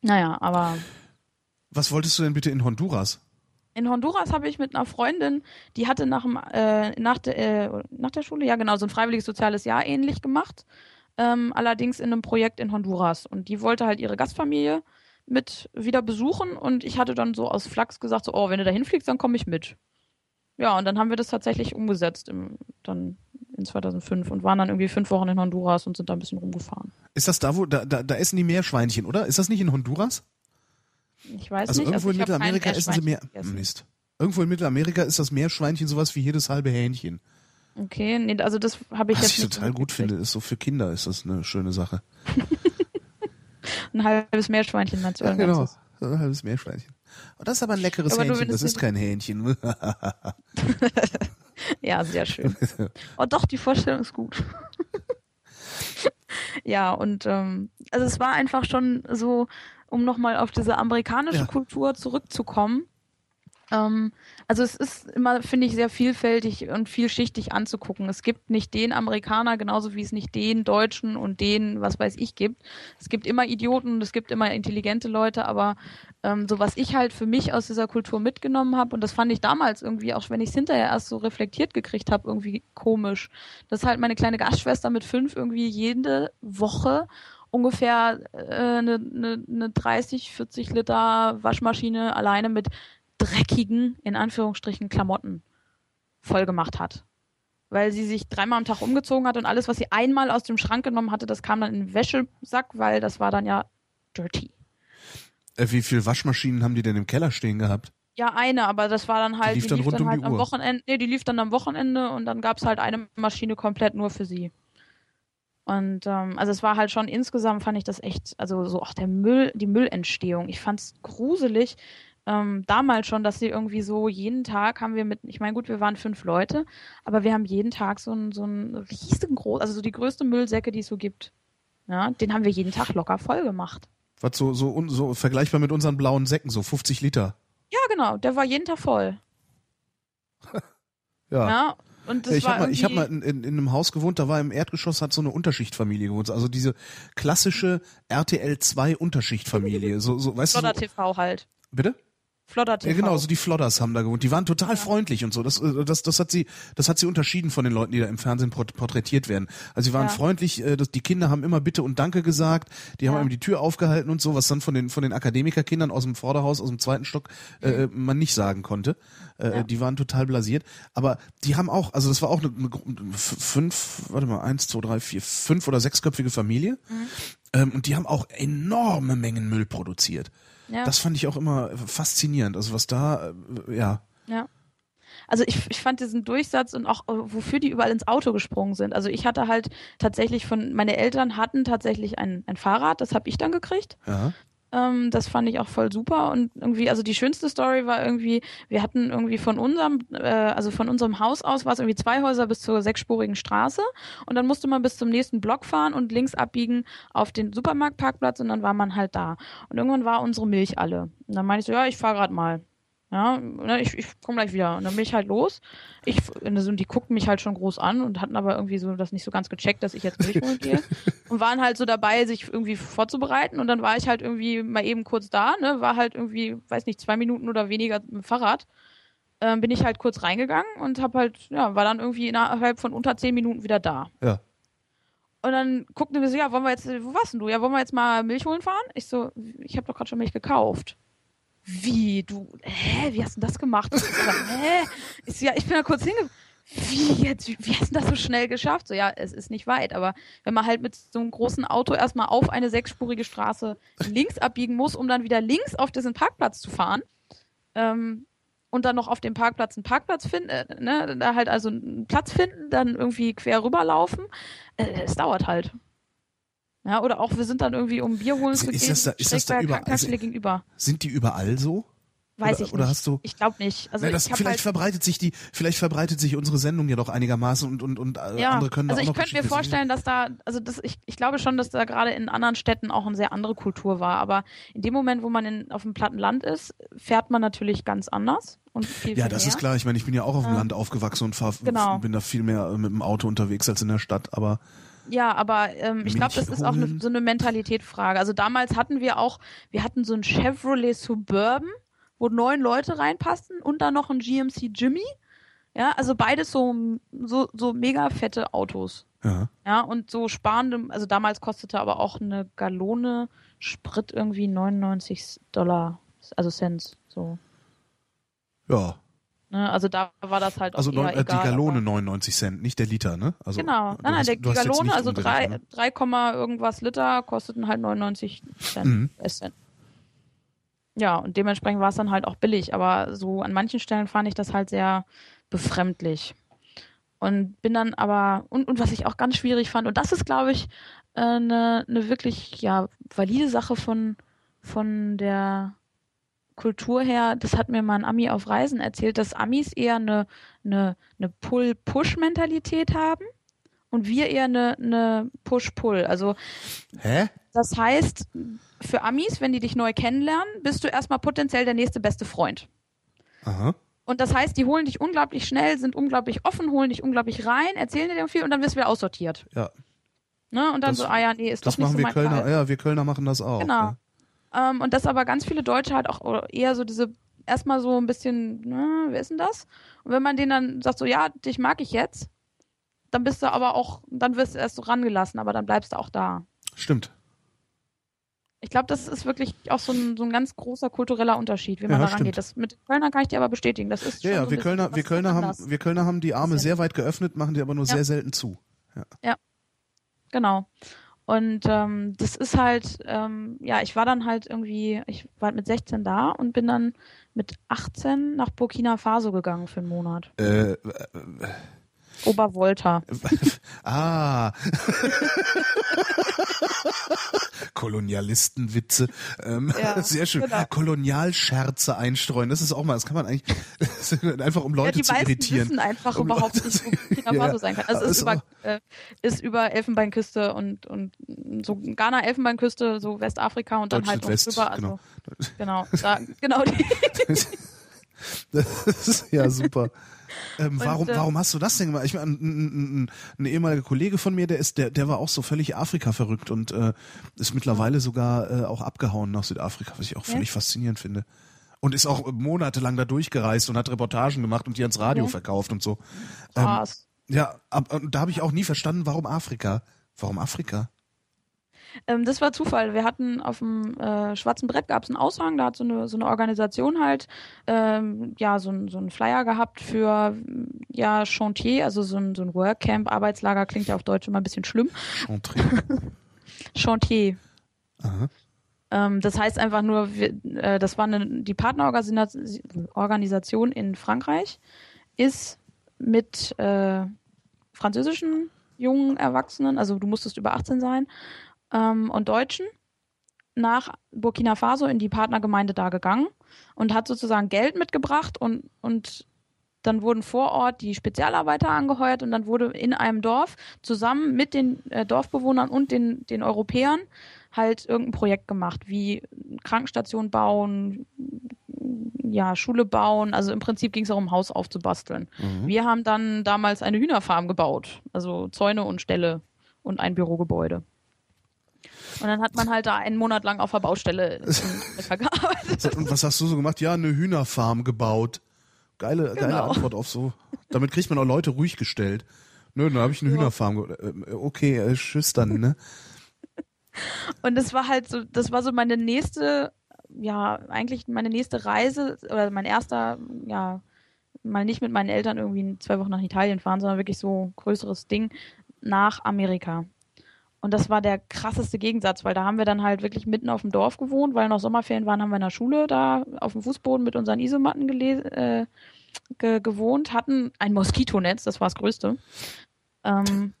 Naja, aber. Was wolltest du denn bitte in Honduras? In Honduras habe ich mit einer Freundin, die hatte nach, äh, nach, de, äh, nach der Schule, ja genau, so ein freiwilliges soziales Jahr ähnlich gemacht. Ähm, allerdings in einem Projekt in Honduras. Und die wollte halt ihre Gastfamilie mit wieder besuchen. Und ich hatte dann so aus Flachs gesagt, so, oh, wenn du da hinfliegst, dann komme ich mit. Ja, und dann haben wir das tatsächlich umgesetzt im, dann in 2005 und waren dann irgendwie fünf Wochen in Honduras und sind da ein bisschen rumgefahren. Ist das da, wo, da, da, da essen die Meerschweinchen, oder? Ist das nicht in Honduras? Ich weiß also nicht. Irgendwo also in Mittelamerika essen sie mehr. Mist. Irgendwo in Mittelamerika ist das Meerschweinchen sowas wie jedes halbe Hähnchen. Okay, nee, also das habe ich Was jetzt ich total gut finde, ist so für Kinder ist das eine schöne Sache. ein halbes Meerschweinchen meinst du? Ja, genau. Ein halbes Meerschweinchen. Und das ist aber ein leckeres aber Hähnchen, das ist kein Hähnchen. ja, sehr schön. Oh doch, die Vorstellung ist gut. ja, und ähm, also es war einfach schon so, um nochmal auf diese amerikanische ja. Kultur zurückzukommen. Ähm, also es ist immer, finde ich, sehr vielfältig und vielschichtig anzugucken. Es gibt nicht den Amerikaner, genauso wie es nicht den Deutschen und den, was weiß ich, gibt. Es gibt immer Idioten und es gibt immer intelligente Leute, aber ähm, so was ich halt für mich aus dieser Kultur mitgenommen habe, und das fand ich damals irgendwie, auch wenn ich es hinterher erst so reflektiert gekriegt habe, irgendwie komisch, dass halt meine kleine Gastschwester mit fünf irgendwie jede Woche ungefähr äh, eine, eine, eine 30, 40 Liter Waschmaschine alleine mit dreckigen, in Anführungsstrichen, Klamotten voll gemacht hat. Weil sie sich dreimal am Tag umgezogen hat und alles, was sie einmal aus dem Schrank genommen hatte, das kam dann in den Wäschesack, weil das war dann ja dirty. Äh, wie viele Waschmaschinen haben die denn im Keller stehen gehabt? Ja, eine, aber das war dann halt, die lief dann, die lief dann um halt am Uhr. Wochenende, nee, die lief dann am Wochenende und dann gab's halt eine Maschine komplett nur für sie. Und ähm, also es war halt schon insgesamt fand ich das echt, also so auch der Müll, die Müllentstehung. Ich fand's gruselig ähm, damals schon, dass sie irgendwie so jeden Tag haben wir mit, ich meine gut, wir waren fünf Leute, aber wir haben jeden Tag so ein so ein riesengroß, also so die größte Müllsäcke, die es so gibt. Ja, den haben wir jeden Tag locker voll gemacht. Was so so so vergleichbar mit unseren blauen Säcken, so 50 Liter. Ja, genau, der war jeden Tag voll. ja. ja. Und das ich habe mal, ich hab mal in, in, in einem Haus gewohnt, da war im Erdgeschoss hat so eine Unterschichtfamilie gewohnt, also diese klassische RTL 2 Unterschichtfamilie, so so weißt Flodder du. So, TV halt. Bitte? Flodder TV. Ja, genau, so die Flodders haben da gewohnt. Die waren total ja. freundlich und so. Das, äh, das, das hat sie, das hat sie unterschieden von den Leuten, die da im Fernsehen porträtiert werden. Also sie waren ja. freundlich, äh, die Kinder haben immer Bitte und Danke gesagt, die haben ja. immer die Tür aufgehalten und so, was dann von den, von den Akademikerkindern aus dem Vorderhaus, aus dem zweiten Stock, äh, äh, man nicht sagen konnte. Äh, Die waren total blasiert. Aber die haben auch, also das war auch eine, eine fünf, warte mal, eins, zwei, drei, vier, fünf oder sechsköpfige Familie. Mhm. Ähm, und die haben auch enorme Mengen Müll produziert. Ja. Das fand ich auch immer faszinierend. Also was da, äh, ja. Ja. Also ich, ich fand diesen Durchsatz und auch, äh, wofür die überall ins Auto gesprungen sind. Also ich hatte halt tatsächlich von, meine Eltern hatten tatsächlich ein, ein Fahrrad, das habe ich dann gekriegt. Ja. Ähm, das fand ich auch voll super und irgendwie, also die schönste Story war irgendwie, wir hatten irgendwie von unserem, äh, also von unserem Haus aus war es irgendwie zwei Häuser bis zur sechsspurigen Straße und dann musste man bis zum nächsten Block fahren und links abbiegen auf den Supermarktparkplatz und dann war man halt da. Und irgendwann war unsere Milch alle. Und dann meinte ich so, ja, ich fahr grad mal. Ja, ne, ich, ich komme gleich wieder. Und dann bin ich halt los. Ich, und die guckten mich halt schon groß an und hatten aber irgendwie so das nicht so ganz gecheckt, dass ich jetzt Milch holen gehe. und waren halt so dabei, sich irgendwie vorzubereiten. Und dann war ich halt irgendwie mal eben kurz da, ne, war halt irgendwie, weiß nicht, zwei Minuten oder weniger mit dem Fahrrad. Ähm, bin ich halt kurz reingegangen und hab halt, ja, war dann irgendwie innerhalb von unter zehn Minuten wieder da. Ja. Und dann guckten wir so, ja, wollen wir jetzt, wo warst denn du? Ja, wollen wir jetzt mal Milch holen fahren? Ich so, ich habe doch gerade schon Milch gekauft wie, du, hä, wie hast du das gemacht? Ich so, hä? Ich ja, ich bin da kurz hinge... Wie jetzt, wie hast du das so schnell geschafft? So, ja, es ist nicht weit, aber wenn man halt mit so einem großen Auto erstmal auf eine sechsspurige Straße links abbiegen muss, um dann wieder links auf diesen Parkplatz zu fahren, ähm, und dann noch auf dem Parkplatz einen Parkplatz finden, äh, ne, da halt also einen Platz finden, dann irgendwie quer rüberlaufen, äh, es dauert halt. Ja, oder auch wir sind dann irgendwie um Bier holen Ist- zu ist gehen, das da- ist das da überall- also- gegenüber. Sind die überall so? Weiß oder, ich oder nicht. hast du Ich glaube nicht. Also Na, das, ich vielleicht halt, verbreitet sich die, vielleicht verbreitet sich unsere Sendung ja doch einigermaßen und und und äh, ja, andere können da also auch ich noch könnte mir vorstellen, dass da, also das, ich, ich glaube schon, dass da gerade in anderen Städten auch eine sehr andere Kultur war. Aber in dem Moment, wo man in, auf dem platten Land ist, fährt man natürlich ganz anders und viel, Ja, viel das mehr. ist klar. Ich meine, ich bin ja auch auf dem Ja. Land aufgewachsen und fahr, Genau. bin da viel mehr äh, mit dem Auto unterwegs als in der Stadt. Aber Ja, aber ähm, ich glaube, das ist auch eine, holen. so eine Mentalitätsfrage. Also damals hatten wir auch, wir hatten so ein Chevrolet Suburban, wo neun Leute reinpassten und dann noch ein GMC Jimmy. Ja, also beides so, so, so mega fette Autos. ja, Ja, und so sparende, also damals kostete aber auch eine Gallone Sprit irgendwie 99 Dollar, also Cents, so. ja. Ne? Also da war das halt auch Also eher äh, die egal, Gallone aber- 99 Cent, nicht der Liter, ne? Also Genau, nein, nein, hast- der, Gallone, also drei, umgerechnet, 3, Komma irgendwas Liter kosteten halt 99 Cent. Mhm. äh, Cent. Ja, und dementsprechend war es dann halt auch billig, aber so an manchen Stellen fand ich das halt sehr befremdlich. Und bin dann aber, und, und was ich auch ganz schwierig fand, und das ist, glaube ich, eine äh, ne wirklich, ja, valide Sache von, von der Kultur her, das hat mir mal ein Ami auf Reisen erzählt, dass Amis eher eine, eine, eine Pull-Push-Mentalität haben und wir eher eine, eine Push-Pull. Also ne? Hä? das heißt, für Amis, wenn die dich neu kennenlernen, bist du erstmal potenziell der nächste beste Freund. Aha. Und das heißt, die holen dich unglaublich schnell, sind unglaublich offen, holen dich unglaublich rein, erzählen dir viel und dann wirst du wieder aussortiert. Ja, Ne? Und dann Das- so, ah ja, nee, ist das doch nicht machen so wir mein Kölner. Fall. Ja, wir Kölner machen das auch. Genau. Ja. Ähm, und dass aber ganz viele Deutsche halt auch eher so diese, erstmal so ein bisschen, ne, wer ist denn das? Und wenn man denen dann sagt, so, ja, dich mag ich jetzt, dann bist du aber auch, dann wirst du erst so rangelassen, aber dann bleibst du auch da. Stimmt. Ich glaube, das ist wirklich auch so ein, so ein ganz großer kultureller Unterschied, wie man Ja, da stimmt. rangeht. Das mit Kölner kann ich dir aber bestätigen. Das ist Ja, schon ja, so wir Kölner, wir Kölner haben, wir Kölner haben die Arme sehr weit geöffnet, machen die aber nur Ja. sehr selten zu. Genau. Und ähm, das ist halt, ähm, ja, ich war dann halt irgendwie, ich war mit 16 da und bin dann mit 18 nach Burkina Faso gegangen für einen Monat. Äh, Obervolta. ah. Kolonialistenwitze. Ähm, Ja, sehr schön. genau. Kolonialscherze einstreuen. Das ist auch mal, das kann man eigentlich einfach um ja, Leute die zu irritieren. wissen einfach Um überhaupt Leute nicht, wo Burkina Ja, Faso sein kann. Also es ist über, äh, ist über Elfenbeinküste und, und so Ghana, Elfenbeinküste, so Westafrika und dann halt noch drüber. Also, genau. Da, genau die, Das ist ja super. Ähm, Und, warum, äh, warum hast du das denn gemacht? Ich meine, ein, ein, ein, ehemaliger Kollege von mir, der ist, der, der war auch so völlig Afrika verrückt und äh, ist mittlerweile sogar äh, auch abgehauen nach Südafrika, was ich auch Ja. völlig faszinierend finde. Und ist auch monatelang da durchgereist und hat Reportagen gemacht und die ans Radio Ja. verkauft und so. Ähm, krass. ja, ab, und da habe ich auch nie verstanden, warum Afrika. Warum Afrika? Ähm, das war Zufall. Wir hatten auf dem äh, schwarzen Brett gab es einen Aushang, da hat so eine, so eine Organisation halt ähm, ja so, ein, so einen Flyer gehabt für ja Chantier, also so ein, so ein Workcamp, Arbeitslager klingt ja auf Deutsch immer ein bisschen schlimm. Chantier. Chantier. Ähm, das heißt einfach nur, wir, äh, das war eine, die Partnerorganisation in Frankreich, ist mit äh, französischen jungen Erwachsenen, also du musstest über 18 sein, ähm, und Deutschen nach Burkina Faso in die Partnergemeinde da gegangen und hat sozusagen Geld mitgebracht und, und dann wurden vor Ort die Spezialarbeiter angeheuert und dann wurde in einem Dorf zusammen mit den äh, Dorfbewohnern und den, den Europäern halt irgendein Projekt gemacht, wie Krankenstation bauen, ja, Schule bauen. Also im Prinzip ging es darum, ein Haus aufzubasteln. Mhm. Wir haben dann damals eine Hühnerfarm gebaut, also Zäune und Ställe und ein Bürogebäude. Und dann hat man halt da einen Monat lang auf der Baustelle gearbeitet. Und was hast du so gemacht? Ja, eine Hühnerfarm gebaut. Geile, genau. geile Antwort auf so. Damit kriegt man auch Leute ruhig gestellt. Nö, dann habe ich eine ja. Hühnerfarm. Äh, okay, äh, tschüss dann, ne? Und das war halt so, das war so meine nächste, ja, eigentlich meine nächste Reise oder mein erster, ja, mal nicht mit meinen Eltern irgendwie zwei Wochen nach Italien fahren, sondern wirklich so größeres Ding nach Amerika. Und das war der krasseste Gegensatz, weil da haben wir dann halt wirklich mitten auf dem Dorf gewohnt, weil noch Sommerferien waren, haben wir in der Schule da auf dem Fußboden mit unseren Isomatten äh, ge gewohnt, hatten ein Moskitonetz, das war das Größte. Ähm,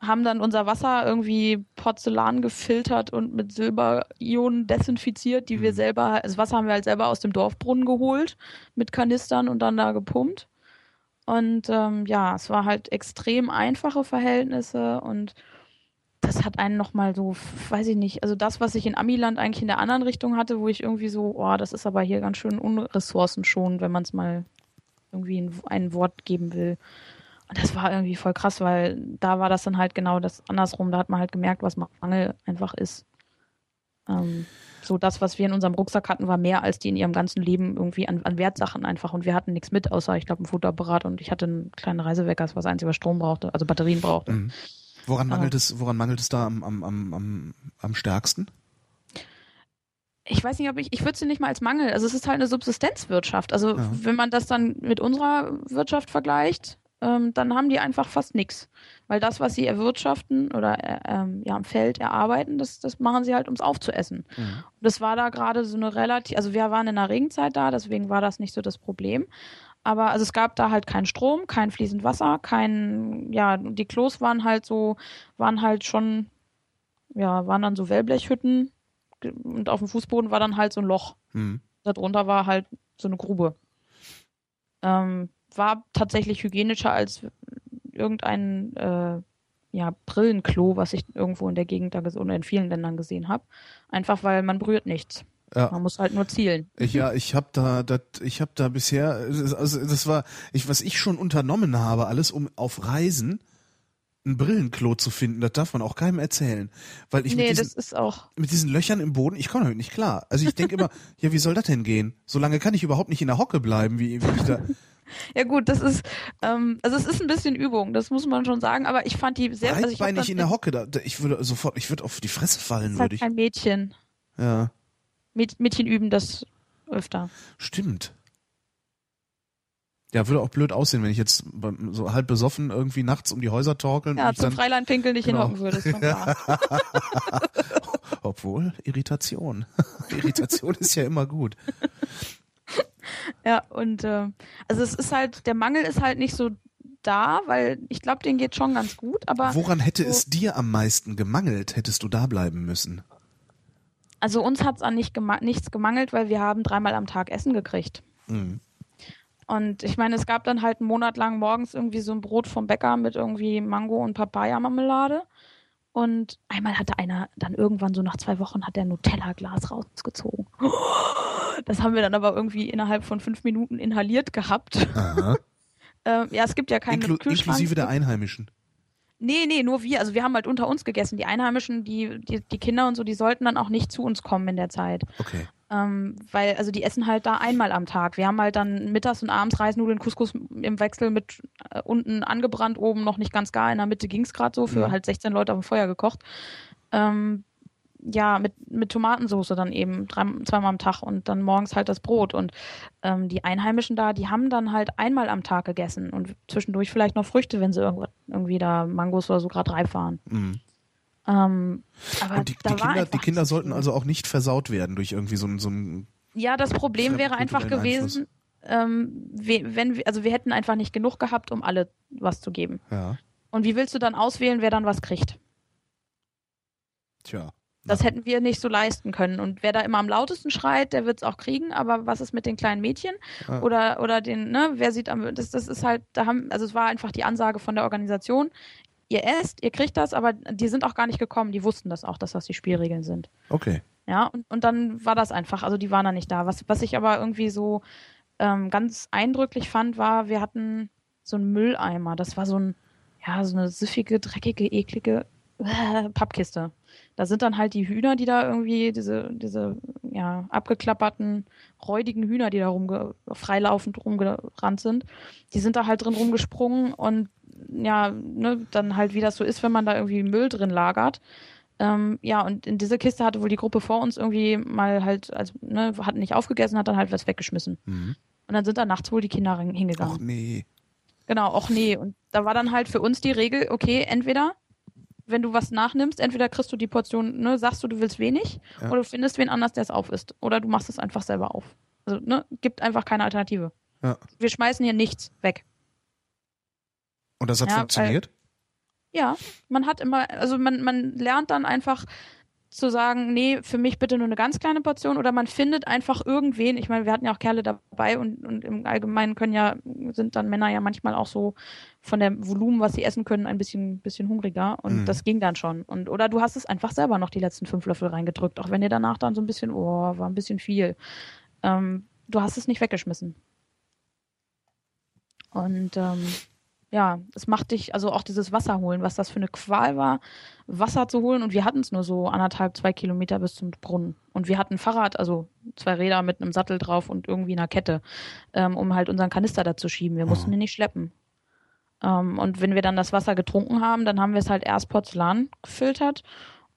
haben dann unser Wasser irgendwie Porzellan gefiltert und mit Silberionen desinfiziert, die wir mhm. selber, das Wasser haben wir halt selber aus dem Dorfbrunnen geholt mit Kanistern und dann da gepumpt. Und ähm, ja, es war halt extrem einfache Verhältnisse und das hat einen nochmal so, weiß ich nicht, also das, was ich in Amiland eigentlich in der anderen Richtung hatte, wo ich irgendwie so, oh, das ist aber hier ganz schön unressourcenschonend, wenn man es mal irgendwie ein, ein Wort geben will. Und das war irgendwie voll krass, weil da war das dann halt genau das andersrum. Da hat man halt gemerkt, was Mangel einfach ist. Ähm, so das, was wir in unserem Rucksack hatten, war mehr als die in ihrem ganzen Leben irgendwie an, an Wertsachen einfach. Und wir hatten nichts mit, außer ich glaube ein Futterapparat und ich hatte einen kleinen Reisewecker, was eins über Strom brauchte, also Batterien brauchte. Mhm. Woran mangelt es, woran mangelt es da am, am, am, am stärksten? ich weiß nicht, ob ich, ich würde sie nicht mal als Mangel, also es ist halt eine Subsistenzwirtschaft. Also ja. wenn man das dann mit unserer Wirtschaft vergleicht, ähm, dann haben die einfach fast nichts. Weil das, was sie erwirtschaften oder äh, ähm, ja, am Feld erarbeiten, das, das machen sie halt, ums aufzuessen. Mhm. Und das war da gerade so eine relativ, also wir waren in der Regenzeit da, deswegen war das nicht so das Problem. Aber also es gab da halt keinen Strom, kein fließend Wasser, kein, ja, die Klos waren halt so, waren halt schon, ja, waren dann so Wellblechhütten und auf dem Fußboden war dann halt so ein Loch. Mhm. Darunter war halt so eine Grube. Ähm, war tatsächlich hygienischer als irgendein äh, ja, Brillenklo, was ich irgendwo in der Gegend da oder in vielen Ländern gesehen habe. Einfach weil man berührt nichts. Ja. Man muss halt nur zielen. Ich, ja, ich habe da, dat, ich habe da bisher, also das war, ich, was ich schon unternommen habe, alles um auf Reisen ein Brillenklo zu finden, das darf man auch keinem erzählen, weil ich nee, mit, diesen, mit diesen Löchern im Boden, ich komme damit nicht klar. Also ich denke immer, ja, wie soll das denn gehen? Solange kann ich überhaupt nicht in der Hocke bleiben, wie, wie ich da. Ja gut, das ist, ähm, also es ist ein bisschen Übung, das muss man schon sagen, aber ich fand die sehr... Also ich nicht in der Hocke, da, ich würde sofort, ich würde auf die Fresse fallen, würde ich. Ein Mädchen. Ja. Mädchen üben das öfter. Stimmt. Ja, würde auch blöd aussehen, wenn ich jetzt so halb besoffen irgendwie nachts um die Häuser torkeln. Ja, zum Freiland pinkeln nicht genau. hinhocken würdest. Obwohl, Irritation. Irritation ist ja immer gut. Ja, und äh, also es ist halt, der Mangel ist halt nicht so da, weil ich glaube, den geht schon ganz gut, aber. Woran hätte so, es dir am meisten gemangelt, hättest du da bleiben müssen? Also uns hat es an nicht gema nichts gemangelt, weil wir haben dreimal am Tag Essen gekriegt. Mhm. Und ich meine, es gab dann halt einen Monat lang morgens irgendwie so ein Brot vom Bäcker mit irgendwie Mango und Papaya-Marmelade. Und einmal hatte einer dann irgendwann so nach zwei Wochen hat der Nutella-Glas rausgezogen. Das haben wir dann aber irgendwie innerhalb von fünf Minuten inhaliert gehabt. Aha. ähm, ja, es gibt ja keine Inklu Inklusive der Einheimischen. Nee, nee, nur wir. Also wir haben halt unter uns gegessen. Die Einheimischen, die, die, die Kinder und so, die sollten dann auch nicht zu uns kommen in der Zeit. Okay. Ähm, weil, also die essen halt da einmal am Tag. Wir haben halt dann mittags und abends Reisnudeln, Couscous im Wechsel mit äh, unten angebrannt, oben noch nicht ganz gar. In der Mitte ging's gerade so, für mhm. halt 16 Leute auf dem Feuer gekocht. Ähm, ja, mit, mit Tomatensauce dann eben drei, zweimal am Tag und dann morgens halt das Brot. Und ähm, die Einheimischen da, die haben dann halt einmal am Tag gegessen und zwischendurch vielleicht noch Früchte, wenn sie irgendwo, irgendwie da Mangos oder so gerade reif waren. Mhm. Ähm, aber Und die, die Kinder, die Kinder sollten also auch nicht versaut werden durch irgendwie so ein, so ein Ja, das Problem wäre einfach gewesen, ähm, we- wenn wir, also wir hätten einfach nicht genug gehabt, um alle was zu geben. ja, Und wie willst du dann auswählen, wer dann was kriegt? tja. Das Ja. hätten wir nicht so leisten können. Und wer da immer am lautesten schreit, der wird es auch kriegen. Aber was ist mit den kleinen Mädchen? Ja. Oder, oder den, ne, wer sieht am, das, das ist halt, da haben, also es war einfach die Ansage von der Organisation. Ihr esst, ihr kriegt das, aber die sind auch gar nicht gekommen. Die wussten das auch, dass das die Spielregeln sind. Okay. Ja, und, und dann war das einfach, also die waren da nicht da. Was, was ich aber irgendwie so ähm, ganz eindrücklich fand, war, wir hatten so einen Mülleimer. Das war so ein, ja, so eine süffige, dreckige, eklige äh, Pappkiste. Da sind dann halt die Hühner, die da irgendwie, diese, diese, ja, abgeklapperten, räudigen Hühner, die da rumge freilaufend rumgerannt sind, die sind da halt drin rumgesprungen und ja, ne, dann halt, wie das so ist, wenn man da irgendwie Müll drin lagert. Ähm, ja, und in diese Kiste hatte wohl die Gruppe vor uns irgendwie mal halt, also, ne, hat nicht aufgegessen, hat dann halt was weggeschmissen. Mhm. Und dann sind da nachts wohl die Kinder hin- hingegangen. Ach nee. Genau, auch nee. Und da war dann halt für uns die Regel, okay, entweder, wenn du was nachnimmst, entweder kriegst du die Portion, ne, sagst du, du willst wenig, Ja. oder du findest wen anders, der es auf isst. Oder du machst es einfach selber auf. Also, ne, gibt einfach keine Alternative. Ja. Wir schmeißen hier nichts weg. Und das hat Ja, funktioniert? Ja, man hat immer, also man, man lernt dann einfach zu sagen, nee, für mich bitte nur eine ganz kleine Portion oder man findet einfach irgendwen. Ich meine, wir hatten ja auch Kerle dabei und, und im Allgemeinen können ja, sind dann Männer ja manchmal auch so von dem Volumen, was sie essen können, ein bisschen, bisschen hungriger und Mhm. das ging dann schon. Und, oder du hast es einfach selber noch die letzten fünf Löffel reingedrückt, auch wenn dir danach dann so ein bisschen, oh, war ein bisschen viel. Ähm, du hast es nicht weggeschmissen. Und ähm, ja, es macht dich, also auch dieses Wasser holen, was das für eine Qual war, Wasser zu holen. Und wir hatten es nur so anderthalb, zwei Kilometer bis zum Brunnen. Und wir hatten ein Fahrrad, also zwei Räder mit einem Sattel drauf und irgendwie einer Kette, ähm, um halt unseren Kanister da zu schieben. Wir mussten Mhm. ihn nicht schleppen. Ähm, und wenn wir dann das Wasser getrunken haben, dann haben wir es halt erst Porzellan gefiltert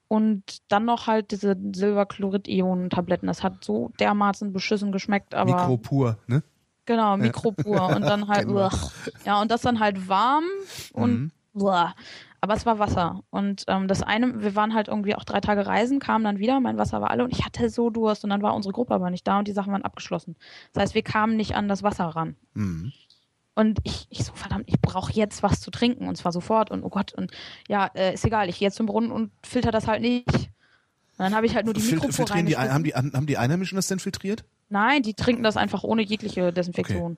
und dann noch halt diese Silberchlorid-Ionen-Tabletten. Das hat so dermaßen beschissen geschmeckt, aber. Mikro pur, ne? Genau, Mikropur und dann halt, uah. ja, und das dann halt warm und, Mhm. aber es war Wasser. Und ähm, das eine, wir waren halt irgendwie auch drei Tage reisen, kamen dann wieder, mein Wasser war alle und ich hatte so Durst und dann war unsere Gruppe aber nicht da und die Sachen waren abgeschlossen. Das heißt, wir kamen nicht an das Wasser ran. Mhm. Und ich, ich so, verdammt, ich brauche jetzt was zu trinken und zwar sofort und oh Gott, und ja, äh, ist egal, ich gehe jetzt zum Brunnen und filter das halt nicht. Und dann habe ich halt nur die Fil Mikropur filtrieren die, haben, die, haben die Einheimischen das denn filtriert? Nein, die trinken das einfach ohne jegliche Desinfektion.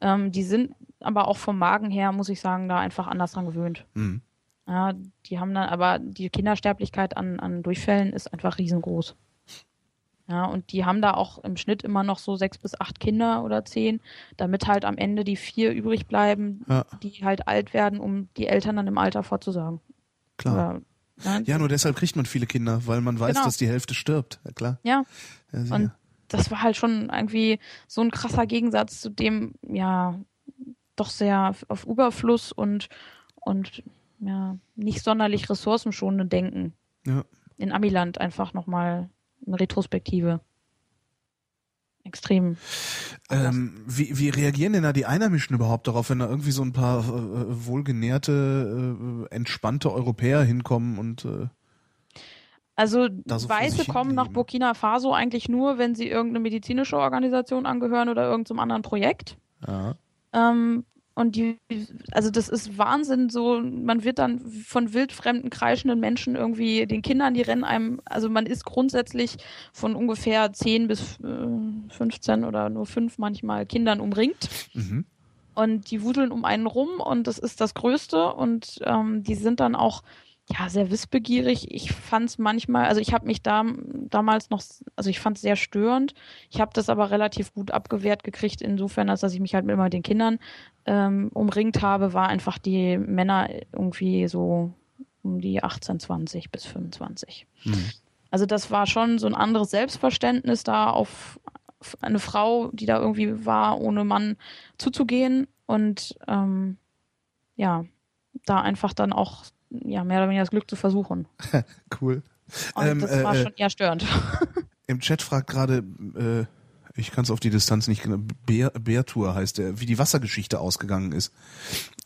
Ähm, die sind aber auch vom Magen her, muss ich sagen, da einfach anders dran gewöhnt. Mhm. Ja, die haben dann, aber die Kindersterblichkeit an, an Durchfällen ist einfach riesengroß. Ja, und die haben da auch im Schnitt immer noch so sechs bis acht Kinder oder zehn, damit halt am Ende die vier übrig bleiben, Ja, die halt alt werden, um die Eltern dann im Alter fortzusagen. klar. Oder, ja, nur deshalb kriegt man viele Kinder, weil man weiß, Genau. dass die Hälfte stirbt. Ja, klar. ja. Und das war halt schon irgendwie so ein krasser Gegensatz zu dem, ja, doch sehr auf Überfluss und, und ja, nicht sonderlich ressourcenschonende Denken. Ja. In Amiland einfach nochmal eine Retrospektive. Extrem. Ähm, wie, wie reagieren denn da die Einheimischen überhaupt darauf, wenn da irgendwie so ein paar äh, wohlgenährte, äh, entspannte Europäer hinkommen und äh, Also so Weiße kommen nach. Burkina Faso eigentlich nur, wenn sie irgendeine medizinische Organisation angehören oder irgendeinem anderen Projekt. ja, Ähm, und die, also das ist Wahnsinn, so, man wird dann von wildfremden, kreischenden Menschen irgendwie, den Kindern, die rennen einem, also man ist grundsätzlich von ungefähr 10 bis äh, 15 oder nur 5 manchmal Kindern umringt. mhm. Und die wuseln um einen rum und das ist das Größte und ähm, die sind dann auch ja sehr wissbegierig. Ich fand es manchmal, also ich habe mich da damals noch, also ich fand es sehr störend. Ich habe das aber relativ gut abgewehrt gekriegt, insofern, als dass ich mich halt immer mit den Kindern ähm, umringt habe, war einfach die Männer irgendwie so um die 18, 20 bis 25. Mhm. Also das war schon so ein anderes Selbstverständnis da auf eine Frau, die da irgendwie war, ohne Mann zuzugehen und ähm, ja, da einfach dann auch ja mehr oder weniger das Glück zu versuchen. cool. Und Ähm, das äh, war äh, schon eher störend. Im Chat fragt gerade äh, Ich kann es auf die Distanz nicht genau. Bär, Bärtour heißt der, wie die Wassergeschichte ausgegangen ist.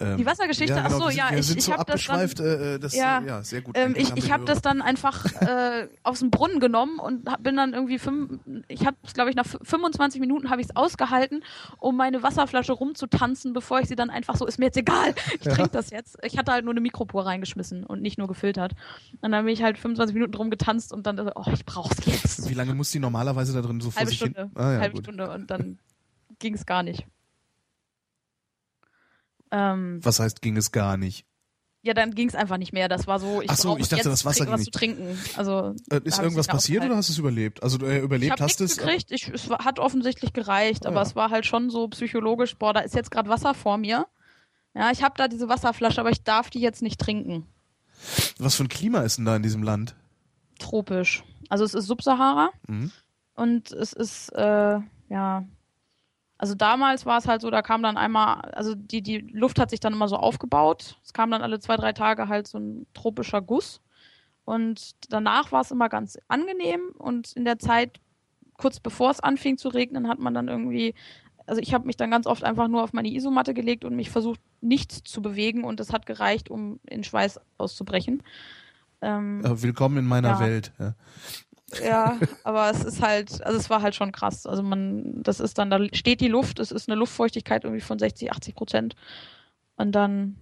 Ähm, die Wassergeschichte, ja, genau, ach so, ja, wir ich, sind ich so habe das dann, äh, das, ja, ja, sehr gut. Ähm, ich ich habe das dann einfach äh, aus dem Brunnen genommen und hab, bin dann irgendwie fünf, ich habe es glaube ich nach 25 Minuten habe ich es ausgehalten, um meine Wasserflasche rumzutanzen, bevor ich sie dann einfach so ist mir jetzt egal, ich ja. trinke das jetzt. Ich hatte halt nur eine Mikropur reingeschmissen und nicht nur gefiltert. Und dann bin ich halt 25 Minuten drum getanzt und dann oh, ich brauch's jetzt. Wie lange muss die normalerweise da drin so vor halbe sich Stunde, hin? Ah, ja, halbe gut. Stunde und dann ging es gar nicht. Ähm, Was heißt, ging es gar nicht? ja, dann ging es einfach nicht mehr. Das war so, ich Ach so, ich dachte, das Wasser trink- was ging zu trinken. Also Äh, ist irgendwas ich nicht passiert oder hast du es überlebt? Also äh, Ich überlebt habe hast du es? gekriegt. Ich, es hat offensichtlich gereicht, Ah, aber ja. es war halt schon so psychologisch. Boah, da ist jetzt gerade Wasser vor mir. Ja, ich habe da diese Wasserflasche, aber ich darf die jetzt nicht trinken. Was für ein Klima ist denn da in diesem Land? Tropisch. Also es ist Subsahara Mhm. Und es ist äh, ja. Also damals war es halt so, da kam dann einmal, also die, die Luft hat sich dann immer so aufgebaut. Es kam dann alle zwei, drei Tage halt so ein tropischer Guss. Und danach war es immer ganz angenehm. Und in der Zeit, kurz bevor es anfing zu regnen, hat man dann irgendwie, also ich habe mich dann ganz oft einfach nur auf meine Isomatte gelegt und mich versucht, nicht zu bewegen. Und das hat gereicht, um in Schweiß auszubrechen. Ähm, Äh, willkommen in meiner Ja. Welt. Ja. Ja, aber es ist halt, also es war halt schon krass. Also man, das ist dann, da steht die Luft, es ist eine Luftfeuchtigkeit irgendwie von 60, 80 Prozent. Und dann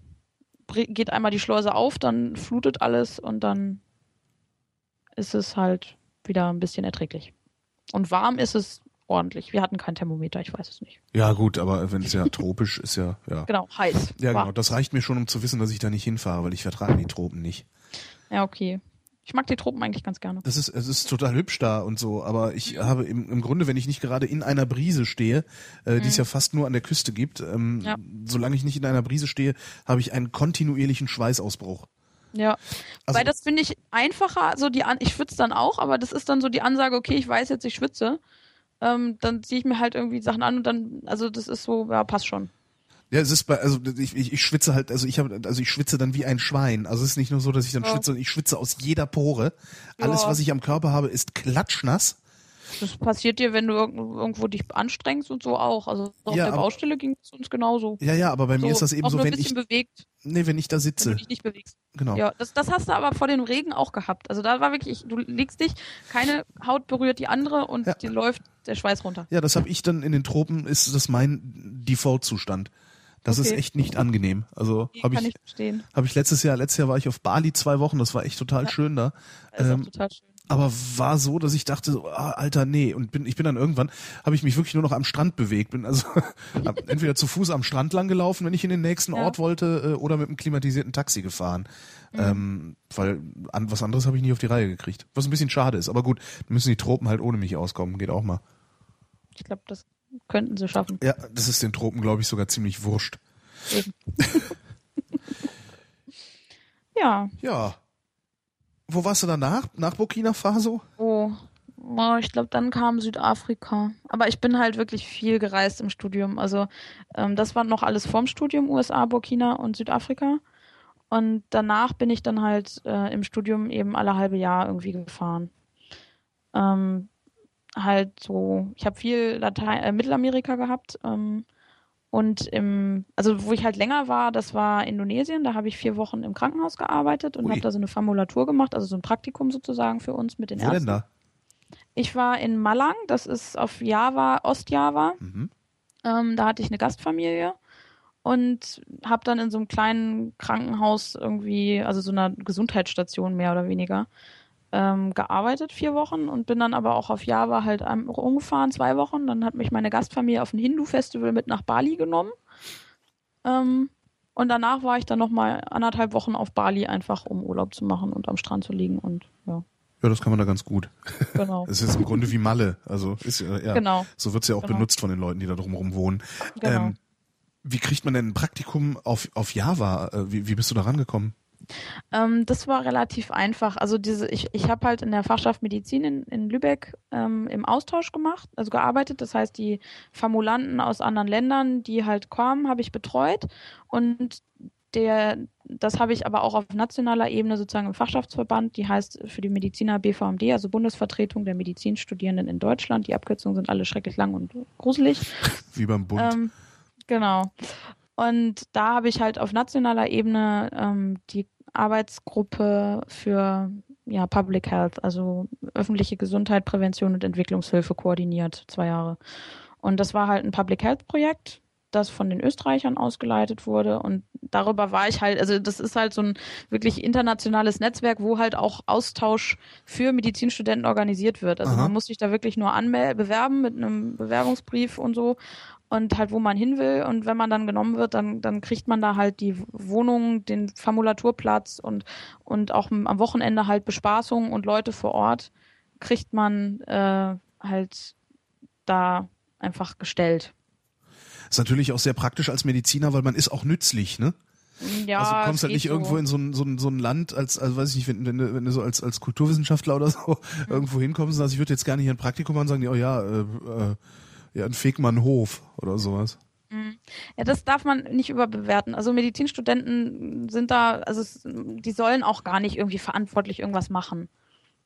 geht einmal die Schleuse auf, dann flutet alles und dann ist es halt wieder ein bisschen erträglich. Und warm ist es ordentlich. Wir hatten kein Thermometer, ich weiß es nicht. ja gut, aber wenn es ja tropisch ist, ja, ja. Genau, heiß. Ja, genau. Warm. Das reicht mir schon, um zu wissen, dass ich da nicht hinfahre, weil ich vertrage die Tropen nicht. Ja, okay. Ich mag die Tropen eigentlich ganz gerne. Das ist, es ist total hübsch da und so, aber ich habe im, im Grunde, wenn ich nicht gerade in einer Brise stehe, äh, die es ja fast nur an der Küste gibt, ähm, Mhm. Ja. solange ich nicht in einer Brise stehe, habe ich einen kontinuierlichen Schweißausbruch. Ja, Also- weil das finde ich einfacher, so die An ich schwitze dann auch, aber das ist dann so die Ansage, okay, ich weiß jetzt, ich schwitze. Ähm, dann ziehe ich mir halt irgendwie Sachen an und dann, also das ist so, ja, passt schon. Ja, es ist bei, also ich, ich, ich schwitze halt, also ich habe, also ich schwitze dann wie ein Schwein. Also es ist nicht nur so, dass ich dann Ja. schwitze, ich schwitze aus jeder Pore. Alles, Ja. was ich am Körper habe, ist klatschnass. Das passiert dir, wenn du irg- irgendwo dich anstrengst und so auch. Also auf Ja, der aber- Baustelle ging es uns genauso. Ja, ja, aber bei mir so, ist das eben so, wenn ich, bewegt, nee, wenn ich da wenn du sitze. dich nicht bewegst. Genau. Ja, das, das hast du aber vor dem Regen auch gehabt. Also da war wirklich, du legst dich, keine Haut berührt die andere und Ja. dir läuft der Schweiß runter. Ja, das habe ich dann in den Tropen, ist das mein Default-Zustand. Das ist Okay. echt nicht angenehm. Also habe ich, ich habe ich letztes Jahr, letztes Jahr war ich auf Bali zwei Wochen, das war echt total Ja. schön da. Ist Ähm, total schön. aber war so, dass ich dachte, so, ah, Alter, nee. Und bin, ich bin dann irgendwann, habe ich mich wirklich nur noch am Strand bewegt. Bin also entweder zu Fuß am Strand lang gelaufen, wenn ich in den nächsten Ja. Ort wollte, äh, oder mit einem klimatisierten Taxi gefahren. Mhm. Ähm, weil an, was anderes habe ich nie auf die Reihe gekriegt. Was ein bisschen schade ist. Aber gut, müssen die Tropen halt ohne mich auskommen. Geht auch mal. Ich glaube, das könnten sie schaffen. Ja, das ist den Tropen, glaube ich, sogar ziemlich wurscht. Eben. ja, Ja. Wo warst du danach? Nach Burkina Faso? oh. oh ich glaube, dann kam Südafrika. Aber ich bin halt wirklich viel gereist im Studium. Also ähm, das war noch alles vorm Studium, USA, Burkina und Südafrika. Und danach bin ich dann halt äh, im Studium eben alle halbe Jahr irgendwie gefahren. Ähm, halt so, ich habe viel Latein äh, Mittelamerika gehabt. Ähm, und im, also wo ich halt länger war, das war Indonesien, da habe ich vier Wochen im Krankenhaus gearbeitet und habe da so eine Formulatur gemacht, also so ein Praktikum sozusagen für uns mit den Wo Ärzten. denn da? Ich war in Malang, das ist auf Java, Ostjava. Mhm. Ähm, da hatte ich eine Gastfamilie und habe dann in so einem kleinen Krankenhaus irgendwie, also so einer Gesundheitsstation mehr oder weniger, ähm, gearbeitet, vier Wochen und bin dann aber auch auf Java halt rumgefahren, zwei Wochen. Dann hat mich meine Gastfamilie auf ein Hindu-Festival mit nach Bali genommen. Ähm, und danach war ich dann nochmal anderthalb Wochen auf Bali, einfach um Urlaub zu machen und am Strand zu liegen und ja, Ja, das kann man da ganz gut. genau. Es ist im Grunde wie Malle. Also ist ja, ja. Genau. So wird's ja auch Genau. benutzt von den Leuten, die da drumherum wohnen. Genau. Ähm, wie kriegt man denn ein Praktikum auf, auf Java? Äh, Wie, wie bist du da rangekommen? Ähm, das war relativ einfach. Also diese, ich, ich habe halt in der Fachschaft Medizin in, in Lübeck ähm, im Austausch gemacht, also gearbeitet. Das heißt, die Formulanten aus anderen Ländern, die halt kamen, habe ich betreut. Und der, das habe ich aber auch auf nationaler Ebene sozusagen im Fachschaftsverband, die heißt für die Mediziner BVMD, also Bundesvertretung der Medizinstudierenden in Deutschland. Die Abkürzungen sind alle schrecklich lang und gruselig. Wie beim Bund. Ähm, genau. Und da habe ich halt auf nationaler Ebene ähm, die Arbeitsgruppe für ja, Public Health, also öffentliche Gesundheit, Prävention und Entwicklungshilfe koordiniert, zwei Jahre. Und das war halt ein Public Health Projekt, das von den Österreichern ausgeleitet wurde. Und darüber war ich halt, also das ist halt so ein wirklich internationales Netzwerk, wo halt auch Austausch für Medizinstudenten organisiert wird. Also Aha. man muss sich da wirklich nur anmelden, bewerben mit einem Bewerbungsbrief und so und halt wo man hin will und wenn man dann genommen wird, dann dann kriegt man da halt die Wohnung, den Formulaturplatz und und auch am Wochenende halt Bespaßung und Leute vor Ort kriegt man äh, halt da einfach gestellt. Ist natürlich auch sehr praktisch als Mediziner, weil man ist auch nützlich, ne? Ja, also du kommst halt nicht so. irgendwo in so ein, so ein, so ein Land als, also weiß ich nicht, wenn, wenn, du, wenn du so als, als Kulturwissenschaftler oder so mhm. irgendwo hinkommst und sagst, ich würde jetzt gerne hier ein Praktikum machen, sagen die, oh ja, äh, äh, ja, ein Fegmannhof oder sowas. Mhm. Ja, das darf man nicht überbewerten. Also Medizinstudenten sind da, also es, die sollen auch gar nicht irgendwie verantwortlich irgendwas machen.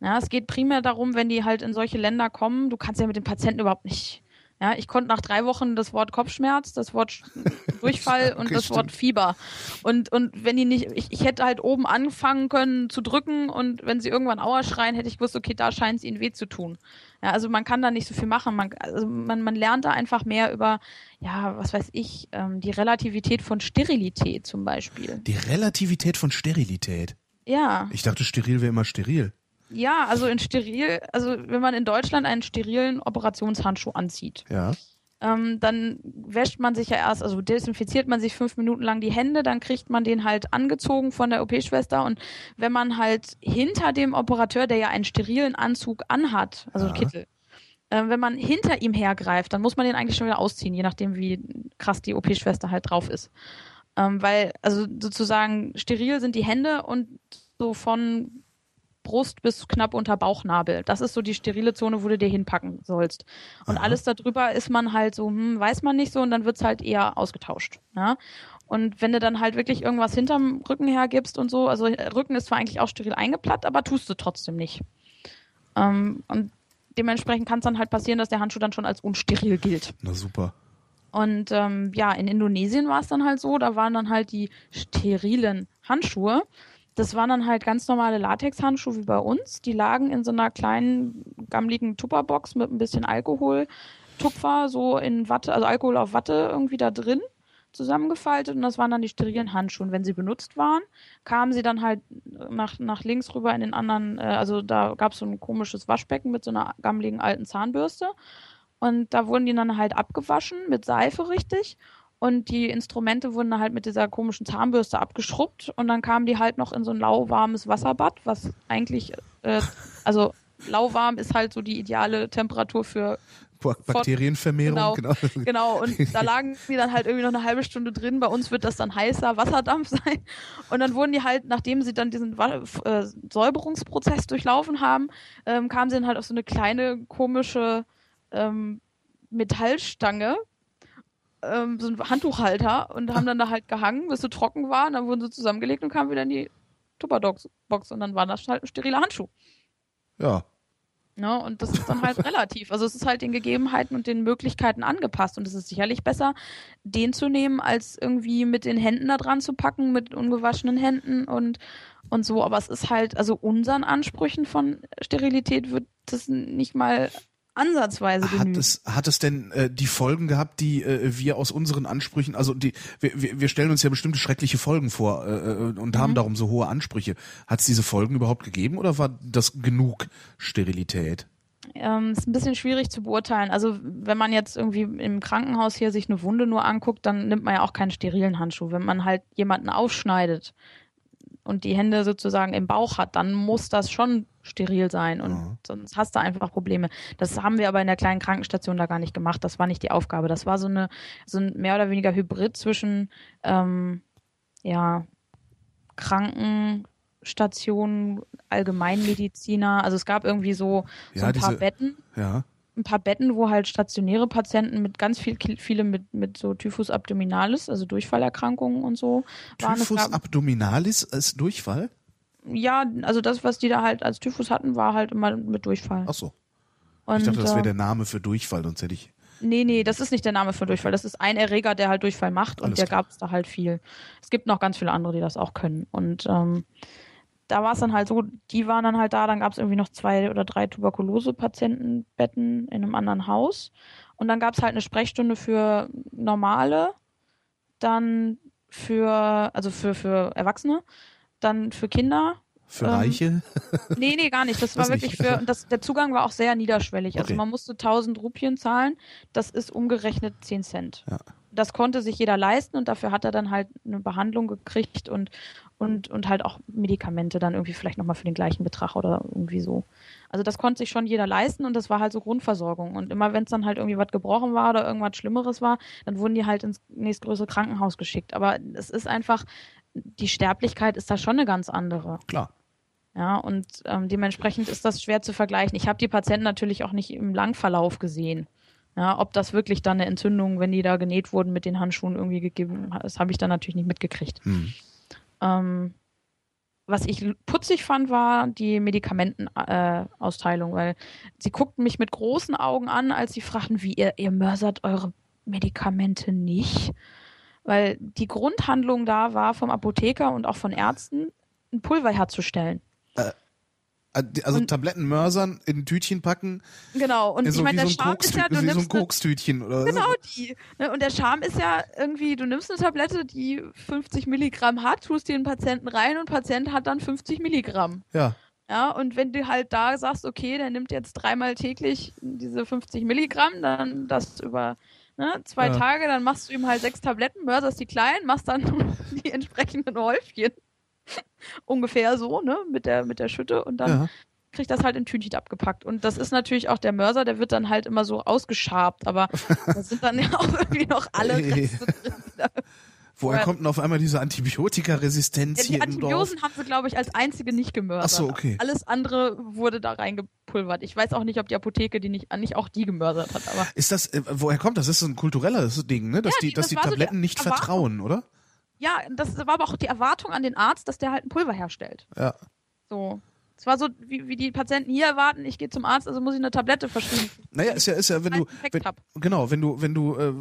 Ja, es geht primär darum, wenn die halt in solche Länder kommen, du kannst ja mit den Patienten überhaupt nicht ja, ich konnte nach drei Wochen das Wort Kopfschmerz, das Wort Durchfall und das. Wort Fieber. Und, und wenn die nicht, ich, ich hätte halt oben anfangen können zu drücken und wenn sie irgendwann Aua schreien, hätte ich gewusst, okay, da scheint es ihnen weh zu tun. Ja, also man kann da nicht so viel machen. Man, also man, man lernt da einfach mehr über, ja, was weiß ich, ähm, die Relativität von Sterilität zum Beispiel. Die Relativität von Sterilität? Ja. Ich dachte, steril wäre immer steril. Ja, also in steril, also wenn man in Deutschland einen sterilen Operationshandschuh anzieht, ja. Ähm, dann wäscht man sich ja erst, also desinfiziert man sich fünf Minuten lang die Hände, dann kriegt man den halt angezogen von der OP-Schwester und wenn man halt hinter dem Operateur, der ja einen sterilen Anzug anhat, also ja. Kittel, äh, wenn man hinter ihm hergreift, dann muss man den eigentlich schon wieder ausziehen, je nachdem wie krass die OP-Schwester halt drauf ist. Ähm, weil, also sozusagen steril sind die Hände und so von Brust bis knapp unter Bauchnabel. Das ist so die sterile Zone, wo du dir hinpacken sollst. Und Aha. alles darüber ist man halt so, hm, weiß man nicht so und dann wird's halt eher ausgetauscht. Ja? Und wenn du dann halt wirklich irgendwas hinterm Rücken hergibst und so, also Rücken ist zwar eigentlich auch steril eingeplatt, aber tust du trotzdem nicht. Ähm, und dementsprechend kann es dann halt passieren, dass der Handschuh dann schon als unsteril gilt. Na super. Und ähm, ja, in Indonesien war es dann halt so, da waren dann halt die sterilen Handschuhe das waren dann halt ganz normale Latexhandschuhe wie bei uns. Die lagen in so einer kleinen, gammligen Tupperbox mit ein bisschen Alkohol. Tupfer so in Watte, also Alkohol auf Watte irgendwie da drin zusammengefaltet und das waren dann die sterilen Handschuhe. Und wenn sie benutzt waren, kamen sie dann halt nach, nach links rüber in den anderen, äh, also da gab es so ein komisches Waschbecken mit so einer gammligen alten Zahnbürste und da wurden die dann halt abgewaschen mit Seife richtig und die Instrumente wurden halt mit dieser komischen Zahnbürste abgeschrubbt und dann kamen die halt noch in so ein lauwarmes Wasserbad, was eigentlich, äh, also lauwarm ist halt so die ideale Temperatur für Bakterienvermehrung, genau, genau. Genau, und da lagen die dann halt irgendwie noch eine halbe Stunde drin. Bei uns wird das dann heißer Wasserdampf sein. Und dann wurden die halt, nachdem sie dann diesen äh, Säuberungsprozess durchlaufen haben, ähm, kamen sie dann halt auf so eine kleine komische ähm, Metallstange, ähm, so ein Handtuchhalter und haben dann da halt gehangen, bis sie trocken waren. Dann wurden sie zusammengelegt und kamen wieder in die Tupperbox und dann war das halt ein steriler Handschuh. Ja. Ne, und das ist dann halt relativ. Also es ist halt den Gegebenheiten und den Möglichkeiten angepasst. Und es ist sicherlich besser, den zu nehmen, als irgendwie mit den Händen da dran zu packen, mit ungewaschenen Händen und, und so. Aber es ist halt, also unseren Ansprüchen von Sterilität wird das nicht mal ansatzweise genügt. Hat es, hat es denn äh, die Folgen gehabt, die äh, wir aus unseren Ansprüchen, also die wir, wir stellen uns ja bestimmte schreckliche Folgen vor äh, äh und mhm. haben darum so hohe Ansprüche. Hat es diese Folgen überhaupt gegeben oder war das genug Sterilität? Ähm, ist ein bisschen schwierig zu beurteilen. Also wenn man jetzt irgendwie im Krankenhaus hier sich eine Wunde nur anguckt, dann nimmt man ja auch keinen sterilen Handschuh. Wenn man halt jemanden aufschneidet, und die Hände sozusagen im Bauch hat, dann muss das schon steril sein und ja. sonst hast du einfach Probleme. Das haben wir aber in der kleinen Krankenstation da gar nicht gemacht. Das war nicht die Aufgabe. Das war so eine so ein mehr oder weniger Hybrid zwischen ähm, ja Krankenstation, Allgemeinmediziner. Also es gab irgendwie so, so ja, ein paar diese, Betten. Ja ein paar Betten, wo halt stationäre Patienten mit ganz viel, viele mit, mit so Typhus abdominalis, also Durchfallerkrankungen und so waren. Typhus abdominalis ist Durchfall? Ja, also das, was die da halt als Typhus hatten, war halt immer mit Durchfall. Ach so. Und, ich dachte, das wäre der Name für Durchfall, sonst hätte ich. Nee, nee, das ist nicht der Name für Durchfall. Das ist ein Erreger, der halt Durchfall macht und der gab es da halt viel. Es gibt noch ganz viele andere, die das auch können. Und ähm, da war es dann halt so, die waren dann halt da, dann gab es irgendwie noch zwei oder drei Tuberkulose-Patientenbetten in einem anderen Haus. Und dann gab es halt eine Sprechstunde für normale, dann für, also für, für Erwachsene, dann für Kinder. Für ähm, Reiche? Nee, nee, gar nicht. Das, das war wirklich nicht. für, das, der Zugang war auch sehr niederschwellig. Also okay. Also man musste 1000 Rupien zahlen. Das ist umgerechnet 10 Cent. Ja. Das konnte sich jeder leisten und dafür hat er dann halt eine Behandlung gekriegt und, und, und halt auch Medikamente dann irgendwie vielleicht nochmal für den gleichen Betrag oder irgendwie so. Also das konnte sich schon jeder leisten und das war halt so Grundversorgung. Und immer wenn es dann halt irgendwie was gebrochen war oder irgendwas Schlimmeres war, dann wurden die halt ins nächstgrößere Krankenhaus geschickt. Aber es ist einfach, die Sterblichkeit ist da schon eine ganz andere. Klar. Ja, und ähm, dementsprechend ist das schwer zu vergleichen. Ich habe die Patienten natürlich auch nicht im Langverlauf gesehen. Ja, ob das wirklich dann eine Entzündung, wenn die da genäht wurden mit den Handschuhen irgendwie gegeben hat, das habe ich dann natürlich nicht mitgekriegt. Hm. Ähm, was ich putzig fand, war die Medikamentenausteilung, äh, weil sie guckten mich mit großen Augen an, als sie fragten, wie ihr, ihr mörsert eure Medikamente nicht. Weil die Grundhandlung da war vom Apotheker und auch von Ärzten, ein Pulver herzustellen. Äh, äh, also und, Tabletten mörsern, in ein Tütchen packen. Genau, und so ich meine, der so Charme ist ja, du nimmst so ein Kokstütchen oder Genau die. Ne? Und der Charme ist ja irgendwie, du nimmst eine Tablette, die 50 Milligramm hat, tust den Patienten rein und Patient hat dann 50 Milligramm. Ja. Ja, und wenn du halt da sagst, okay, der nimmt jetzt dreimal täglich diese 50 Milligramm, dann das über ne, zwei ja. Tage, dann machst du ihm halt sechs Tabletten, mörserst die kleinen, machst dann die entsprechenden Häufchen. Ungefähr so, ne, mit der, mit der Schütte und dann ja. kriegt das halt in Tütchen abgepackt. Und das ist natürlich auch der Mörser, der wird dann halt immer so ausgeschabt, aber da sind dann ja auch irgendwie noch alle Reste drin. Woher kommt denn auf einmal diese Antibiotikaresistenz ja, die hier Antibiosen im Dorf? haben sie, glaube ich, als einzige nicht gemördert. Ach so, okay. Alles andere wurde da reingepulvert. Ich weiß auch nicht, ob die Apotheke die nicht, nicht auch die gemördert hat. Aber ist das, äh, woher kommt das? Das ist ein kulturelles Ding, ne? Dass ja, die, dass das die Tabletten so die nicht Erwartung. vertrauen, oder? Ja, das war aber auch die Erwartung an den Arzt, dass der halt ein Pulver herstellt. Ja. So. Es war so, wie, wie die Patienten hier erwarten, ich gehe zum Arzt, also muss ich eine Tablette verschrieben. Naja, ist ja, ist ja, wenn du, wenn, genau, wenn du, wenn du äh,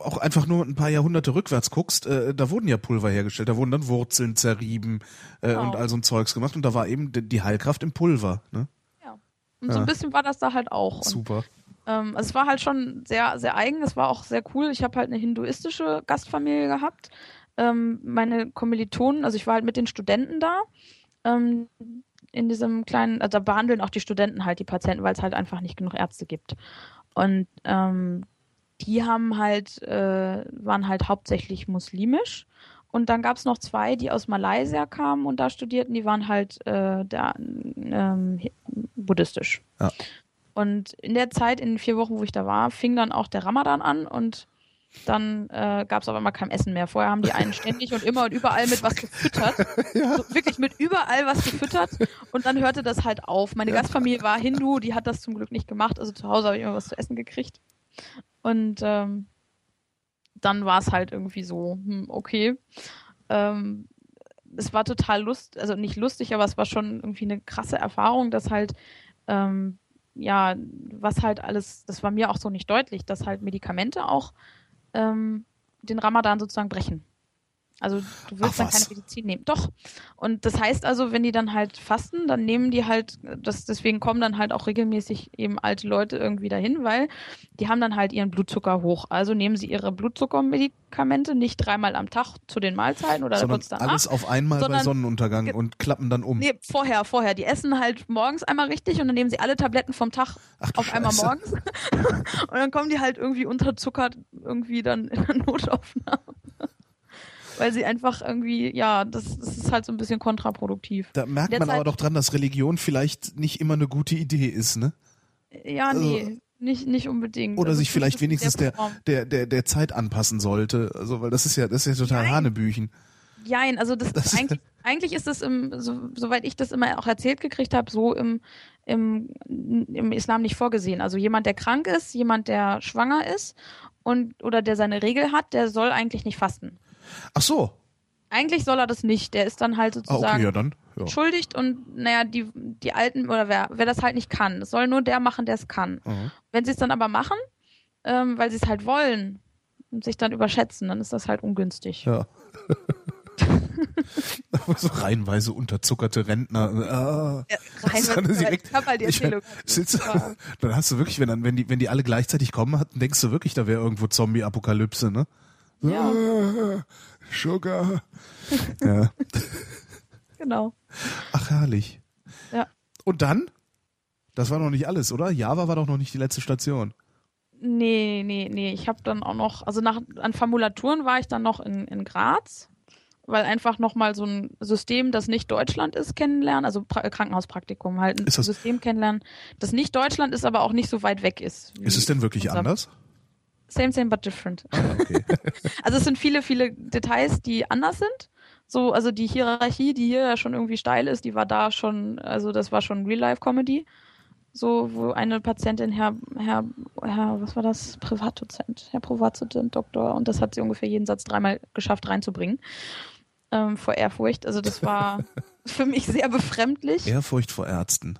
auch einfach nur ein paar Jahrhunderte rückwärts guckst, äh, da wurden ja Pulver hergestellt, da wurden dann Wurzeln zerrieben äh, genau. und all so ein Zeugs gemacht und da war eben die Heilkraft im Pulver. Ne? Ja. Und ja. so ein bisschen war das da halt auch. Super. Und, ähm, also es war halt schon sehr, sehr eigen, es war auch sehr cool. Ich habe halt eine hinduistische Gastfamilie gehabt ähm, meine Kommilitonen, also ich war halt mit den Studenten da, ähm, in diesem kleinen, also da behandeln auch die Studenten halt die Patienten, weil es halt einfach nicht genug Ärzte gibt. Und ähm, die haben halt, äh, waren halt hauptsächlich muslimisch. Und dann gab es noch zwei, die aus Malaysia kamen und da studierten, die waren halt äh, da, ähm, buddhistisch. Ja. Und in der Zeit, in den vier Wochen, wo ich da war, fing dann auch der Ramadan an und dann äh, gab es auf einmal kein Essen mehr. Vorher haben die einen ständig und immer und überall mit was gefüttert. ja. so, wirklich mit überall was gefüttert. Und dann hörte das halt auf. Meine ja. Gastfamilie war Hindu, die hat das zum Glück nicht gemacht. Also zu Hause habe ich immer was zu essen gekriegt. Und ähm, dann war es halt irgendwie so, hm, okay. Ähm, es war total lust, also nicht lustig, aber es war schon irgendwie eine krasse Erfahrung, dass halt ähm, ja, was halt alles, das war mir auch so nicht deutlich, dass halt Medikamente auch ähm, den Ramadan sozusagen brechen. Also du willst Ach, dann keine Medizin nehmen. Doch. Und das heißt also, wenn die dann halt fasten, dann nehmen die halt, das, deswegen kommen dann halt auch regelmäßig eben alte Leute irgendwie dahin, weil die haben dann halt ihren Blutzucker hoch. Also nehmen sie ihre Blutzuckermedikamente nicht dreimal am Tag zu den Mahlzeiten oder sondern kurz danach. Alles auf einmal bei Sonnenuntergang und klappen dann um. Nee, vorher, vorher. Die essen halt morgens einmal richtig und dann nehmen sie alle Tabletten vom Tag Ach, auf einmal morgens. und dann kommen die halt irgendwie unterzuckert irgendwie dann in der Notaufnahme weil sie einfach irgendwie, ja, das, das ist halt so ein bisschen kontraproduktiv. Da merkt man aber doch dran, dass Religion vielleicht nicht immer eine gute Idee ist, ne? Ja, nee. Also, nicht, nicht unbedingt. Oder also sich vielleicht wenigstens der, der, der, der Zeit anpassen sollte. Also, weil das ist ja, das ist ja total Nein. Hanebüchen. Jein, also das, das eigentlich, eigentlich ist das im, so, soweit ich das immer auch erzählt gekriegt habe, so im, im, im Islam nicht vorgesehen. Also jemand, der krank ist, jemand, der schwanger ist und oder der seine Regel hat, der soll eigentlich nicht fasten. Ach so. Eigentlich soll er das nicht. Der ist dann halt Ah, sozusagen okay, ja dann. Ja. schuldigt und naja, die, die Alten oder wer, wer das halt nicht kann. Es soll nur der machen, der es kann. Mhm. Wenn sie es dann aber machen, ähm, weil sie es halt wollen und sich dann überschätzen, dann ist das halt ungünstig. Ja. so reihenweise unterzuckerte Rentner. Ah. Das ist direkt- halt die ich- Erzählung. sitzt- Dann hast du wirklich, wenn dann, wenn die, wenn die alle gleichzeitig kommen, denkst du wirklich, da wäre irgendwo Zombie-Apokalypse, ne? Ja. Ah, Sugar. ja. Genau. Ach, herrlich. Ja. Und dann? Das war noch nicht alles, oder? Java war doch noch nicht die letzte Station. Nee, nee, nee. Ich habe dann auch noch, also nach an Formulaturen war ich dann noch in, in Graz, weil einfach nochmal so ein System, das nicht Deutschland ist, kennenlernen, also pra Krankenhauspraktikum, halt ein Ist das- System kennenlernen, das nicht Deutschland ist, aber auch nicht so weit weg ist. Ist es denn wirklich anders? Same, same, but different. Ah, okay. Also es sind viele, viele Details, die anders sind. So, also die Hierarchie, die hier ja schon irgendwie steil ist, die war da schon, also das war schon Real-Life-Comedy. So, wo eine Patientin, Herr, Herr, Herr, was war das? Privatdozent, Herr Privatdozent, Doktor, und das hat sie ungefähr jeden Satz dreimal geschafft reinzubringen. Ähm, vor Ehrfurcht. Also das war für mich sehr befremdlich. Ehrfurcht vor Ärzten.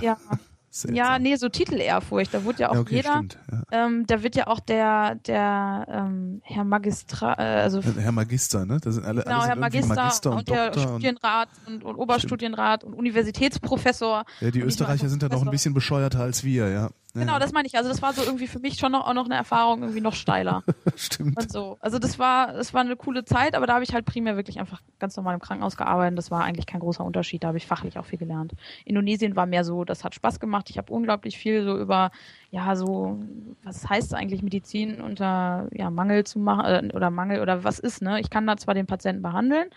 Ja, Seltsam. ja, nee, so Titel-Ehrfurcht. Da wurde ja auch Ja, okay, jeder, stimmt. Ja. ähm, da wird ja auch der, der ähm, Herr Magistra, äh, also Herr Magister, ne? Das sind alle, Genau, alle sind Herr Magister, Magister und, und der Studienrat und, und Oberstudienrat und Universitätsprofessor. ja, die Österreicher sind ja noch ein bisschen bescheuerter als wir, ja. Genau, das meine ich. Also das war so irgendwie für mich schon noch, auch noch eine Erfahrung irgendwie noch steiler stimmt. und so. Also das war, das war eine coole Zeit, aber da habe ich halt primär wirklich einfach ganz normal im Krankenhaus gearbeitet. Das war eigentlich kein großer Unterschied. Da habe ich fachlich auch viel gelernt. Indonesien war mehr so, das hat Spaß gemacht. Ich habe unglaublich viel so über, ja, so, was heißt eigentlich Medizin unter ja, Mangel zu machen äh, oder Mangel oder was ist, ne? Ich kann da zwar den Patienten behandeln,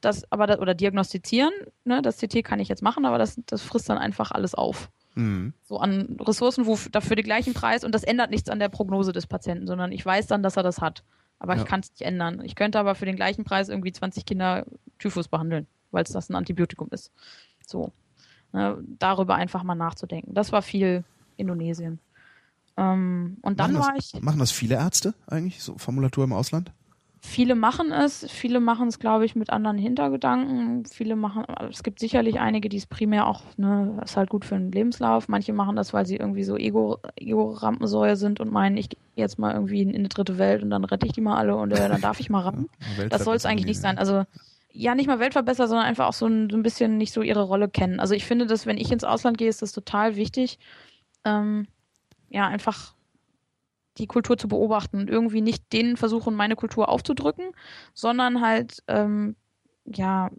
das, aber das, oder diagnostizieren, ne? Das CT kann ich jetzt machen, aber das, das frisst dann einfach alles auf Mhm. so an Ressourcen, wo dafür den gleichen Preis und das ändert nichts an der Prognose des Patienten, sondern ich weiß dann, dass er das hat. Aber Ja. ich kann es nicht ändern. Ich könnte aber für den gleichen Preis irgendwie 20 Kinder Typhus behandeln, weil es das ein Antibiotikum ist. So. Ne, darüber einfach mal nachzudenken. Das war viel Indonesien. Ähm, und dann machen war das, ich, Machen das viele Ärzte eigentlich, so Formulatur im Ausland? Viele machen es, viele machen es, glaube ich, mit anderen Hintergedanken. Viele machen, es gibt sicherlich einige, die es primär auch, ne, ist halt gut für den Lebenslauf. Manche machen das, weil sie irgendwie so Ego, Ego-Rampensäue sind und meinen, ich gehe jetzt mal irgendwie in, in eine dritte Welt und dann rette ich die mal alle und äh, dann darf ich mal rappen. Das soll es eigentlich nicht sein. Also ja, nicht mal Weltverbesser, sondern einfach auch so ein, so ein bisschen nicht so ihre Rolle kennen. Also ich finde, dass wenn ich ins Ausland gehe, ist das total wichtig, ähm, ja, einfach die Kultur zu beobachten und irgendwie nicht denen versuchen, meine Kultur aufzudrücken, sondern halt, ähm, ja,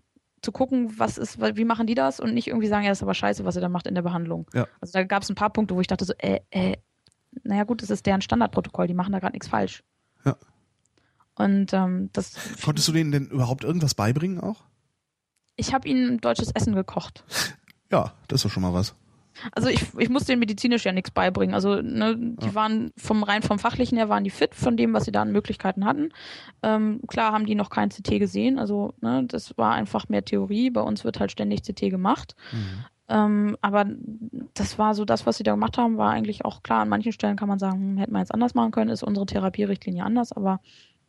zu gucken, was ist, wie machen die das und nicht irgendwie sagen, ja, das ist aber scheiße, was ihr da macht in der Behandlung. Ja. Also da gab es ein paar Punkte, wo ich dachte so, äh, äh, naja gut, das ist deren Standardprotokoll, die machen da gerade nichts falsch. Ja. Und ähm, das Konntest du denen denn überhaupt irgendwas beibringen auch? ich habe ihnen deutsches Essen gekocht. Ja, das ist doch schon mal was. Also ich, ich musste denen medizinisch ja nichts beibringen. Also ne, die Ja. waren vom rein vom fachlichen her waren die fit von dem, was sie da an Möglichkeiten hatten. Ähm, klar haben die noch kein CT gesehen. Also ne, das war einfach mehr Theorie. Bei uns wird halt ständig CT gemacht. Mhm. Ähm, aber das war so das, was sie da gemacht haben, war eigentlich auch klar. An manchen Stellen kann man sagen, hm, hätten wir jetzt anders machen können, ist unsere Therapierichtlinie anders, aber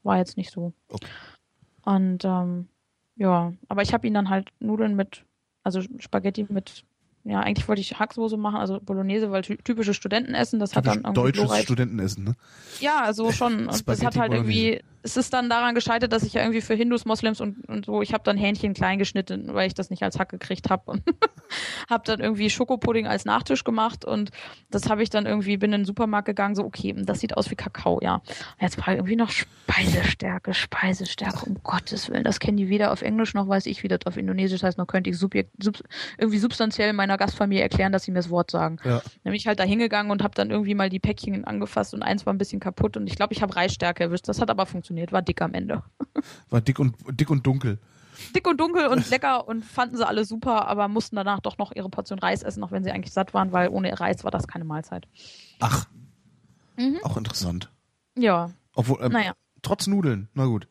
war jetzt nicht so. Okay. Und ähm, ja, aber ich habe ihnen dann halt Nudeln mit, also Spaghetti mit, ja, eigentlich wollte ich Hacksoße machen, also Bolognese, weil ty typische Studentenessen, das hat Typisch dann irgendwie deutsches Studentenessen, ne? ja, also schon. Und das hat halt Bolognese. irgendwie, es ist dann daran gescheitert, dass ich ja irgendwie für Hindus, Moslems und, und so, ich habe dann Hähnchen klein geschnitten, weil ich das nicht als Hack gekriegt habe und habe dann irgendwie Schokopudding als Nachtisch gemacht und das habe ich dann irgendwie, bin in den Supermarkt gegangen, so, okay, das sieht aus wie Kakao, ja. Und jetzt war irgendwie noch Speisestärke, Speisestärke, um Gottes Willen. Das kennen die weder auf Englisch noch weiß ich, wie das auf Indonesisch heißt, noch könnte ich subjekt, sub, irgendwie substanziell meiner Gastfamilie erklären, dass sie mir das Wort sagen. Ja. Nämlich halt da hingegangen und habe dann irgendwie mal die Päckchen angefasst und eins war ein bisschen kaputt und ich glaube, ich habe Reisstärke erwischt. Das hat aber funktioniert, war dick am Ende. War dick und dick und dunkel. Dick und dunkel und lecker und fanden sie alle super, aber mussten danach doch noch ihre Portion Reis essen, auch wenn sie eigentlich satt waren, weil ohne Reis war das keine Mahlzeit. Ach, Mhm. auch interessant. Ja, Obwohl, ähm, naja. trotz Nudeln, na gut.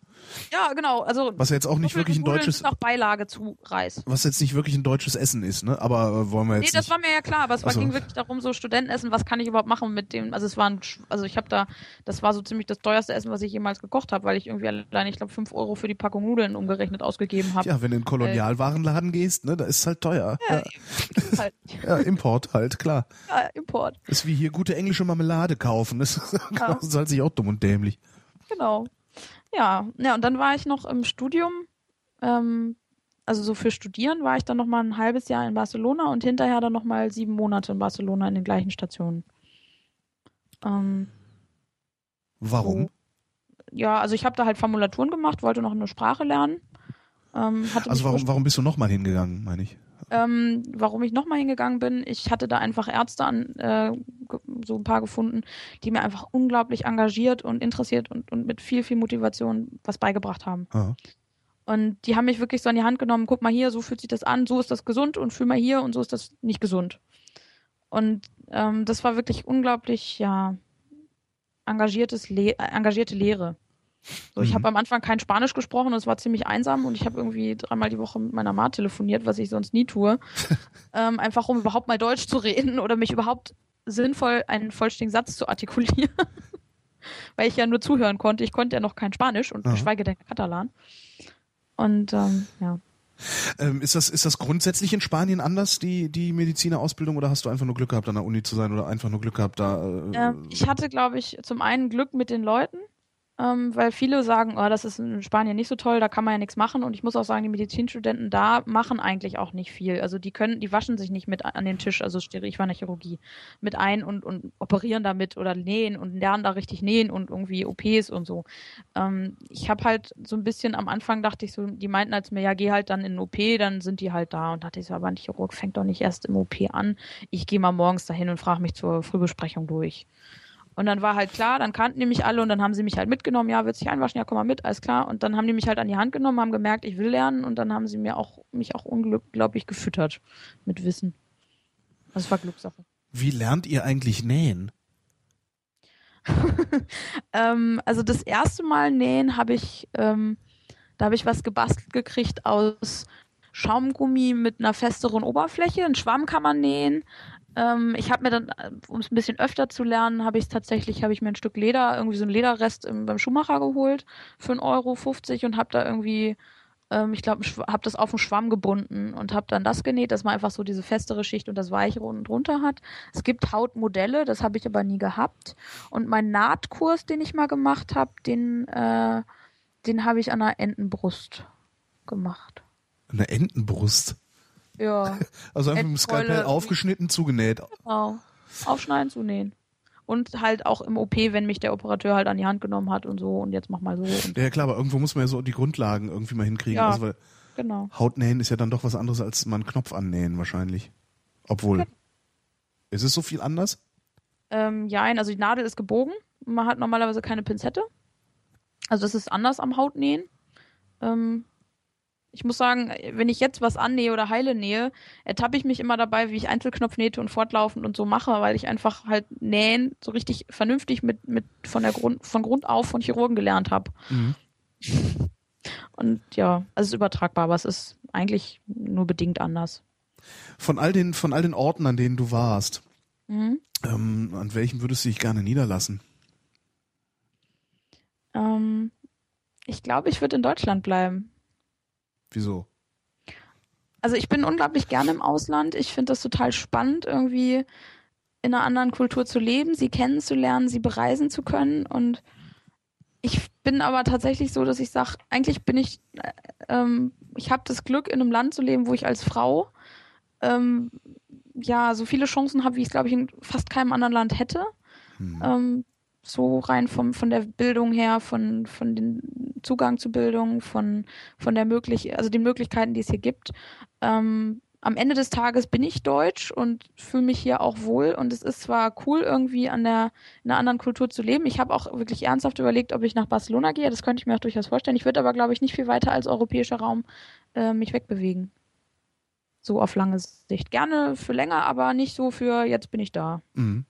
Ja, genau. Also was jetzt auch nicht wirklich ein deutsches noch Beilage zu Reis. Was jetzt nicht wirklich ein deutsches Essen ist, ne? Aber äh, wollen wir jetzt Nee, das nicht... war mir ja klar, aber es war, Ach so. ging wirklich darum so Studentenessen, was kann ich überhaupt machen mit dem also es war ein, also ich habe da das war so ziemlich das teuerste Essen, was ich jemals gekocht habe, weil ich irgendwie allein ich glaube 5 Euro für die Packung Nudeln umgerechnet ausgegeben habe. Ja, wenn du in den Kolonialwarenladen gehst, ne, da ist es halt teuer. Ja, Halt, ja, Import halt, klar. ja, Import. Ist wie hier gute englische Marmelade kaufen. Das ist halt sich auch dumm und dämlich. Genau. Ja, ja, und dann war ich noch im Studium, ähm, also so für Studieren war ich dann noch mal ein halbes Jahr in Barcelona und hinterher dann noch mal sieben Monate in Barcelona in den gleichen Stationen. Ähm, Warum? ja, also ich habe da halt Formulaturen gemacht, wollte noch eine Sprache lernen. Ähm, Also warum, warum bist du nochmal hingegangen, meine ich? ähm, warum ich nochmal hingegangen bin, ich hatte da einfach Ärzte an, äh, so ein paar gefunden, die mir einfach unglaublich engagiert und interessiert und, und mit viel, viel Motivation was beigebracht haben. Ah. Und die haben mich wirklich so an die Hand genommen, guck mal hier, so fühlt sich das an, so ist das gesund und fühl mal hier und so ist das nicht gesund. Und ähm, das war wirklich unglaublich, ja, engagiertes Le äh, engagierte Lehre. So, ich Mhm. habe am Anfang kein Spanisch gesprochen und es war ziemlich einsam und ich habe irgendwie dreimal die Woche mit meiner Ma telefoniert, was ich sonst nie tue. ähm, einfach um überhaupt mal Deutsch zu reden oder mich überhaupt sinnvoll einen vollständigen Satz zu artikulieren. Weil ich ja nur zuhören konnte. Ich konnte ja noch kein Spanisch und Aha. geschweige denn Katalan. Und ähm, ja. Ähm, ist, das, ist das grundsätzlich in Spanien anders, die, die Medizinerausbildung, oder hast du einfach nur Glück gehabt, an der Uni zu sein oder einfach nur Glück gehabt, da. Äh, Ähm, ich hatte, glaube ich, zum einen Glück mit den Leuten, ähm, weil viele sagen, oh, das ist in Spanien nicht so toll, da kann man ja nichts machen. Und ich muss auch sagen, die Medizinstudenten da machen eigentlich auch nicht viel. Also die können, die waschen sich nicht mit an den Tisch, also ich war in der Chirurgie, mit ein und, und operieren damit oder nähen und lernen da richtig nähen und irgendwie OPs und so. Ähm, ich habe halt so ein bisschen am Anfang dachte ich so, die meinten als mir, ja, geh halt dann in den OP, dann sind die halt da. Und dachte ich so, aber ein Chirurg fängt doch nicht erst im OP an. Ich gehe mal morgens dahin und frage mich zur Frühbesprechung durch. Und dann war halt klar, dann kannten die mich alle und dann haben sie mich halt mitgenommen, ja, willst du dich einwaschen, ja, komm mal mit, alles klar. Und dann haben die mich halt an die Hand genommen, haben gemerkt, ich will lernen und dann haben sie mir auch, mich auch unglaublich gefüttert mit Wissen. Das war Glückssache. wie lernt ihr eigentlich nähen? Ähm, also das erste Mal nähen habe ich, ähm, da habe ich was gebastelt gekriegt aus Schaumgummi mit einer festeren Oberfläche. Ein Schwamm kann man nähen. Ähm, ich habe mir dann, äh, um es ein bisschen öfter zu lernen, habe ich tatsächlich, habe ich mir ein Stück Leder, irgendwie so ein Lederrest im, beim Schuhmacher geholt für 1,50 Euro und habe da irgendwie, ähm, ich glaube, habe das auf den Schwamm gebunden und habe dann das genäht, dass man einfach so diese festere Schicht und das Weichere unten drunter hat. Es gibt Hautmodelle, das habe ich aber nie gehabt. Und mein Nahtkurs, den ich mal gemacht habe, den, äh, den habe ich an einer Entenbrust gemacht. Eine Entenbrust. Ja, Also einfach mit dem. Skalpell aufgeschnitten, zugenäht. genau. Aufschneiden, zunähen. Und halt auch im OP, wenn mich der Operateur halt an die Hand genommen hat und so und jetzt mach mal so. Ja, klar, aber irgendwo muss man ja so die Grundlagen irgendwie mal hinkriegen. Ja. Also, weil genau. Hautnähen ist ja dann doch was anderes als mal einen Knopf annähen wahrscheinlich. Obwohl. Ist es so viel anders? Ähm, ja, also die Nadel ist gebogen. Man hat normalerweise keine Pinzette. Also das ist anders am Hautnähen. Ähm, ich muss sagen, wenn ich jetzt was annähe oder heile nähe, ertappe ich mich immer dabei, wie ich Einzelknopf nähte und fortlaufend und so mache, weil ich einfach halt nähen so richtig vernünftig mit, mit von der Grund, von Grund auf von Chirurgen gelernt habe. Mhm. Und ja, also es ist übertragbar, aber es ist eigentlich nur bedingt anders. Von all den, von all den Orten, an denen du warst, Mhm. ähm, an welchen würdest du dich gerne niederlassen? Ähm, ich glaube, ich würde in Deutschland bleiben. Wieso? Also ich bin unglaublich gerne im Ausland. Ich finde das total spannend, irgendwie in einer anderen Kultur zu leben, sie kennenzulernen, sie bereisen zu können. Und ich bin aber tatsächlich so, dass ich sage, eigentlich bin ich, äh, ähm, ich habe das Glück, in einem Land zu leben, wo ich als Frau ähm, ja so viele Chancen habe, wie ich es, glaube ich, in fast keinem anderen Land hätte. Hm. Ähm, so rein vom, von der Bildung her, von, von den Zugang zu Bildung, von, von der möglich, also den Möglichkeiten, die es hier gibt. Ähm, am Ende des Tages bin ich deutsch und fühle mich hier auch wohl. Und es ist zwar cool, irgendwie an der, in einer anderen Kultur zu leben. Ich habe auch wirklich ernsthaft überlegt, ob ich nach Barcelona gehe. Das könnte ich mir auch durchaus vorstellen. Ich würde aber, glaube ich, nicht viel weiter als europäischer Raum äh, mich wegbewegen. So auf lange Sicht. Gerne für länger, aber nicht so für jetzt bin ich da. Mhm.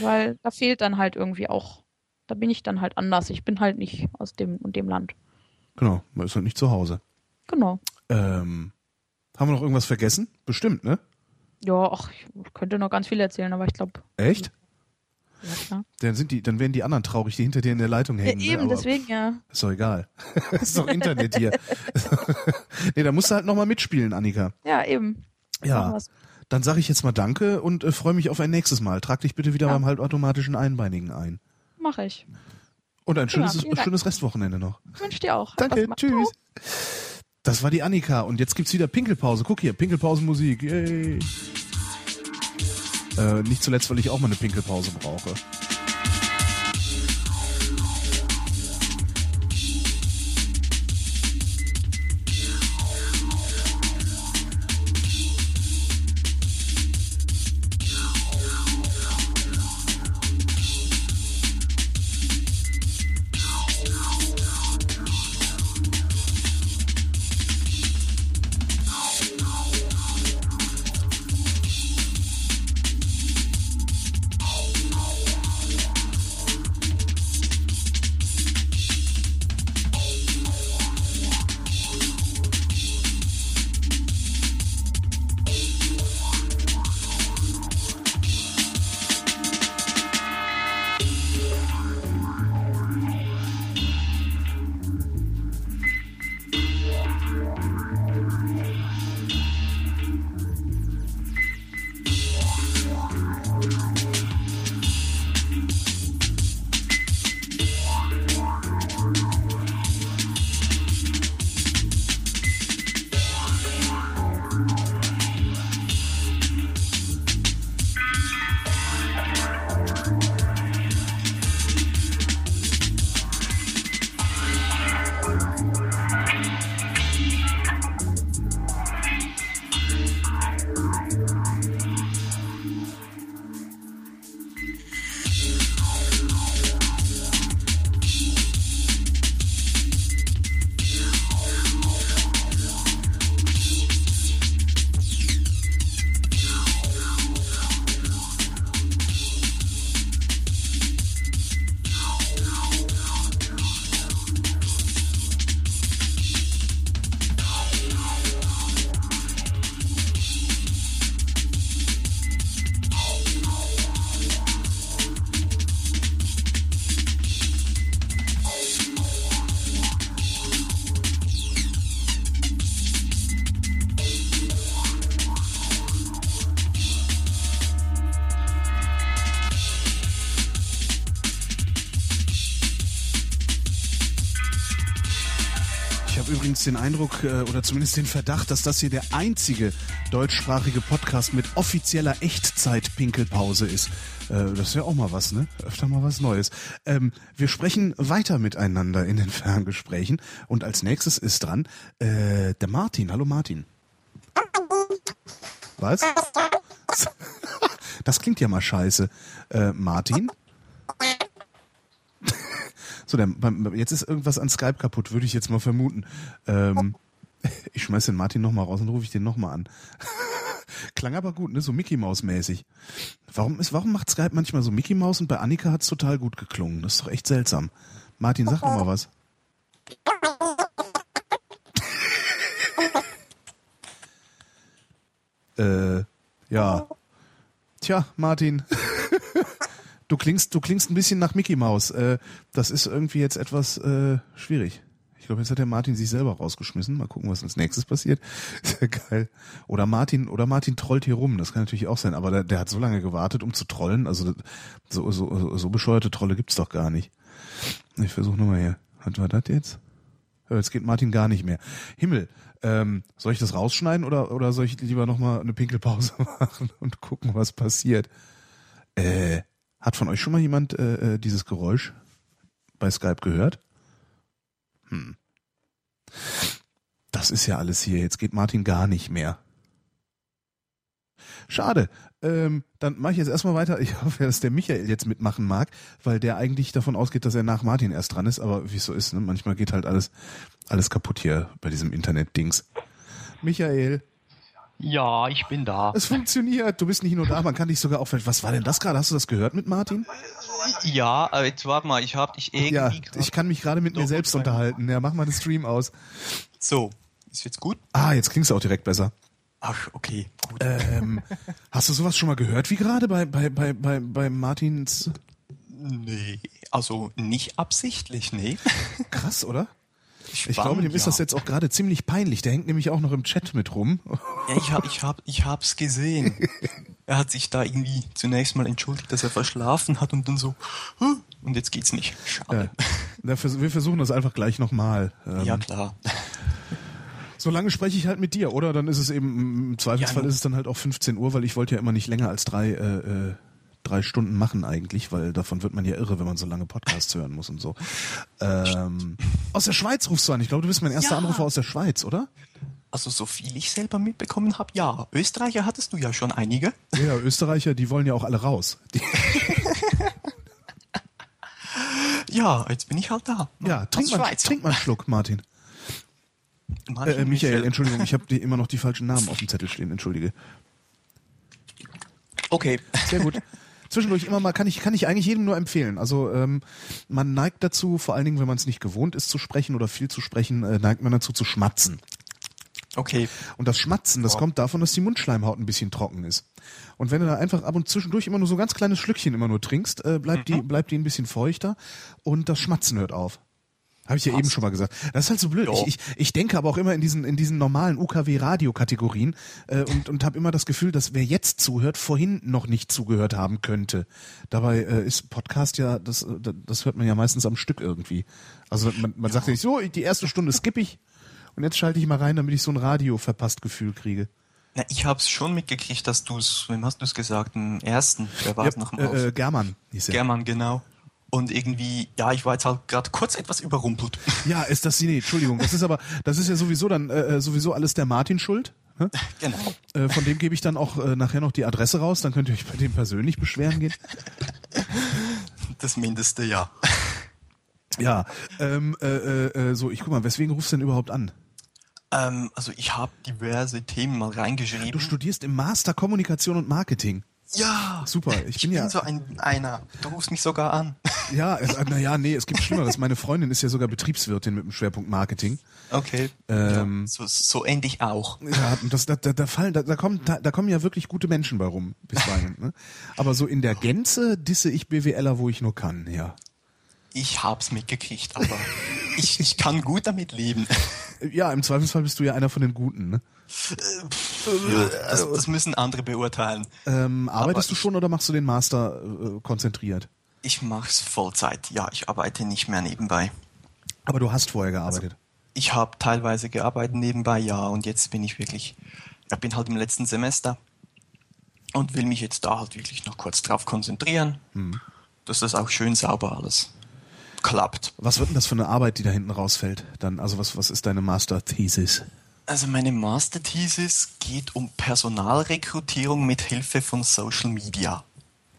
Weil da fehlt dann halt irgendwie auch Da bin ich dann halt anders. Ich bin halt nicht aus dem und dem Land. Genau, man ist halt nicht zu Hause. Genau. Ähm, haben wir noch irgendwas vergessen? Bestimmt, ne? Ja, ach, ich könnte noch ganz viel erzählen, aber ich glaube. Echt? Ja, klar. Dann sind die, dann werden die anderen traurig, die hinter dir in der Leitung Ja, hängen. ne? eben, Aber deswegen, ja. Ist doch egal. ist doch Internet hier. nee, da musst du halt nochmal mitspielen, Annika. Ja, eben. Ja. Dann sage ich jetzt mal Danke und äh, freue mich auf ein nächstes Mal. Trag dich bitte wieder Ja. beim halbautomatischen Einbeinigen ein. Mach ich. Und ein schönes, Dank. schönes Restwochenende noch. Wünsche dir auch. Danke, tschüss. Das war die Annika und jetzt gibt's wieder Pinkelpause. Guck hier, Pinkelpausenmusik. Yay. Äh, nicht zuletzt, weil ich auch mal eine Pinkelpause brauche. Übrigens den Eindruck äh, oder zumindest den Verdacht, dass das hier der einzige deutschsprachige Podcast mit offizieller Echtzeit-Pinkelpause ist. Äh, das ist ja auch mal was, ne? Öfter mal was Neues. Ähm, wir sprechen weiter miteinander in den Ferngesprächen und als nächstes ist dran äh, der Martin. Hallo Martin. Was? Das klingt ja mal scheiße. Martin? So, beim, jetzt ist irgendwas an Skype kaputt, würde ich jetzt mal vermuten. Ähm, ich schmeiß den Martin nochmal raus und rufe ich den nochmal an. Klang aber gut, ne? So Mickey Maus mäßig. Warum warum macht Skype manchmal so Mickey Maus und bei Annika hat's total gut geklungen? Das ist doch echt seltsam. Martin, sag doch mal was. äh, ja. Tja, Martin. Du klingst, du klingst ein bisschen nach Mickey Maus. Äh, das ist irgendwie jetzt etwas äh, schwierig. Ich glaube, jetzt hat der Martin sich selber rausgeschmissen. Mal gucken, was als nächstes passiert. Ja geil. Oder Martin, oder Martin trollt hier rum. Das kann natürlich auch sein. Aber der, der hat so lange gewartet, um zu trollen. Also so, so, so bescheuerte Trolle gibt's doch gar nicht. Ich versuche nochmal hier. Was war das jetzt? Jetzt geht Martin gar nicht mehr. Himmel, ähm, soll ich das rausschneiden oder, oder soll ich lieber nochmal eine Pinkelpause machen und gucken, was passiert? Äh, hat von euch schon mal jemand äh, äh, dieses Geräusch bei Skype gehört? Hm. Das ist ja alles hier. Jetzt geht Martin gar nicht mehr. Schade. Ähm, dann mache ich jetzt erstmal weiter. Ich hoffe, dass der Michael jetzt mitmachen mag, weil der eigentlich davon ausgeht, dass er nach Martin erst dran ist. Aber wie es so ist, ne? manchmal geht halt alles, alles kaputt hier bei diesem Internet-Dings. Michael. Ja, ich bin da. Es funktioniert. Du bist nicht nur da, man kann dich sogar auch. Was war denn das gerade? Hast du das gehört mit Martin? Ja, aber jetzt warte mal, ich hab dich irgendwie. Ja, ich kann mich gerade mit mir selbst unterhalten. Ja, mach mal den Stream aus. So, ist jetzt gut? Ah, jetzt klingst du auch direkt besser. Ach, okay, gut. Ähm, hast du sowas schon mal gehört wie gerade bei, bei, bei, bei, bei Martins? Nee, also nicht absichtlich, nee. Krass, oder? Ich Spannend, glaube, dem ist ja. das jetzt auch gerade ziemlich peinlich. Der hängt nämlich auch noch im Chat mit rum. Ja, ich hab, ich hab, ich hab's gesehen. Er hat sich da irgendwie zunächst mal entschuldigt, dass er verschlafen hat und dann so, "Huh, und jetzt geht's nicht. Schade. Ja, wir versuchen das einfach gleich nochmal. Ähm, Ja, klar. Solange spreche ich halt mit dir, oder? Dann ist es eben, im Zweifelsfall Ja, ist es dann halt auch 15 Uhr, weil ich wollte ja immer nicht länger als drei, äh, äh, drei Stunden machen eigentlich, weil davon wird man ja irre, wenn man so lange Podcasts hören muss und so. Ähm, aus der Schweiz rufst du an. Ich glaube, du bist mein erster Ja. Anrufer aus der Schweiz, oder? Also so viel ich selber mitbekommen habe, ja. Österreicher hattest du ja schon einige. Ja, Österreicher, die wollen ja auch alle raus. Ja, jetzt bin ich halt da. ja, trink mal, Schweizer. trink mal einen Schluck, Martin. Martin Äh, Michael. Entschuldigung, ich habe immer noch die falschen Namen auf dem Zettel stehen, entschuldige. Okay. Sehr gut. Zwischendurch immer mal kann ich kann ich eigentlich jedem nur empfehlen. Also ähm, man neigt dazu, vor allen Dingen, wenn man es nicht gewohnt ist zu sprechen oder viel zu sprechen, äh, neigt man dazu zu schmatzen. Okay. Und das Schmatzen, das kommt davon, dass die Mundschleimhaut ein bisschen trocken ist. Und wenn du da einfach ab und zwischendurch immer nur so ein ganz kleines Schlückchen immer nur trinkst, äh, bleibt die bleibt die ein bisschen feuchter und das Schmatzen hört auf. Habe ich ja eben schon mal gesagt. Das ist halt so blöd. Ja. Ich, ich, ich denke aber auch immer in diesen, in diesen normalen UKW-Radio-Kategorien äh, und, und habe immer das Gefühl, dass wer jetzt zuhört, vorhin noch nicht zugehört haben könnte. Dabei äh, ist Podcast ja, das, äh, das hört man ja meistens am Stück irgendwie. Also man, man sagt ja nicht so, die erste Stunde skippe ich und jetzt schalte ich mal rein, damit ich so ein Radio-Verpasst-Gefühl kriege. Na, ich hab's schon mitgekriegt, dass du's, wem hast du's gesagt? Im ersten, wer war es noch Haus? äh, äh, German hieß er. German, genau. Und irgendwie, ja, ich war jetzt halt gerade kurz etwas überrumpelt. Ja, ist das, nee, Entschuldigung, das ist aber, das ist ja sowieso dann äh, sowieso alles der Martin schuld. Ne? genau. Äh, von dem gebe ich dann auch äh, nachher noch die Adresse raus, dann könnt ihr euch bei dem persönlich beschweren gehen. Das Mindeste, ja. Ja, ähm, äh, äh, äh, so, ich guck mal, weswegen rufst du denn überhaupt an? Ähm, also ich habe diverse Themen mal reingeschrieben. Du studierst im Master Kommunikation und Marketing. Ja, Super, ich bin ich ja, bin so ein einer. Du rufst mich sogar an. ja, naja, nee, es gibt Schlimmeres. Meine Freundin ist ja sogar Betriebswirtin mit dem Schwerpunkt Marketing. Okay. Ähm, ja, so, so ähnlich auch. Ja, das, da, da, da fallen, da, da kommen, da, da kommen ja wirklich gute Menschen bei rum, bisweilen. Ne? Aber so in der Gänze disse ich BWLer, wo ich nur kann, ja. Ich hab's mitgekriegt, aber ich, ich kann gut damit leben. Ja, im Zweifelsfall bist du ja einer von den Guten. Ne? Ja, das, das müssen andere beurteilen. Ähm, arbeitest Aber du schon oder machst du den Master äh, konzentriert? Ich mach's Vollzeit. Ja, ich arbeite nicht mehr nebenbei. Aber du hast vorher gearbeitet. Ich habe teilweise gearbeitet nebenbei, ja, und jetzt bin ich wirklich, ich bin halt im letzten Semester und will mich jetzt da halt wirklich noch kurz drauf konzentrieren, dass das auch schön sauber alles klappt. Was wird denn das für eine Arbeit, die da hinten rausfällt? Dann, also was, was ist deine Master-Thesis? Also meine Masterthesis geht um Personalrekrutierung mit Hilfe von Social Media.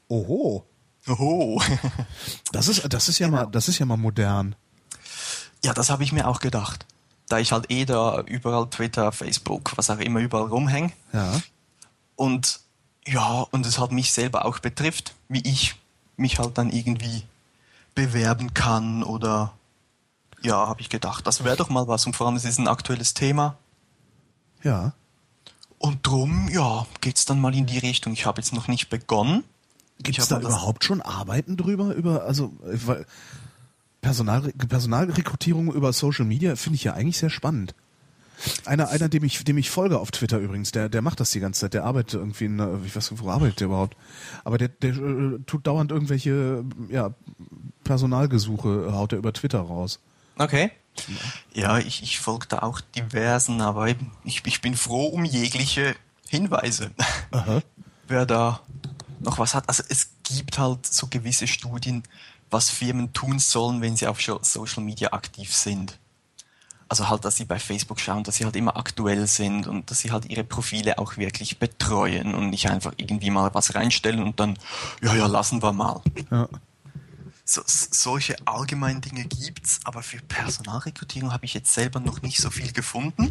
Oho. Oho. Das ist, das ist ja mal, das ist ja mal modern. Ja, das habe ich mir auch gedacht. Da ich halt eh da überall Twitter, Facebook, was auch immer überall rumhänge. Ja. Und ja, und es halt mich selber auch betrifft, wie ich mich halt dann irgendwie bewerben kann oder ja, habe ich gedacht, das wäre doch mal was und vor allem es ist ein aktuelles Thema Ja. und drum, ja, geht's dann mal in die Richtung. Ich habe jetzt noch nicht begonnen. Gibt es da überhaupt schon Arbeiten drüber? Über, also, äh, weil Personal, Personalrekrutierung über Social Media finde ich ja eigentlich sehr spannend. Einer, einer, dem ich, dem ich folge auf Twitter übrigens, der, der macht das die ganze Zeit. Der arbeitet irgendwie in, einer- ich weiß nicht, wo arbeitet der überhaupt? Aber der, der äh, tut dauernd irgendwelche, ja, Personalgesuche, haut er über Twitter raus. Okay. Ja, ich, ich folge da auch diversen, aber eben, ich, ich bin froh um jegliche Hinweise. Aha. Wer da noch was hat. Also es gibt halt so gewisse Studien, was Firmen tun sollen, wenn sie auf Social Media aktiv sind. Also halt, dass sie bei Facebook schauen, dass sie halt immer aktuell sind und dass sie halt ihre Profile auch wirklich betreuen und nicht einfach irgendwie mal was reinstellen und dann, ja, ja, lassen wir mal. Ja. So, solche allgemeinen Dinge gibt's, aber für Personalrekrutierung habe ich jetzt selber noch nicht so viel gefunden.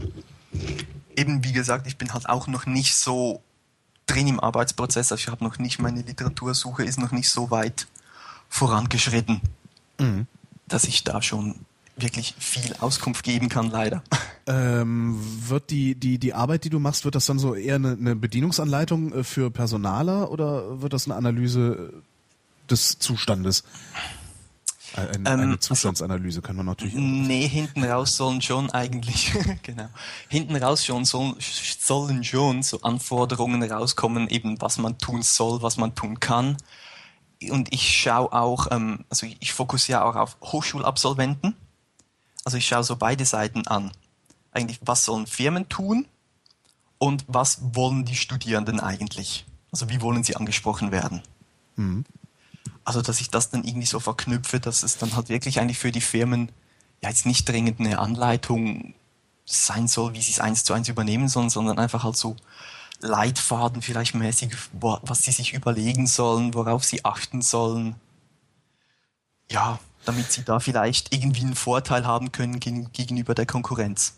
eben wie gesagt, ich bin halt auch noch nicht so drin im Arbeitsprozess. Also ich habe noch nicht, meine Literatursuche ist noch nicht so weit vorangeschritten, mhm. dass ich da schon wirklich viel Auskunft geben kann, leider. Ähm, wird die, die, die Arbeit, die du machst, wird das dann so eher eine, eine Bedienungsanleitung äh, für Personaler oder wird das eine Analyse des Zustandes? Eine, ähm, eine also Zustandsanalyse also, kann man natürlich. Nee, hinten raus sollen schon eigentlich, genau. Hinten raus schon sollen, sollen schon so Anforderungen rauskommen, eben was man tun soll, was man tun kann. Und ich schaue auch, ähm, also ich fokussiere auch auf Hochschulabsolventen. Also ich schaue so beide Seiten an. Eigentlich, was sollen Firmen tun und was wollen die Studierenden eigentlich? Also wie wollen sie angesprochen werden? Mhm. Also dass ich das dann irgendwie so verknüpfe, dass es dann halt wirklich eigentlich für die Firmen ja jetzt nicht dringend eine Anleitung sein soll, wie sie es eins zu eins übernehmen sollen, sondern einfach halt so Leitfaden vielleicht mäßig, was sie sich überlegen sollen, worauf sie achten sollen. Ja, damit sie da vielleicht irgendwie einen Vorteil haben können gegenüber der Konkurrenz.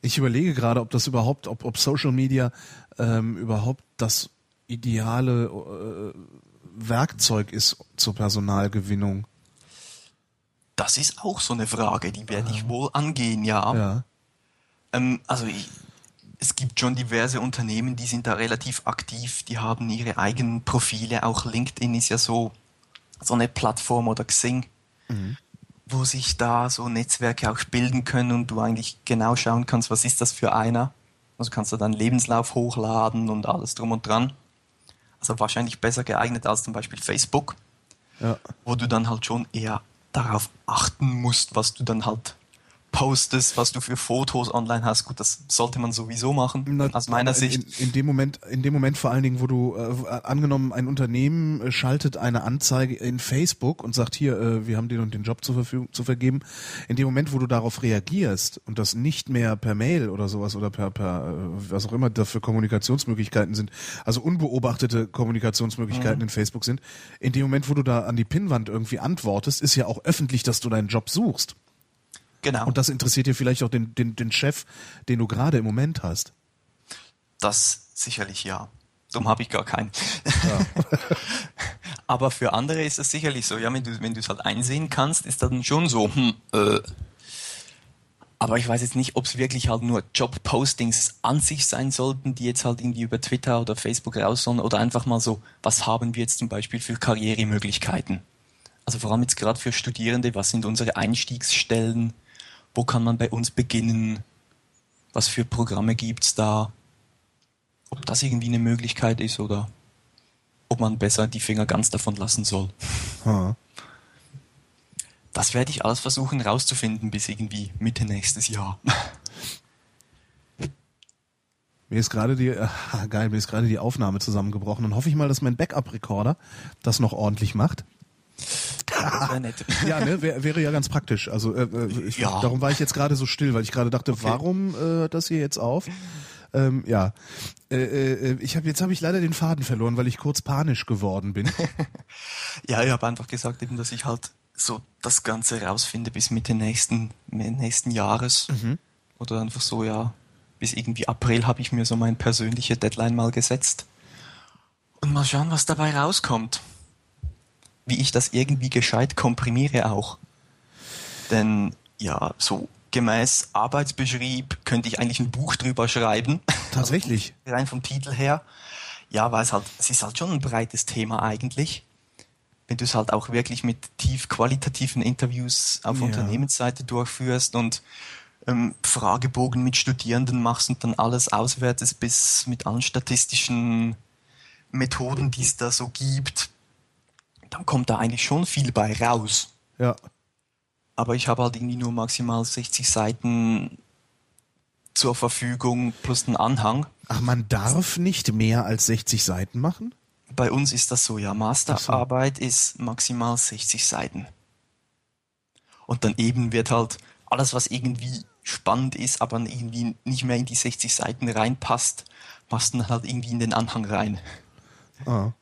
Ich überlege gerade, ob das überhaupt, ob, ob Social Media ähm, überhaupt das ideale äh, Werkzeug ist zur Personalgewinnung. Das ist auch so eine Frage, die werde ich wohl angehen, ja. ja. Ähm, also ich, es gibt schon diverse Unternehmen, die sind da relativ aktiv, die haben ihre eigenen Profile, auch LinkedIn ist ja so so eine Plattform oder Xing, mhm. wo sich da so Netzwerke auch bilden können und du eigentlich genau schauen kannst, was ist das für einer. Also kannst du dann Lebenslauf hochladen und alles drum und dran. Also wahrscheinlich besser geeignet als zum Beispiel Facebook, ja. wo du dann halt schon eher darauf achten musst, was du dann halt postest, was du für Fotos online hast. Gut, das sollte man sowieso machen, Na, aus meiner Sicht. In, in, dem Moment, in dem Moment vor allen Dingen, wo du äh, angenommen, ein Unternehmen äh, schaltet eine Anzeige in Facebook und sagt hier, äh, wir haben den und den Job zur Verfügung zu vergeben. In dem Moment, wo du darauf reagierst und das nicht mehr per Mail oder sowas oder per, per äh, was auch immer dafür Kommunikationsmöglichkeiten sind, also unbeobachtete Kommunikationsmöglichkeiten mhm. in Facebook sind, in dem Moment, wo du da an die Pinnwand irgendwie antwortest, ist ja auch öffentlich, dass du deinen Job suchst. Genau. Und das interessiert dir vielleicht auch den, den, den Chef, den du gerade im Moment hast. Das sicherlich ja. Dumm habe ich gar keinen. Ja. Aber für andere ist es sicherlich so, ja, wenn du wenn es halt einsehen kannst, ist das dann schon so. Hm, äh, aber ich weiß jetzt nicht, ob es wirklich halt nur Job-Postings an sich sein sollten, die jetzt halt irgendwie über Twitter oder Facebook raus sollen, oder einfach mal so, was haben wir jetzt zum Beispiel für Karrieremöglichkeiten? Also vor allem jetzt gerade für Studierende, was sind unsere Einstiegsstellen? Wo kann man bei uns beginnen? Was für Programme gibt's da? Ob das irgendwie eine Möglichkeit ist oder ob man besser die Finger ganz davon lassen soll. Hm. Das werde ich alles versuchen rauszufinden bis irgendwie Mitte nächstes Jahr. Mir ist gerade die, äh, geil, mir ist gerade die Aufnahme zusammengebrochen und hoffe ich mal, dass mein Backup-Recorder das noch ordentlich macht. Wäre nett. ja, ne, wär, wäre ja ganz praktisch. Also äh, äh, ich, ja. darum war ich jetzt gerade so still, weil ich gerade dachte, okay. warum äh, das hier jetzt auf? Ähm, ja, äh, äh, ich habe jetzt habe ich leider den Faden verloren, weil ich kurz panisch geworden bin. ja, ich habe einfach gesagt, eben, dass ich halt so das Ganze rausfinde bis Mitte nächsten nächsten Jahres mhm. oder einfach so ja bis irgendwie April habe ich mir so mein persönliche Deadline mal gesetzt und mal schauen, was dabei rauskommt wie ich das irgendwie gescheit komprimiere auch. Denn ja, so gemäß Arbeitsbeschrieb könnte ich eigentlich ein Buch drüber schreiben. Tatsächlich. Also, rein vom Titel her. Ja, weil es halt, es ist halt schon ein breites Thema eigentlich. Wenn du es halt auch wirklich mit tief qualitativen Interviews auf ja. Unternehmensseite durchführst und ähm, Fragebogen mit Studierenden machst und dann alles auswertest bis mit allen statistischen Methoden, die es da so gibt, dann kommt da eigentlich schon viel bei raus. Ja. Aber ich habe halt irgendwie nur maximal 60 Seiten zur Verfügung plus einen Anhang. Ach, man darf nicht mehr als 60 Seiten machen? Bei uns ist das so, ja. Masterarbeit so. ist maximal 60 Seiten. Und dann eben wird halt alles, was irgendwie spannend ist, aber irgendwie nicht mehr in die 60 Seiten reinpasst, machst du dann halt irgendwie in den Anhang rein. Ah.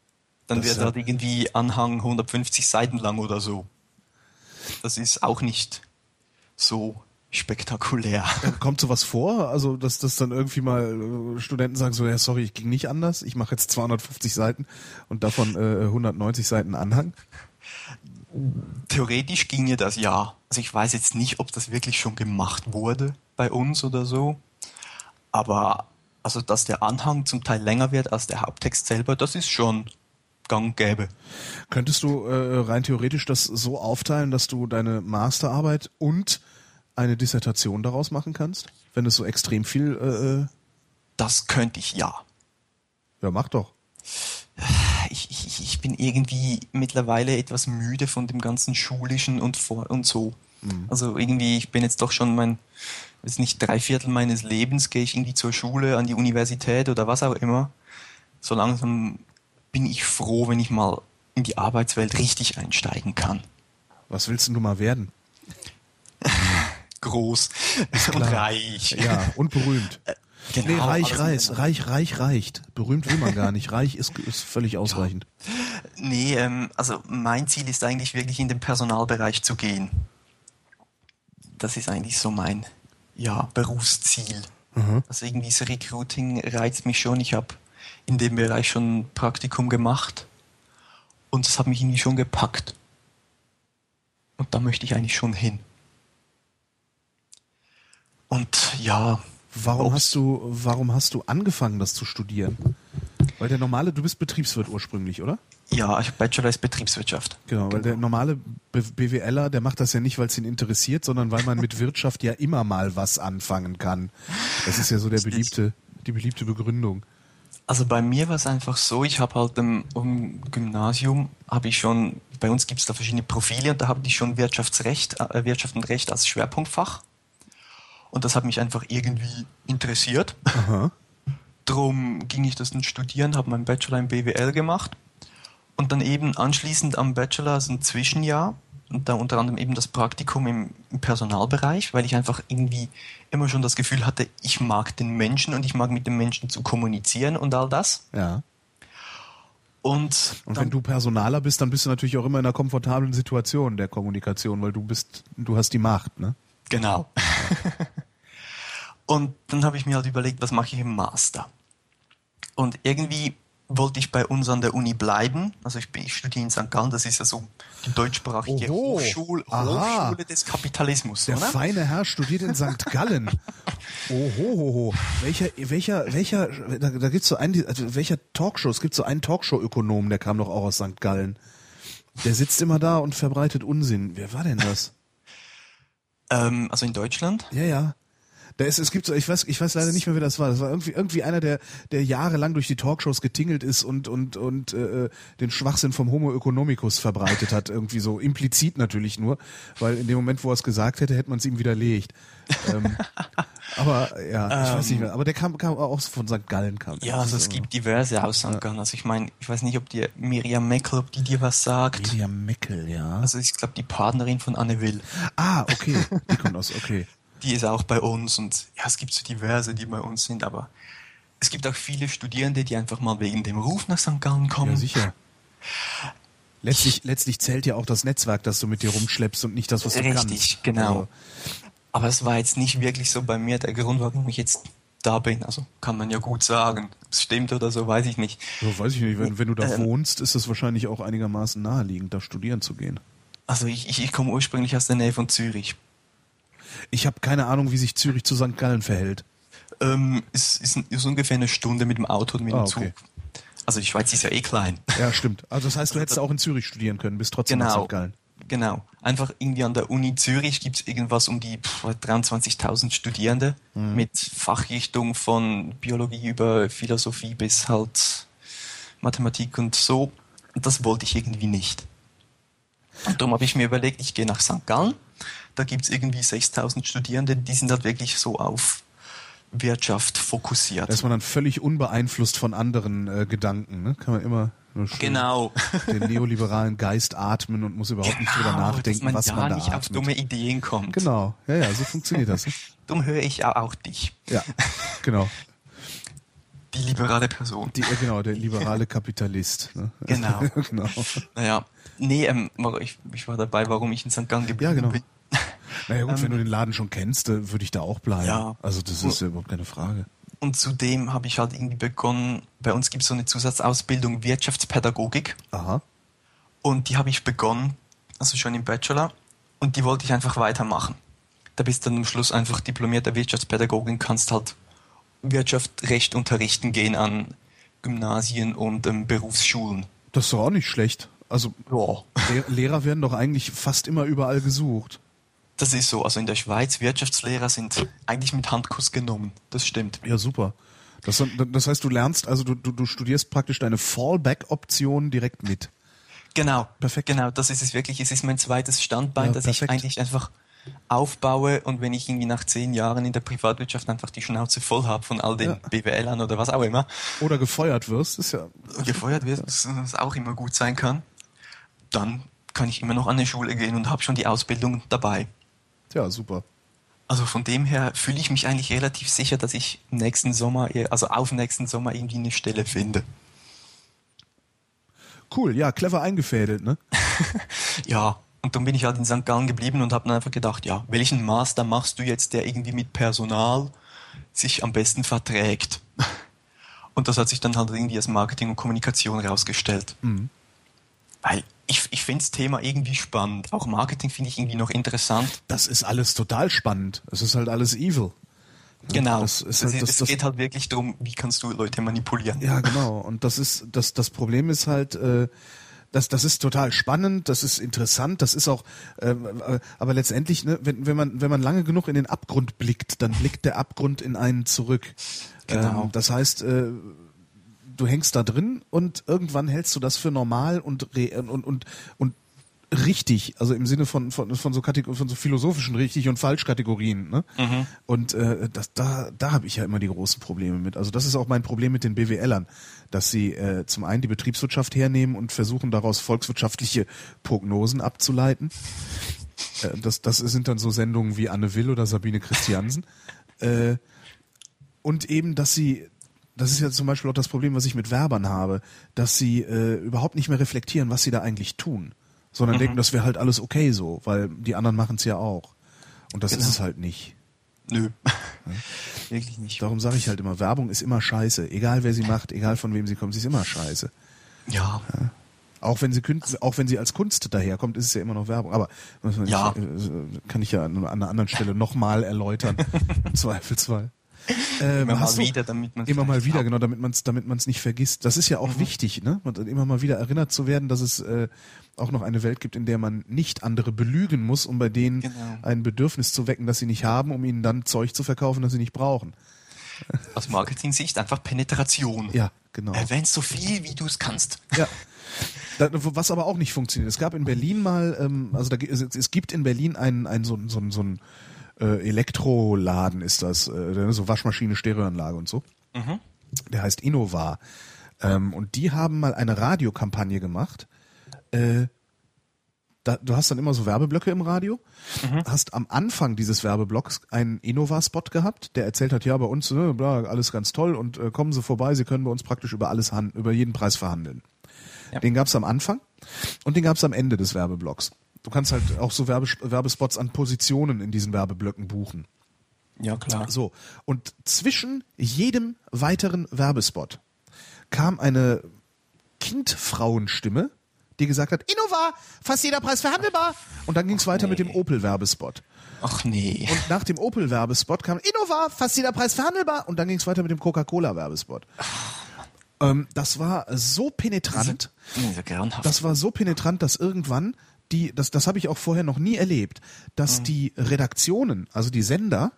Dann das wird halt irgendwie Anhang 150 Seiten lang oder so. Das ist auch nicht so spektakulär. Kommt sowas vor? Also, dass das dann irgendwie mal äh, Studenten sagen so, ja, sorry, ich ging nicht anders, ich mache jetzt 250 Seiten und davon äh, 190 Seiten Anhang? Theoretisch ginge das ja. Also ich weiß jetzt nicht, ob das wirklich schon gemacht wurde bei uns oder so. Aber also, dass der Anhang zum Teil länger wird als der Haupttext selber, das ist schon gang gäbe. Könntest du äh, rein theoretisch das so aufteilen, dass du deine Masterarbeit und eine Dissertation daraus machen kannst? Wenn es so extrem viel... Äh, äh das könnte ich ja. Ja, mach doch. Ich, ich, ich bin irgendwie mittlerweile etwas müde von dem ganzen Schulischen und, vor und so. Mhm. Also irgendwie, ich bin jetzt doch schon mein, ist nicht drei Viertel meines Lebens, gehe ich irgendwie zur Schule, an die Universität oder was auch immer. So langsam bin ich froh, wenn ich mal in die Arbeitswelt richtig einsteigen kann. Was willst du mal werden? Groß und reich. Ja, und berühmt. Äh, genau, nee, reich, reich, reich, reich reicht. Berühmt will man gar nicht. Reich ist, ist völlig ausreichend. Ja. Nee, ähm, also mein Ziel ist eigentlich wirklich in den Personalbereich zu gehen. Das ist eigentlich so mein ja, Berufsziel. Mhm. Also irgendwie das Recruiting reizt mich schon. Ich habe in dem Bereich schon ein Praktikum gemacht und das hat mich irgendwie schon gepackt. Und da möchte ich eigentlich schon hin. Und ja. Warum hast du, warum hast du angefangen, das zu studieren? Weil der normale, du bist Betriebswirt ursprünglich, oder? Ja, ich Bachelor ist Betriebswirtschaft. Genau, weil der normale BWLer, der macht das ja nicht, weil es ihn interessiert, sondern weil man mit Wirtschaft ja immer mal was anfangen kann. Das ist ja so der beliebte, die beliebte Begründung. Also bei mir war es einfach so, ich habe halt im, im Gymnasium, habe ich schon, bei uns gibt es da verschiedene Profile und da habe ich schon Wirtschaftsrecht, äh, Wirtschaft und Recht als Schwerpunktfach. Und das hat mich einfach irgendwie interessiert. Aha. Drum ging ich das dann studieren, habe meinen Bachelor in BWL gemacht und dann eben anschließend am Bachelor so ein Zwischenjahr und da unter anderem eben das Praktikum im, im, Personalbereich, weil ich einfach irgendwie immer schon das Gefühl hatte, ich mag den Menschen und ich mag mit den Menschen zu kommunizieren und all das. Ja. Und, und wenn du Personaler bist, dann bist du natürlich auch immer in einer komfortablen Situation der Kommunikation, weil du bist, du hast die Macht, ne? Genau. und dann habe ich mir halt überlegt, was mache ich im Master? Und irgendwie wollte ich bei uns an der Uni bleiben. Also ich, bin, ich studiere in St. Gallen, das ist ja so deutschsprachige Hochschule, Hochschule des Kapitalismus. Der oder? feine Herr studiert in St. Gallen. Ohohoho. Welcher, welcher, welcher, da, da gibt's so einen, also welcher Talkshow, es gibt so einen Talkshow-Ökonom, der kam doch auch aus St. Gallen. Der sitzt immer da und verbreitet Unsinn. Wer war denn das? Ähm, also in Deutschland? Ja, ja. Da ist, es gibt so, ich weiß, ich weiß leider nicht mehr, wer das war. Das war irgendwie, irgendwie einer, der, der jahrelang durch die Talkshows getingelt ist und, und, und äh, den Schwachsinn vom Homo economicus verbreitet hat. Irgendwie so implizit natürlich nur, weil in dem Moment, wo er es gesagt hätte, hätte man es ihm widerlegt. ähm, aber ja, ich weiß nicht mehr. Aber der kam, kam auch von St. Gallen kam. Ja, also es gibt diverse aus St. Gallen. Also ich meine, ich weiß nicht, ob dir Miriam Meckel, ob die dir was sagt. Miriam Meckel, ja. Also ich glaube die Partnerin von Anne Will. Ah, okay. Die kommt aus, okay die ist auch bei uns und ja, es gibt so diverse, die bei uns sind, aber es gibt auch viele Studierende, die einfach mal wegen dem Ruf nach St. Gallen kommen. Ja, sicher. Letztlich, letztlich zählt ja auch das Netzwerk, das du mit dir rumschleppst und nicht das, was du Richtig, kannst. Richtig, genau. Also. Aber es war jetzt nicht wirklich so bei mir der Grund, warum ich jetzt da bin. Also kann man ja gut sagen. Es stimmt oder so, weiß ich nicht. So, weiß ich nicht. Wenn, wenn du da ähm, wohnst, ist es wahrscheinlich auch einigermaßen naheliegend, da studieren zu gehen. Also ich, ich, ich komme ursprünglich aus der Nähe von Zürich. Ich habe keine Ahnung, wie sich Zürich zu St. Gallen verhält. Ähm, es ist, ist, ungefähr eine Stunde mit dem Auto und mit dem ah, okay. Zug. Also die Schweiz ist ja eh klein. Ja, stimmt. Also das heißt, du hättest auch in Zürich studieren können, bist trotzdem genau, in St. Gallen. Genau. Einfach irgendwie an der Uni Zürich gibt es irgendwas um die 23.000 Studierende mhm. mit Fachrichtung von Biologie über Philosophie bis halt Mathematik und so. Und das wollte ich irgendwie nicht. Und darum habe ich mir überlegt, ich gehe nach St. Gallen da gibt es irgendwie 6000 Studierende, die sind halt wirklich so auf Wirtschaft fokussiert. Da ist man dann völlig unbeeinflusst von anderen äh, Gedanken, ne? Kann man immer genau. den neoliberalen Geist atmen und muss überhaupt genau, nicht drüber genau, nachdenken, man was ja man da nicht atmet. auf dumme Ideen kommt. Genau, ja, ja, so funktioniert das. Dumm höre ich auch dich. Ja, genau. Die liberale Person. Die, äh, genau, der liberale Kapitalist. Ne? Genau. genau. Naja, nee, ähm, ich, ich war dabei, warum ich in St. Gallen geblieben ja, genau. bin. Naja gut, Ähm, wenn du den Laden schon kennst, äh, würde ich da auch bleiben. Ja. Also das ist ja überhaupt keine Frage. Und zudem habe ich halt irgendwie begonnen, bei uns gibt es so eine Zusatzausbildung Wirtschaftspädagogik Aha. und die habe ich begonnen, also schon im Bachelor und die wollte ich einfach weitermachen. Da bist du dann am Schluss einfach diplomierter Wirtschaftspädagogin, kannst halt Wirtschaft, Recht unterrichten gehen an Gymnasien und ähm, Berufsschulen. Das ist doch auch nicht schlecht. Also Ja. Le- Lehrer werden doch eigentlich fast immer überall gesucht. Das ist so. Also in der Schweiz, Wirtschaftslehrer sind eigentlich mit Handkuss genommen. Das stimmt. Ja, super. Das, das heißt, du lernst, also du, du, du studierst praktisch deine Fallback-Option direkt mit. Genau. Perfekt. Genau, das ist es wirklich. Es ist mein zweites Standbein, Ja, das perfekt. ich eigentlich einfach aufbaue und wenn ich irgendwie nach zehn Jahren in der Privatwirtschaft einfach die Schnauze voll habe von all den Ja. BWLern oder was auch immer, Oder gefeuert wirst, ist ja. gefeuert wird, was was auch immer gut sein kann, dann kann ich immer noch an eine Schule gehen und habe schon die Ausbildung dabei. Ja, super. Also von dem her fühle ich mich eigentlich relativ sicher, dass ich nächsten Sommer, also auf nächsten Sommer irgendwie eine Stelle finde. Cool, ja, clever eingefädelt, ne? Ja, und dann bin ich halt in St. Gallen geblieben und habe dann einfach gedacht, ja, welchen Master machst du jetzt, der irgendwie mit Personal sich am besten verträgt? Und das hat sich dann halt irgendwie als Marketing und Kommunikation rausgestellt. Weil ich, ich finde das Thema irgendwie spannend. Auch Marketing finde ich irgendwie noch interessant. Das ist alles total spannend. Es ist halt alles evil. Genau. das es halt- das- es das- geht halt wirklich darum, wie kannst du Leute manipulieren. Ja, genau. Und das ist, das, das Problem ist halt, äh, das, das ist total spannend, das ist interessant, das ist auch, äh, aber letztendlich, ne, wenn, wenn man, wenn man lange genug in den Abgrund blickt, dann blickt der Abgrund in einen zurück. Genau. Ähm, das heißt, äh, du hängst da drin und irgendwann hältst du das für normal und und und und richtig, also im Sinne von von von so Kategor von so philosophischen richtig und falsch Kategorien, ne? Und äh, das da da habe ich ja immer die großen Probleme mit. Also das ist auch mein Problem mit den BWLern, dass sie äh, zum einen die Betriebswirtschaft hernehmen und versuchen daraus volkswirtschaftliche Prognosen abzuleiten. Äh, das das sind dann so Sendungen wie Anne Will oder Sabine Christiansen. äh, und eben, dass sie, das ist ja zum Beispiel auch das Problem, was ich mit Werbern habe, dass sie äh, überhaupt nicht mehr reflektieren, was sie da eigentlich tun, sondern denken, das wäre halt alles okay so, weil die anderen machen es ja auch. Und das ist Genau. es halt nicht. Nö. Wirklich nicht. Darum sage ich halt immer, Werbung ist immer scheiße. Egal wer sie macht, egal von wem sie kommt, sie ist immer scheiße. Ja. Auch wenn sie auch wenn sie als Kunst daherkommt, ist es ja immer noch Werbung. Aber Ja. äh, kann ich ja an an einer anderen Stelle nochmal erläutern. Im Zweifelsfall. Ähm, Immer mal wieder, damit man immer mal wieder, genau, damit man es damit man's nicht vergisst. Das ist ja auch wichtig, ne? Und immer mal wieder erinnert zu werden, dass es äh, auch noch eine Welt gibt, in der man nicht andere belügen muss, um bei denen Genau. ein Bedürfnis zu wecken, das sie nicht haben, um ihnen dann Zeug zu verkaufen, das sie nicht brauchen. Aus Marketing-Sicht einfach Penetration. Ja, genau. Erwähn so viel, wie du es kannst. Ja. Was aber auch nicht funktioniert. Es gab in Berlin mal, ähm, also da, es, es gibt in Berlin einen, einen so, so, so ein äh, Elektroladen ist das, äh, so Waschmaschine, Stereoanlage und so. Der heißt Innova. Ähm, und die haben mal eine Radiokampagne gemacht. Äh, da, du hast dann immer so Werbeblöcke im Radio, hast am Anfang dieses Werbeblocks einen Innova-Spot gehabt, der erzählt hat, ja, bei uns, ne, bla, alles ganz toll und äh, kommen Sie vorbei, Sie können bei uns praktisch über alles über jeden Preis verhandeln. Ja. Den gab's am Anfang und den gab's am Ende des Werbeblocks. Du kannst halt auch so Werbes Werbespots an Positionen in diesen Werbeblöcken buchen. Ja, klar. So, und zwischen jedem weiteren Werbespot kam eine Kindfrauenstimme, die gesagt hat, Innova, fast jeder Preis verhandelbar. Und dann ging's weiter mit dem Opel-Werbespot. Ach nee. Und nach dem Opel-Werbespot kam Innova, fast jeder Preis verhandelbar. Und dann ging's weiter mit dem Coca-Cola-Werbespot. Ähm, das war so penetrant. Nee, so grauenhaft. Das war so penetrant, dass irgendwann die, das, das habe ich auch vorher noch nie erlebt, dass die Redaktionen, also die Sender,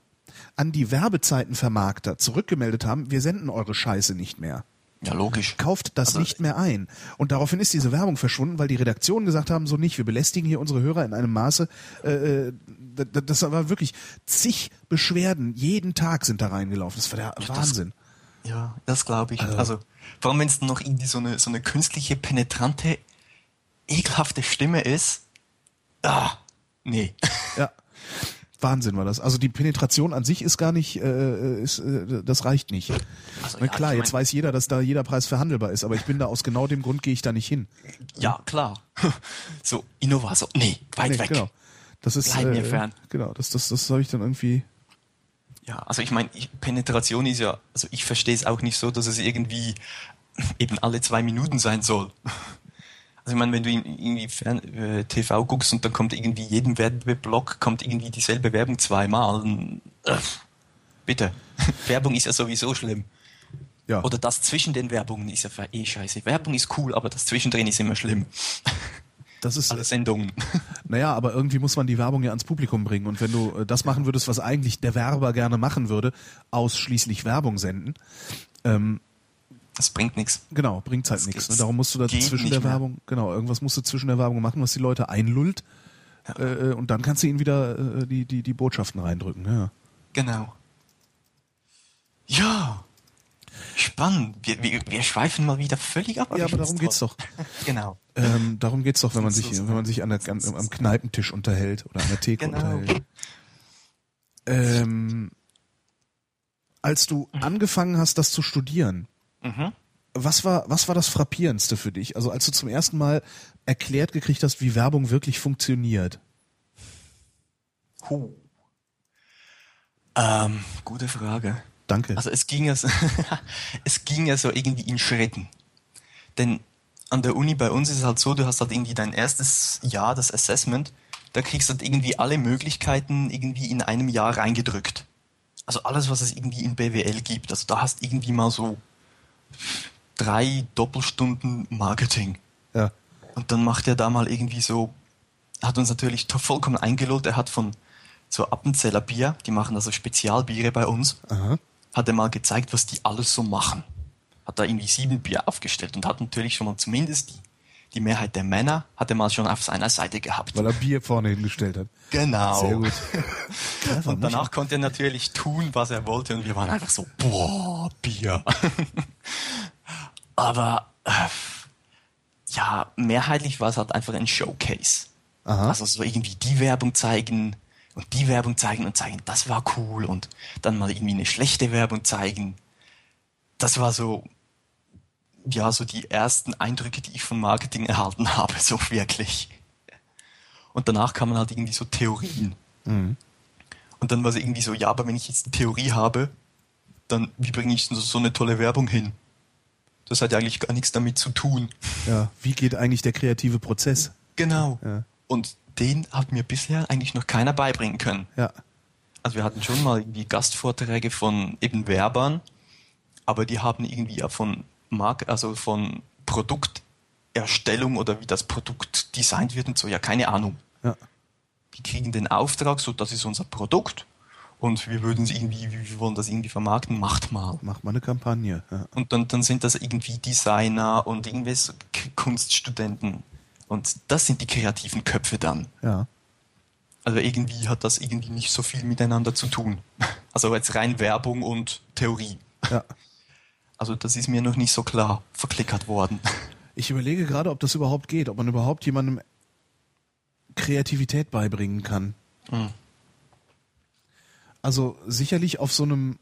an die Werbezeitenvermarkter zurückgemeldet haben, wir senden eure Scheiße nicht mehr. ja, logisch. Kauft das Also- nicht mehr ein. Und daraufhin ist diese Werbung verschwunden, weil die Redaktionen gesagt haben, so nicht, wir belästigen hier unsere Hörer in einem Maße, äh, äh, das war wirklich zig Beschwerden, jeden Tag sind da reingelaufen. Das war der das- Wahnsinn. Ja, das glaube ich. Also, vor allem wenn es noch irgendwie so eine, so eine künstliche, penetrante, ekelhafte Stimme ist. Ah, nee. Ja. Wahnsinn war das. Also die Penetration an sich ist gar nicht, äh, ist, äh, das reicht nicht. Also, ja, klar, ich jetzt weiß jeder, dass da jeder Preis verhandelbar ist, aber ich bin da aus genau dem Grund gehe ich da nicht hin. Ja, klar. So, Innova, so, nee, weit Nee, weg. genau. Das ist Bleib mir äh, fern. Genau, das, das, das habe ich dann irgendwie. Ja, also ich meine, Penetration ist ja, also ich verstehe es auch nicht so, dass es irgendwie eben alle zwei Minuten sein soll. Also ich meine, wenn du in- irgendwie Fern äh, TV guckst und dann kommt irgendwie jedem Werbeblock kommt irgendwie dieselbe Werbung zweimal, äh, bitte. Werbung ist ja sowieso schlimm. Ja. Oder das zwischen den Werbungen ist ja eh scheiße. Werbung ist cool, aber das zwischendrin ist immer schlimm. Das ist, Alle Sendungen. naja, aber irgendwie muss man die Werbung ja ans Publikum bringen. Und wenn du äh, das machen würdest, was eigentlich der Werber gerne machen würde, ausschließlich Werbung senden, ähm, Das bringt nichts. genau, bringt's halt nichts. Ne? Darum musst du da zwischen der mehr. Werbung, genau, irgendwas musst du zwischen der Werbung machen, was die Leute einlullt. Äh, äh, und dann kannst du ihnen wieder äh, die, die, die Botschaften reindrücken. Ja. Genau. Ja. Spannend. Wir, wir, wir schweifen mal wieder völlig ab. Ja, aber darum geht's doch. Genau. Ähm, darum geht's doch, wenn man sich, wenn man sich an der, an, am Kneipentisch unterhält oder an der Theke Genau. unterhält. Ähm, als du angefangen hast, das zu studieren, Mhm. was war, was war das frappierendste für dich? Also als du zum ersten Mal erklärt gekriegt hast, wie Werbung wirklich funktioniert. Huh. Ähm, gute Frage. Danke. Also es ging ja so, es ging ja so irgendwie in Schritten. Denn an der Uni bei uns ist es halt so, du hast halt irgendwie dein erstes Jahr, das Assessment, da kriegst du halt irgendwie alle Möglichkeiten irgendwie in einem Jahr reingedrückt. Also alles, was es irgendwie in BWL gibt. Also da hast irgendwie mal so drei Doppelstunden Marketing. ja. Und dann macht er da mal irgendwie so, hat uns natürlich vollkommen eingelullt. Er hat von so Appenzeller Bier, die machen also Spezialbiere bei uns, Aha. hat er mal gezeigt, was die alles so machen. Hat da irgendwie sieben Bier aufgestellt und hat natürlich schon mal zumindest die, die Mehrheit der Männer hat er mal schon auf seiner Seite gehabt. Weil er Bier vorne hingestellt hat. Genau. Sehr gut. Und danach konnte er natürlich tun, was er wollte und wir waren einfach so, boah, Bier. Aber äh, ja, mehrheitlich war es halt einfach ein Showcase. Aha. Also so irgendwie die Werbung zeigen und die Werbung zeigen und zeigen, das war cool und dann mal irgendwie eine schlechte Werbung zeigen. Das war so, ja, so die ersten Eindrücke, die ich von Marketing erhalten habe, so wirklich. Und danach kamen halt irgendwie so Theorien. Mhm. Und dann war es irgendwie so, ja, aber wenn ich jetzt eine Theorie habe, dann wie bringe ich so, so eine tolle Werbung hin? Das hat ja eigentlich gar nichts damit zu tun. Ja. Wie geht eigentlich der kreative Prozess? Genau. Ja. Und den hat mir bisher eigentlich noch keiner beibringen können. Ja. Also wir hatten schon mal irgendwie Gastvorträge von eben Werbern, aber die haben irgendwie ja von Mark, also von Produkterstellung oder wie das Produkt designt wird und so, ja keine Ahnung. Ja. Die kriegen den Auftrag, so das ist unser Produkt und wir würden es irgendwie, wir wollen das irgendwie vermarkten, macht mal. Mach mal eine Kampagne. Ja. Und dann, dann sind das irgendwie Designer und K- Kunststudenten. Und das sind die kreativen Köpfe dann. ja. Also irgendwie hat das irgendwie nicht so viel miteinander zu tun. Also jetzt rein Werbung und Theorie. Ja. Also das ist mir noch nicht so klar verklickert worden. Ich überlege gerade, ob das überhaupt geht, ob man überhaupt jemandem Kreativität beibringen kann. Hm. Also sicherlich auf so einem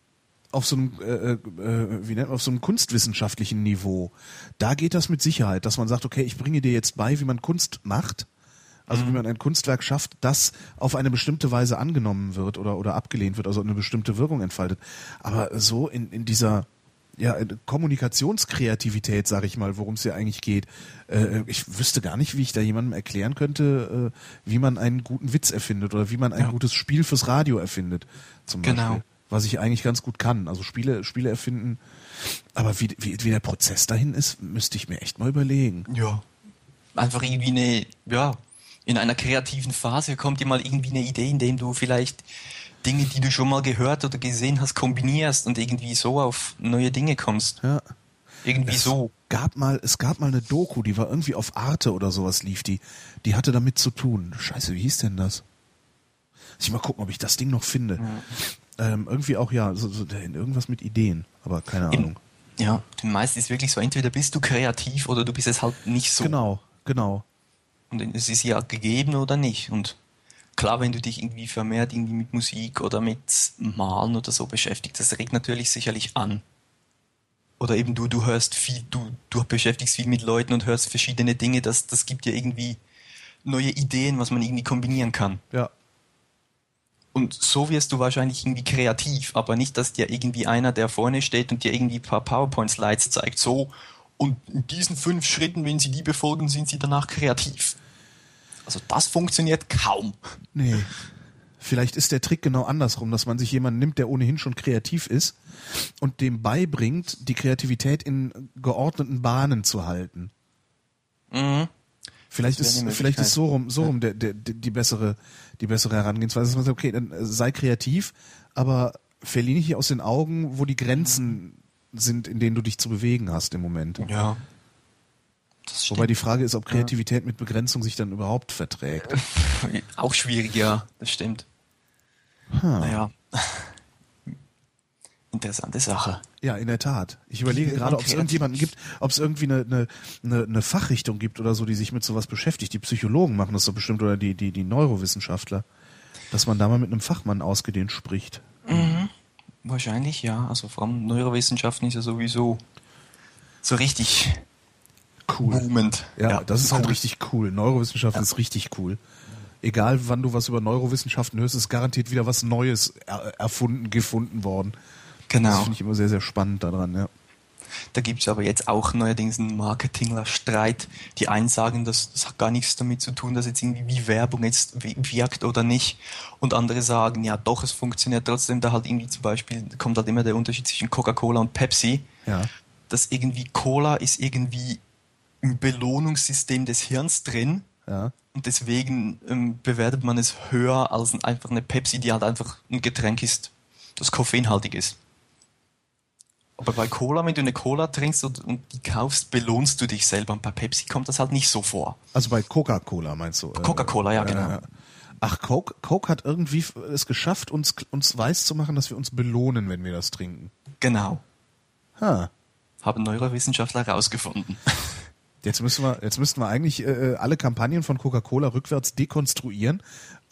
auf so einem äh, äh, wie nennt man auf so einem kunstwissenschaftlichen Niveau. Da geht das mit Sicherheit, dass man sagt, okay, ich bringe dir jetzt bei, wie man Kunst macht. Also wie man ein Kunstwerk schafft, das auf eine bestimmte Weise angenommen wird oder oder abgelehnt wird, also eine bestimmte Wirkung entfaltet. Aber so in in dieser ja, äh, Kommunikationskreativität, sag ich mal, worum es ja eigentlich geht. Äh, ich wüsste gar nicht, wie ich da jemandem erklären könnte, äh, wie man einen guten Witz erfindet oder wie man ein Ja. gutes Spiel fürs Radio erfindet, zum Genau. Beispiel. Was ich eigentlich ganz gut kann. Also Spiele, Spiele erfinden. Aber wie, wie, wie der Prozess dahin ist, müsste ich mir echt mal überlegen. Ja. Einfach irgendwie eine, ja, in einer kreativen Phase kommt dir mal irgendwie eine Idee, indem du vielleicht Dinge, die du schon mal gehört oder gesehen hast, kombinierst und irgendwie so auf neue Dinge kommst. Ja. Irgendwie Es so. Gab mal, es gab mal eine Doku, die war irgendwie auf Arte oder sowas lief die. Die hatte damit zu tun. Scheiße, wie hieß denn das? Muss ich mal gucken, ob ich das Ding noch finde. Ähm, irgendwie auch, ja, so, so, irgendwas mit Ideen, aber keine Eben. Ahnung. Ja, meist ist wirklich so, entweder bist du kreativ oder du bist es halt nicht so. Genau, genau. Und es ist ja gegeben oder nicht. Und klar, wenn du dich irgendwie vermehrt irgendwie mit Musik oder mit Malen oder so beschäftigst, das regt natürlich sicherlich an. Oder eben du, du hörst viel, du, du beschäftigst viel mit Leuten und hörst verschiedene Dinge, das, das gibt dir irgendwie neue Ideen, was man irgendwie kombinieren kann. Ja. Und so wirst du wahrscheinlich irgendwie kreativ, aber nicht, dass dir irgendwie einer, der vorne steht und dir irgendwie ein paar PowerPoint-Slides zeigt, so, und in diesen fünf Schritten, wenn sie die befolgen, sind sie danach kreativ. Also das funktioniert kaum. Nee. Vielleicht ist der Trick genau andersrum, dass man sich jemanden nimmt, der ohnehin schon kreativ ist und dem beibringt, die Kreativität in geordneten Bahnen zu halten. Mhm. Vielleicht ist, vielleicht ist so rum, so rum der, der, der, die bessere, die bessere Herangehensweise. Dass man sagt, okay, dann äh, sei kreativ, aber verliere nicht aus den Augen, wo die Grenzen sind, in denen du dich zu bewegen hast im Moment. Ja. Das Wobei die Frage ist, ob Kreativität mit Begrenzung sich dann überhaupt verträgt. Auch schwierig, ja, das stimmt. Naja. Interessante Sache. Ja, in der Tat. Ich überlege wird gerade, ob es irgendjemanden gibt, ob es irgendwie eine, eine, eine, eine Fachrichtung gibt oder so, die sich mit sowas beschäftigt. Die Psychologen machen das doch bestimmt oder die, die, die Neurowissenschaftler. Dass man da mal mit einem Fachmann ausgedehnt spricht. Wahrscheinlich, ja. Also vor allem Neurowissenschaften ist ja sowieso so richtig Cool. boomend. Ja, das ist halt cool. richtig cool. Neurowissenschaft ist richtig cool. Egal, wann du was über Neurowissenschaften hörst, ist garantiert wieder was Neues er erfunden, gefunden worden. Das Genau. finde ich immer sehr, sehr spannend daran, ja. Da gibt es aber jetzt auch neuerdings einen Marketingler-Streit. Die einen sagen, das, das hat gar nichts damit zu tun, dass jetzt irgendwie wie Werbung jetzt wi- wirkt oder nicht. Und andere sagen, ja doch, es funktioniert trotzdem. Da halt irgendwie zum Beispiel kommt halt immer der Unterschied zwischen Coca-Cola und Pepsi. Ja. Dass irgendwie Cola ist irgendwie im Belohnungssystem des Hirns drin. Ja. Und deswegen ähm, bewertet man es höher als einfach eine Pepsi, die halt einfach ein Getränk ist, das koffeinhaltig ist. Aber bei Cola, wenn du eine Cola trinkst und, und die kaufst, belohnst du dich selber. Und bei Pepsi kommt das halt nicht so vor. Also bei Coca-Cola meinst du? Äh, Coca-Cola, ja, genau. äh, Ach, Coke, Coke hat irgendwie es geschafft, uns, uns weiß zu machen, dass wir uns belohnen, wenn wir das trinken. Genau. Ha. Haben Neurowissenschaftler herausgefunden. Jetzt müssen wir, jetzt müssten wir eigentlich äh, alle Kampagnen von Coca-Cola rückwärts dekonstruieren,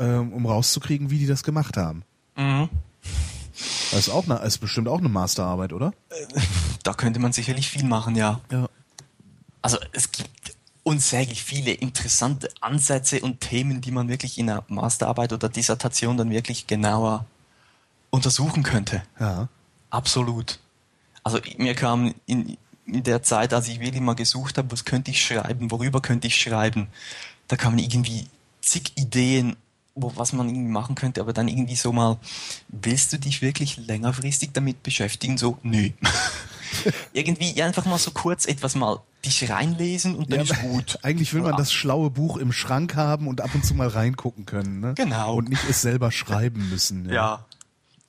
ähm, um rauszukriegen, wie die das gemacht haben. Mhm. Das ist auch eine, ist bestimmt auch eine Masterarbeit, oder? Da könnte man sicherlich viel machen, ja. Ja. Also es gibt unsäglich viele interessante Ansätze und Themen, die man wirklich in einer Masterarbeit oder Dissertation dann wirklich genauer untersuchen könnte. Ja. Absolut. Also mir kam in, in der Zeit, als ich wirklich mal gesucht habe, was könnte ich schreiben, worüber könnte ich schreiben, da kamen irgendwie zig Ideen, wo, was man irgendwie machen könnte, aber dann irgendwie so mal, willst du dich wirklich längerfristig damit beschäftigen? So, nö. irgendwie einfach mal so kurz etwas mal dich reinlesen und dann ist gut. Eigentlich will man das schlaue Buch im Schrank haben und ab und zu mal reingucken können, ne? Genau. Und nicht es selber schreiben müssen. Ja.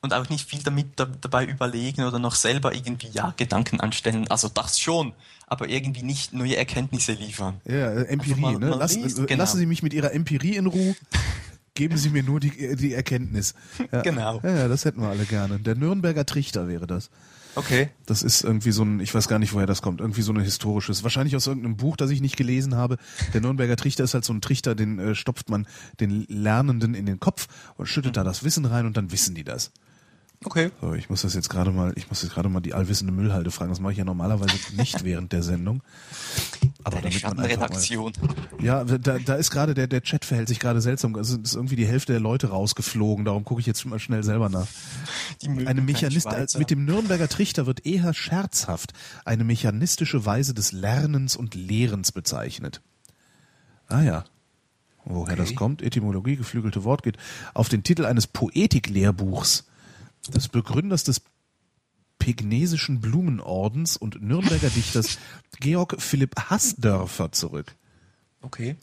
Und auch nicht viel damit da, dabei überlegen oder noch selber irgendwie, ja, Gedanken anstellen. Also das schon, aber irgendwie nicht neue Erkenntnisse liefern. Ja, äh, Empirie, mal- ne? mal Lass, lesen, äh, genau. Lassen Sie mich mit Ihrer Empirie in Ruhe. Geben Sie mir nur die, die Erkenntnis. Ja. Genau. Ja, das hätten wir alle gerne. Der Nürnberger Trichter wäre das. Okay. Das ist irgendwie so ein, ich weiß gar nicht, woher das kommt, irgendwie so ein historisches, wahrscheinlich aus irgendeinem Buch, das ich nicht gelesen habe. Der Nürnberger Trichter ist halt so ein Trichter, den äh, stopft man den Lernenden in den Kopf und schüttet da das Wissen rein und dann wissen die das. Okay. So, ich muss das jetzt gerade mal, ich muss jetzt gerade mal die allwissende Müllhalde fragen. Das mache ich ja normalerweise nicht während der Sendung. Aber Deine damit man einfach mal- ja, da, da ist gerade der, der Chat verhält sich gerade seltsam. Also ist irgendwie die Hälfte der Leute rausgeflogen. Darum gucke ich jetzt mal schnell selber nach. Eine Mechanist mit dem Nürnberger Trichter wird eher scherzhaft eine mechanistische Weise des Lernens und Lehrens bezeichnet. Ah ja. Woher Okay. das kommt, Etymologie, geflügelte Wort, geht auf den Titel eines Poetiklehrbuchs des Begründers des Pegnesischen Blumenordens und Nürnberger Dichters Georg Philipp Hassdörfer zurück. Okay. Ist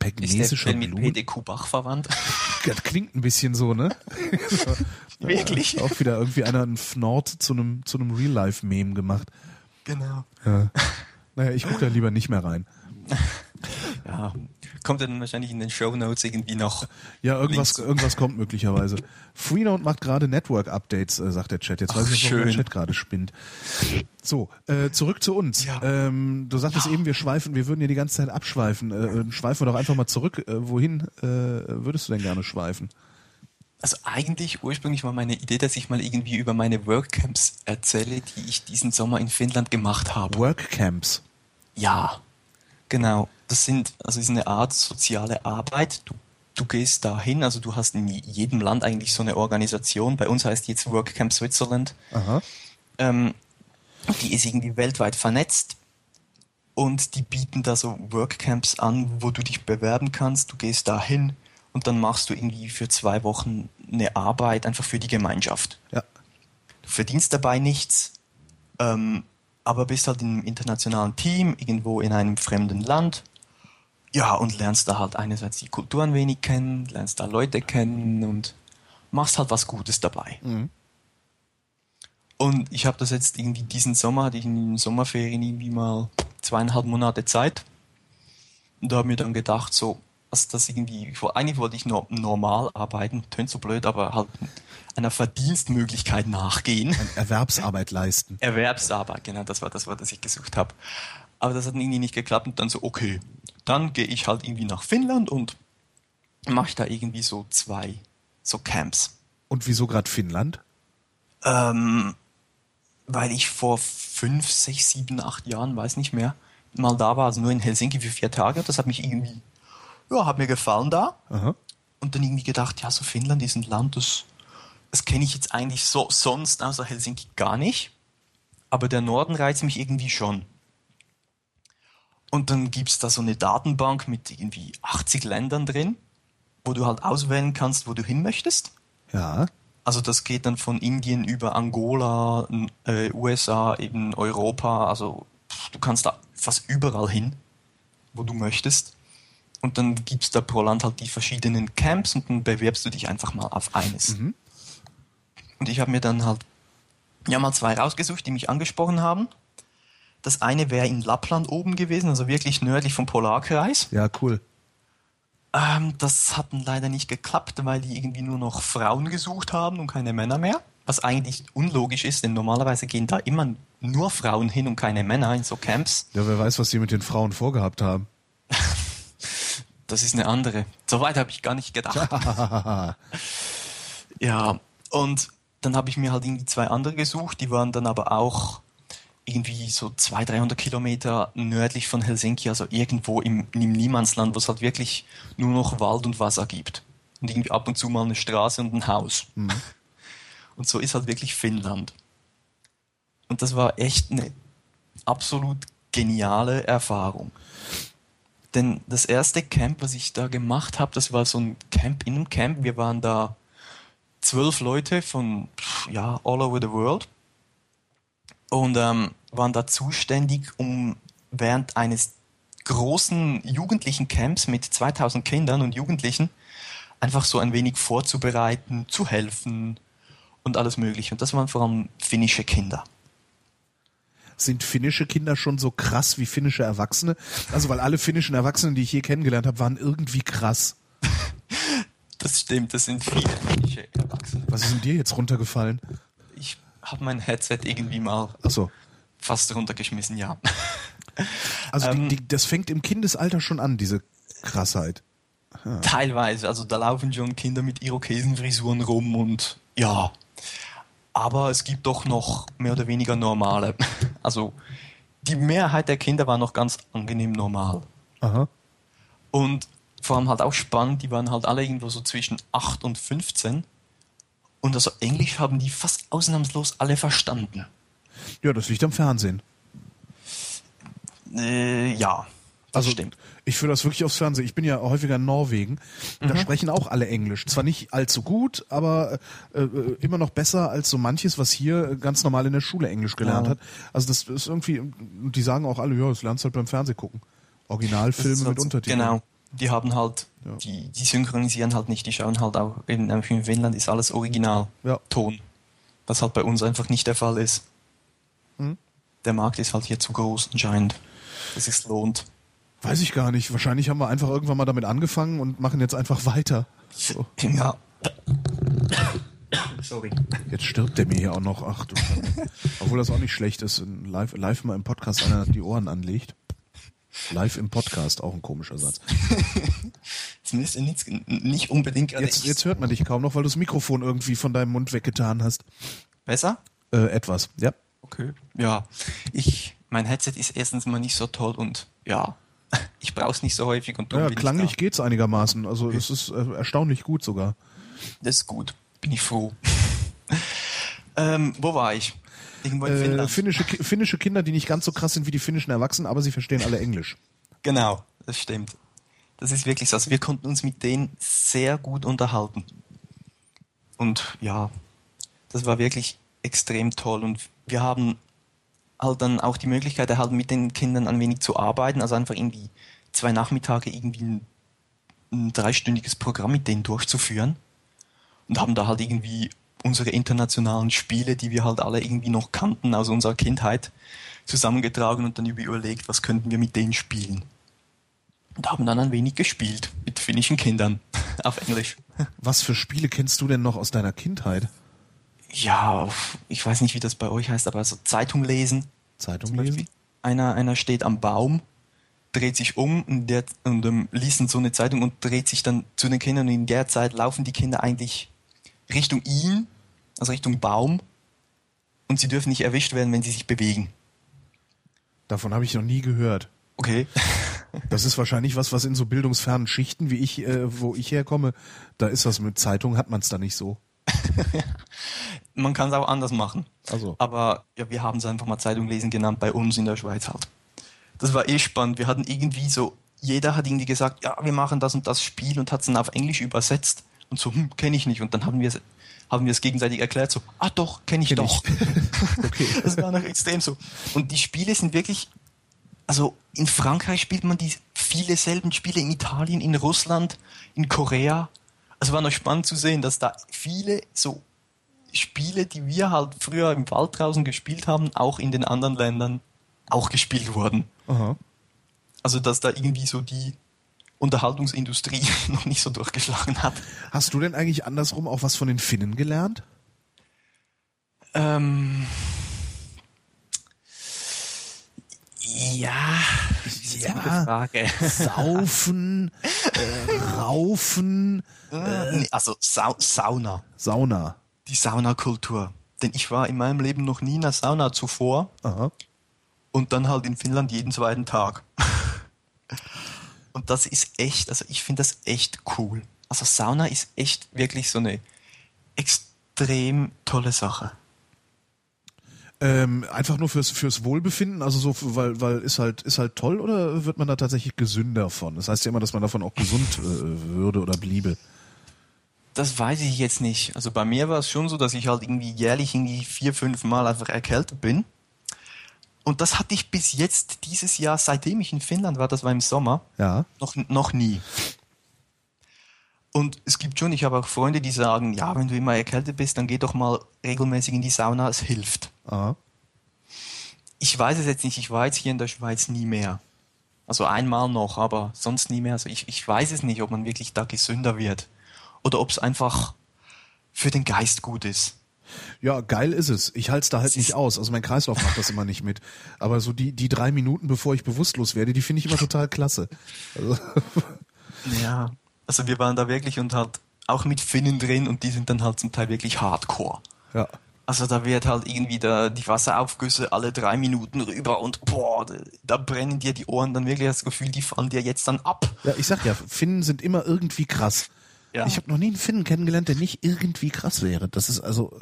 der Pegnesischer denn mit Blumen... PDQ Bach verwandt? Das klingt ein bisschen so, ne? Wirklich? Auch wieder irgendwie einer einen Fnord zu einem, zu einem Real-Life-Meme gemacht. Genau. Ja. Naja, ich gucke da lieber nicht mehr rein. Ja. Kommt dann wahrscheinlich in den Show Notes irgendwie noch. Ja, irgendwas, Links. irgendwas kommt möglicherweise. Freenode macht gerade Network-Updates, äh, sagt der Chat. Jetzt weiß Ach, ich nicht, warum der. Chat gerade spinnt. So, äh, zurück zu uns. Ja. Ähm, du sagtest eben, wir schweifen, wir würden ja die ganze Zeit abschweifen. Äh, äh, schweifen wir doch einfach mal zurück. Äh, wohin äh, würdest du denn gerne schweifen? Also eigentlich ursprünglich war meine Idee, dass ich mal irgendwie über meine Workcamps erzähle, die ich diesen Sommer in Finnland gemacht habe. Workcamps. Ja. Genau, das sind, also ist eine Art soziale Arbeit. Du, du gehst dahin, also du hast in jedem Land eigentlich so eine Organisation. Bei uns heißt jetzt WorkCamp Switzerland. Ähm, die ist irgendwie weltweit vernetzt und die bieten da so Workcamps an, wo du dich bewerben kannst. Du gehst da hin und dann machst du irgendwie für zwei Wochen eine Arbeit einfach für die Gemeinschaft. Ja. Du verdienst dabei nichts, ähm, aber bist halt im internationalen Team, irgendwo in einem fremden Land. Ja, und lernst da halt einerseits die Kultur ein wenig kennen, lernst da Leute kennen und machst halt was Gutes dabei. Mhm. Und ich habe das jetzt irgendwie diesen Sommer, hatte ich in den Sommerferien irgendwie mal zweieinhalb Monate Zeit. Und da habe mir dann gedacht, so, dass das irgendwie, eigentlich wollte ich nur normal arbeiten, tönt so blöd, aber halt einer Verdienstmöglichkeit nachgehen. Erwerbsarbeit leisten. Erwerbsarbeit, genau, das war das Wort, das ich gesucht habe. Aber das hat irgendwie nicht geklappt und dann so, okay, dann gehe ich halt irgendwie nach Finnland und mache da irgendwie so zwei, so Camps. Und wieso gerade Finnland? Ähm, weil ich vor fünf, sechs, sieben, acht Jahren, weiß nicht mehr, mal da war, also nur in Helsinki für vier Tage. Das hat mich irgendwie, ja, hat mir gefallen da. Aha. Und dann irgendwie gedacht, ja, so Finnland ist ein Land, das, das kenne ich jetzt eigentlich so sonst außer Helsinki gar nicht. Aber der Norden reizt mich irgendwie schon. Und dann gibt's da so eine Datenbank mit irgendwie 80 Ländern drin, wo du halt auswählen kannst, wo du hin möchtest. Ja. Also das geht dann von Indien über Angola, äh, USA, eben Europa. Also pff, du kannst da fast überall hin, wo du möchtest. Und dann gibt's da pro Land halt die verschiedenen Camps und dann bewerbst du dich einfach mal auf eines. Mhm. Und ich habe mir dann halt ja mal zwei rausgesucht, die mich angesprochen haben. Das eine wäre in Lappland oben gewesen, also wirklich nördlich vom Polarkreis. Ja, cool. Ähm, das hat dann leider nicht geklappt, weil die irgendwie nur noch Frauen gesucht haben und keine Männer mehr. Was eigentlich unlogisch ist, denn normalerweise gehen da immer nur Frauen hin und keine Männer in so Camps. Ja, wer weiß, was die mit den Frauen vorgehabt haben. Das ist eine andere. So weit habe ich gar nicht gedacht. Ja, und dann habe ich mir halt irgendwie zwei andere gesucht, die waren dann aber auch irgendwie so 200, 300 Kilometer nördlich von Helsinki, also irgendwo im, im Niemandsland, wo es halt wirklich nur noch Wald und Wasser gibt. Und irgendwie ab und zu mal eine Straße und ein Haus. Und so ist halt wirklich Finnland. Und das war echt eine absolut geniale Erfahrung. Denn das erste Camp, was ich da gemacht habe, das war so ein Camp in einem Camp. Wir waren da zwölf Leute von ja all over the world und ähm, waren da zuständig, um während eines großen jugendlichen Camps mit 2000 Kindern und Jugendlichen einfach so ein wenig vorzubereiten, zu helfen und alles Mögliche. Und das waren vor allem finnische Kinder. Sind finnische Kinder schon so krass wie finnische Erwachsene? Also, weil alle finnischen Erwachsenen, die ich je kennengelernt habe, waren irgendwie krass. Das stimmt, das sind viele finnische Erwachsene. Was ist denn dir jetzt runtergefallen? Ich habe mein Headset irgendwie mal Achso. fast runtergeschmissen, ja. Also, Ähm. die, die, das fängt im Kindesalter schon an, diese Krassheit. Teilweise, also da laufen schon Kinder mit Irokesenfrisuren rum und ja. Aber es gibt doch noch mehr oder weniger normale. Also die Mehrheit der Kinder war noch ganz angenehm normal. Aha. Und vor allem halt auch spannend, die waren halt alle irgendwo so zwischen 8 und 15. Und also Englisch haben die fast ausnahmslos alle verstanden. Ja, das liegt am Fernsehen. Äh, ja, Also stimmt. ich führe das wirklich aufs Fernsehen. Ich bin ja häufiger in Norwegen. Da Mhm. sprechen auch alle Englisch. Zwar nicht allzu gut, aber äh, äh, immer noch besser als so manches, was hier ganz normal in der Schule Englisch gelernt Ja. hat. Also das ist irgendwie, und die sagen auch alle, ja, das lernst du halt beim Fernsehen gucken. Originalfilme mit Untertiteln. Genau. Die haben halt, Ja. die, die synchronisieren halt nicht, die schauen halt auch, in, in Finnland ist alles original. Ja. Ton. Was halt bei uns einfach nicht der Fall ist. Hm? Der Markt ist halt hier zu groß anscheinend. dass es lohnt. Weiß ich gar nicht. Wahrscheinlich haben wir einfach irgendwann mal damit angefangen und machen jetzt einfach weiter. So. Ja. Sorry. Jetzt stirbt der mir hier auch noch. Ach du Scheiße. Obwohl das auch nicht schlecht ist, live, live mal im Podcast einer die Ohren anlegt. Live im Podcast, auch ein komischer Satz. Jetzt müsste nicht, nicht unbedingt Jetzt, jetzt hört man dich kaum noch, weil du das Mikrofon irgendwie von deinem Mund weggetan hast. besser? Äh, etwas, ja. Okay. Ja. Ich, mein Headset ist erstens mal nicht so toll und ja. Ich brauche es nicht so häufig und Ja, klanglich ich geht's einigermaßen. Also es ist äh, erstaunlich gut sogar. da. Das ist gut. Bin ich froh. ähm, wo war ich? Äh, finnische, finnische Kinder, die nicht ganz so krass sind wie die finnischen Erwachsenen, aber sie verstehen alle Englisch. Genau, das stimmt. Das ist wirklich so. Also wir konnten uns mit denen sehr gut unterhalten. Und ja, das war wirklich extrem toll. Und wir haben halt dann auch die Möglichkeit erhalten, mit den Kindern ein wenig zu arbeiten. Also einfach irgendwie zwei Nachmittage irgendwie ein, ein dreistündiges Programm mit denen durchzuführen. Und haben da halt irgendwie unsere internationalen Spiele, die wir halt alle irgendwie noch kannten aus unserer Kindheit, zusammengetragen und dann überlegt, was könnten wir mit denen spielen. Und haben dann ein wenig gespielt mit finnischen Kindern auf Englisch. Was für Spiele kennst du denn noch aus deiner Kindheit? Ja, ich weiß nicht, wie das bei euch heißt, aber so Zeitung lesen. Zeitung lesen? Einer, einer steht am Baum, dreht sich um und, der, und ähm, liest so eine Zeitung und dreht sich dann zu den Kindern und in der Zeit laufen die Kinder eigentlich Richtung ihn, also Richtung Baum und sie dürfen nicht erwischt werden, wenn sie sich bewegen. Davon habe ich noch nie gehört. Okay. Das ist wahrscheinlich was, was in so bildungsfernen Schichten, wie ich, äh, wo ich herkomme, da ist das mit Zeitung, hat man es da nicht so. Man kann es auch anders machen. Also. Aber ja, wir haben es einfach mal Zeitung lesen genannt, bei uns in der Schweiz halt. Das war eh spannend. Wir hatten irgendwie so, jeder hat irgendwie gesagt, ja, wir machen das und das Spiel und hat es dann auf Englisch übersetzt. Und so, hm, kenne ich nicht. Und dann haben wir es haben wir es gegenseitig erklärt, so, ah doch, kenne ich Kenn doch. Okay. Das war noch extrem so. Und die Spiele sind wirklich, also in Frankreich spielt man die viele selben Spiele, in Italien, in Russland, in Korea. Also war noch spannend zu sehen, dass da viele so Spiele, die wir halt früher im Wald draußen gespielt haben, auch in den anderen Ländern auch gespielt wurden. Aha. Also dass da irgendwie so die Unterhaltungsindustrie noch nicht so durchgeschlagen hat. Hast du denn eigentlich andersrum auch was von den Finnen gelernt? Ähm, ja, Ja. Frage. Saufen, äh, Raufen, Nee, also Sau Sauna, Sauna. die Saunakultur. Denn ich war in meinem Leben noch nie in einer Sauna zuvor Aha. und dann halt in Finnland jeden zweiten Tag. Und das ist echt, also ich finde das echt cool. Also Sauna ist echt wirklich so eine extrem tolle Sache. Ähm, einfach nur fürs fürs Wohlbefinden, also so, weil weil ist halt ist halt toll oder wird man da tatsächlich gesünder von? Das heißt ja immer, dass man davon auch gesund äh, würde oder bliebe. Das weiß ich jetzt nicht. Also bei mir war es schon so, dass ich halt irgendwie jährlich irgendwie vier, fünf Mal einfach erkältet bin. Und das hatte ich bis jetzt dieses Jahr, seitdem ich in Finnland war, das war im Sommer, Ja. noch, noch nie. Und es gibt schon, ich habe auch Freunde, die sagen, ja, wenn du immer erkältet bist, dann geh doch mal regelmäßig in die Sauna, es hilft. Aha. Ich weiß es jetzt nicht, ich war jetzt hier in der Schweiz nie mehr. Also einmal noch, aber sonst nie mehr. Also ich, ich weiß es nicht, ob man wirklich da gesünder wird. Oder ob es einfach für den Geist gut ist. Ja, geil ist es. Ich halte es da halt nicht aus. Also mein Kreislauf macht das immer nicht mit. Aber so die, die drei Minuten, bevor ich bewusstlos werde, die finde ich immer total klasse. Also, Ja. Also wir waren da wirklich und halt auch mit Finnen drin und die sind dann halt zum Teil wirklich hardcore. ja. Also da wird halt irgendwie da die Wasseraufgüsse alle drei Minuten rüber und boah, da brennen dir die Ohren dann wirklich das Gefühl, die fallen dir jetzt dann ab. Ja, ich sag ja, Finnen sind immer irgendwie krass. Ja. Ich habe noch nie einen Finnen kennengelernt, der nicht irgendwie krass wäre. Das ist also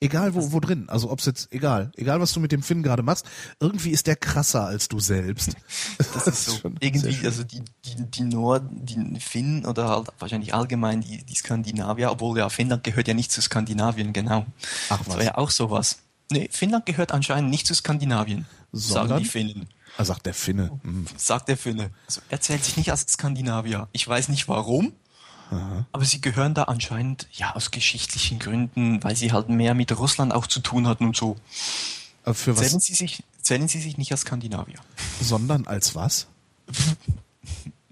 egal wo, wo drin. Also ob's jetzt egal, egal was du mit dem Finnen gerade machst, irgendwie ist der krasser als du selbst. Das ist so irgendwie, also die, die, die Nord, die Finnen oder halt wahrscheinlich allgemein die, die Skandinavier, obwohl ja Finnland gehört ja nicht zu Skandinavien, genau. Ach Das was. war ja auch sowas. Nee, Finnland gehört anscheinend nicht zu Skandinavien, sagen Sondern? die Finnen. Er sagt der Finne. Hm. Sagt der Finne. Also er zählt sich nicht als Skandinavier. Ich weiß nicht warum, aber sie gehören da anscheinend, ja, aus geschichtlichen Gründen, weil sie halt mehr mit Russland auch zu tun hatten und so. Aber Für Zählen was? sie sich, zählen sie sich nicht als Skandinavier. Sondern als was?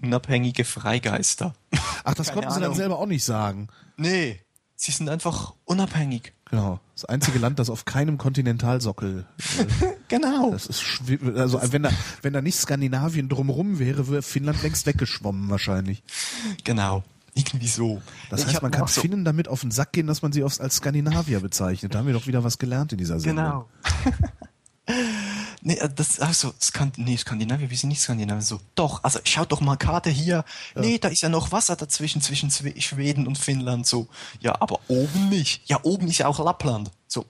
Unabhängige Freigeister. Ach, das Keine konnten sie dann Ahnung. selber auch nicht sagen. Nee, sie sind einfach unabhängig. Genau. Das einzige Land, das auf keinem Kontinentalsockel. Äh, Genau. das ist also wenn da wenn da nicht Skandinavien drumrum wäre, wäre Finnland längst weggeschwommen wahrscheinlich. Genau. Irgendwie so. Das Ich heißt, man kann so- Finnen damit auf den Sack gehen, dass man sie als Skandinavier bezeichnet. Da haben wir doch wieder was gelernt in dieser Sendung. Genau. Nee, äh, das, also, Skand nee, Skandinavien, wir sind nicht Skandinavien. So, doch, also schaut doch mal Karte hier. Ja. Nee, da ist ja noch Wasser dazwischen, zwischen Schweden und Finnland. So, ja, aber oben nicht. Ja, oben ist ja auch Lappland. So,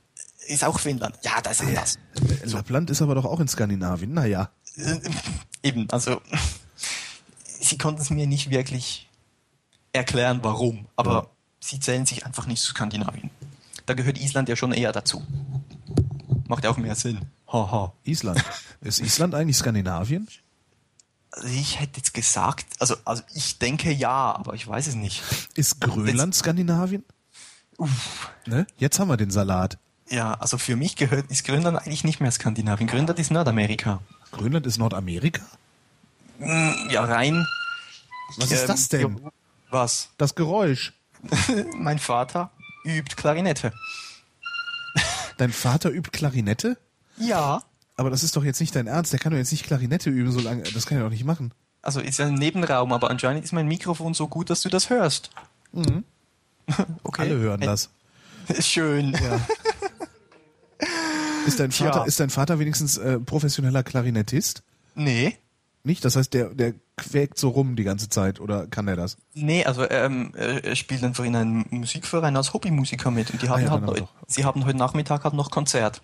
ist auch Finnland. Ja, das ist anders. So. Lappland ist aber doch auch in Skandinavien, naja. Äh, eben, also, sie konnten es mir nicht wirklich erklären, warum. Aber ja. sie zählen sich einfach nicht zu Skandinavien. Da gehört Island ja schon eher dazu. Macht ja auch mehr Sinn. Haha. Island. Ist Island eigentlich Skandinavien? Also ich hätte jetzt gesagt, also, also ich denke ja, aber ich weiß es nicht. Ist Grönland jetzt, Skandinavien? Uff. Ne? Jetzt haben wir den Salat. Ja, also für mich gehört, ist Grönland eigentlich nicht mehr Skandinavien. Grönland ist Nordamerika. Grönland ist Nordamerika? Hm, ja, rein. Was ist ähm, das denn? Was? Das Geräusch. mein Vater übt Klarinette. Dein Vater übt Klarinette? Ja. Aber das ist doch jetzt nicht dein Ernst. Der kann doch jetzt nicht Klarinette üben, so lange. Das kann er doch nicht machen. Also ist ja ein Nebenraum, aber anscheinend ist mein Mikrofon so gut, dass du das hörst. Mhm. Okay. Alle hören das. Schön. Ja. Ist dein Vater, ist dein Vater wenigstens äh, professioneller Klarinettist? Nee. Nicht? Das heißt, der, der quäkt so rum die ganze Zeit oder kann er das? Nee, also ähm, er spielt einfach in einem Musikverein als Hobbymusiker mit und die haben ah, ja, halt heute, sie haben heute Nachmittag halt noch Konzert.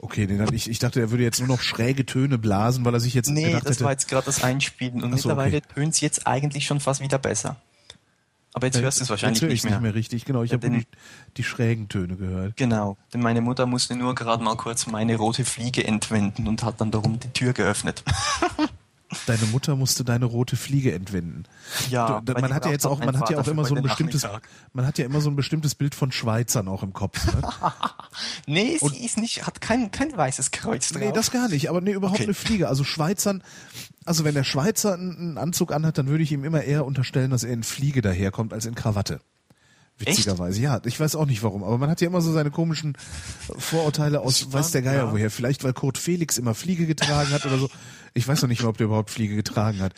Okay, den ich, ich dachte, er würde jetzt nur noch schräge Töne blasen, weil er sich jetzt nee, das hätte. war jetzt gerade das Einspielen und so, mittlerweile okay. tönt es jetzt eigentlich schon fast wieder besser. Aber jetzt hörst du es wahrscheinlich nicht mehr. nicht mehr richtig, genau. Ich ja, habe die, die schrägen Töne gehört. Genau, denn meine Mutter musste nur gerade mal kurz meine rote Fliege entwenden und hat dann darum die Tür geöffnet. Deine Mutter musste deine rote Fliege entwenden. Ja, du, man hat ja jetzt auch, man hat ja auch immer so ein bestimmtes, man hat ja immer so ein bestimmtes Bild von Schweizern auch im Kopf. Ne? nee, sie ist nicht, hat kein, kein weißes Kreuz drauf. Nee, das gar nicht, aber nee, überhaupt okay. eine Fliege. Also Schweizern, also wenn der Schweizer einen Anzug anhat, dann würde ich ihm immer eher unterstellen, dass er in Fliege daherkommt als in Krawatte. Witzigerweise, Echt? ja. Ich weiß auch nicht warum, aber man hat ja immer so seine komischen Vorurteile aus, Spannend, weiß der Geier ja. woher. Vielleicht, weil Kurt Felix immer Fliege getragen hat oder so. Ich weiß noch nicht mal, ob der überhaupt Fliege getragen hat.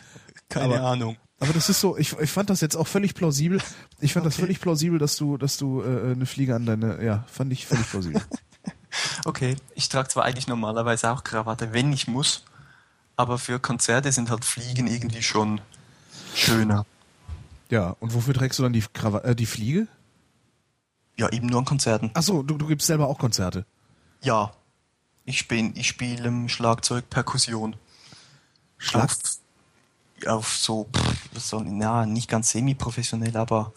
Keine aber, Ahnung. Aber das ist so, ich, ich fand das jetzt auch völlig plausibel. Ich fand okay. das völlig plausibel, dass du, dass du äh, eine Fliege an deine, ja, fand ich völlig plausibel. okay, ich trage zwar eigentlich normalerweise auch Krawatte, wenn ich muss, aber für Konzerte sind halt Fliegen irgendwie schon schöner. Ja, und wofür trägst du dann die, Krawa äh, die Fliege? Ja, eben nur an Konzerten. Ach so, du, du gibst selber auch Konzerte? Ja. Ich spiele ich spiel im Schlagzeug Perkussion. Schlag? Auf, auf so, pff, so, na, nicht ganz semi-professionell, aber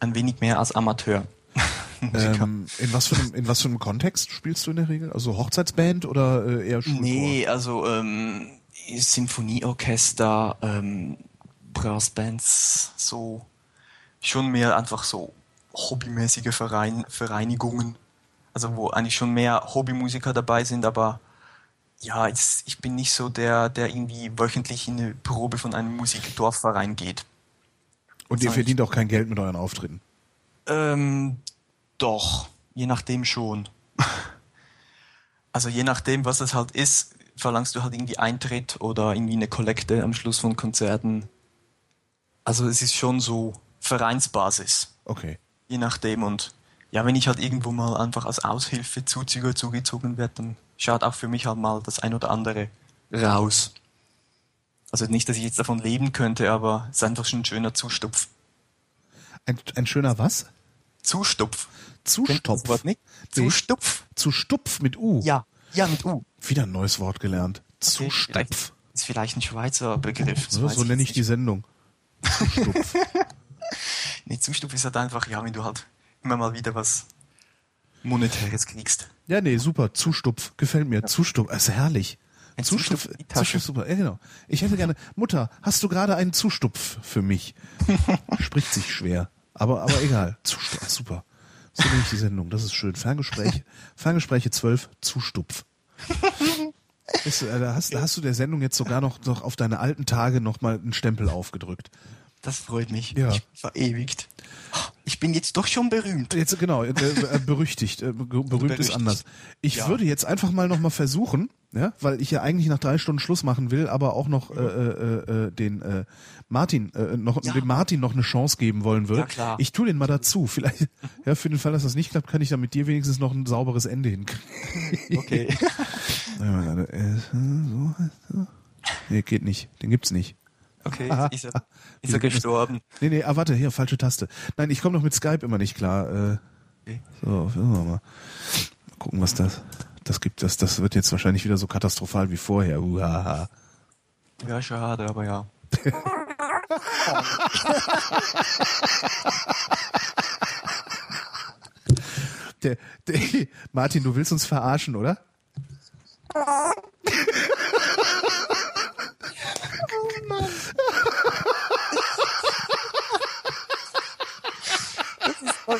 ein wenig mehr als Amateur. ähm, in, was für einem, in was für einem Kontext spielst du in der Regel? Also Hochzeitsband oder äh, eher Schulchor? Nee, also ähm, Symphonieorchester, ähm, Brassbands, so schon mehr einfach so hobbymäßige Verein, Vereinigungen. Also wo eigentlich schon mehr Hobbymusiker dabei sind, aber ja, jetzt, ich bin nicht so der, der irgendwie wöchentlich in eine Probe von einem Musikdorfverein geht. Und ihr verdient auch kein Geld mit euren Auftritten? Ähm, doch, je nachdem schon. also je nachdem, was es halt ist, verlangst du halt irgendwie Eintritt oder irgendwie eine Kollekte am Schluss von Konzerten. Also es ist schon so Vereinsbasis. Okay. Je nachdem und ja, wenn ich halt irgendwo mal einfach als Aushilfe Zuzüger zugezogen werde, dann schaut auch für mich halt mal das ein oder andere raus. Also nicht, dass ich jetzt davon leben könnte, aber es ist einfach schon ein schöner Zustupf. Ein, ein schöner was? Zustupf. Zustupf. Wort nicht? Zustupf. Zustupf mit U. Ja, ja mit U. Wieder ein neues Wort gelernt. Okay, Zustupf. Ist vielleicht ein Schweizer Begriff. So, so nenne ich die Sendung. Zustupf. nee, Zustupf ist halt einfach, ja, wenn du halt immer mal wieder was Monetäres kriegst. Ja, nee, super. Zustupf. Gefällt mir. Ja. Zustupf. ist herrlich. Ein Zustupf, Zustupf, Zustupf super. Ja, genau. Ich hätte gerne, Mutter, hast du gerade einen Zustupf für mich? Spricht sich schwer. Aber, aber egal. Zustupf, super. So nenne ich die Sendung. Das ist schön. Ferngespräche, Ferngespräche 12, Zustupf. Ist, äh, da, hast, da hast du der Sendung jetzt sogar noch, noch auf deine alten Tage noch mal einen Stempel aufgedrückt. Das freut mich. Ja. Ich verewigt. Ich bin jetzt doch schon berühmt. Jetzt genau, äh, äh berüchtigt. Äh, berühmt berüchtigt. ist anders. Ich ja. würde jetzt einfach mal noch mal versuchen, ja, weil ich ja eigentlich nach drei Stunden Schluss machen will, aber auch noch äh, äh, äh, den äh, Martin äh, noch ja. dem Martin noch eine Chance geben wollen würde. Ja, klar. Ich tue den mal dazu. Vielleicht ja für den Fall, dass das nicht klappt, kann ich da mit dir wenigstens noch ein sauberes Ende hinkriegen. Okay. Nee, geht nicht. Den gibt's nicht. Okay, ist er, ist er gestorben. Nee, nee, ah, warte, hier, falsche Taste. Nein, ich komme noch mit Skype immer nicht klar. Äh, Okay. so, mal. mal gucken, was das, das gibt. Das, das wird jetzt wahrscheinlich wieder so katastrophal wie vorher. Uhaha. Ja, schade, aber ja. Der, der, Martin, du willst uns verarschen, oder?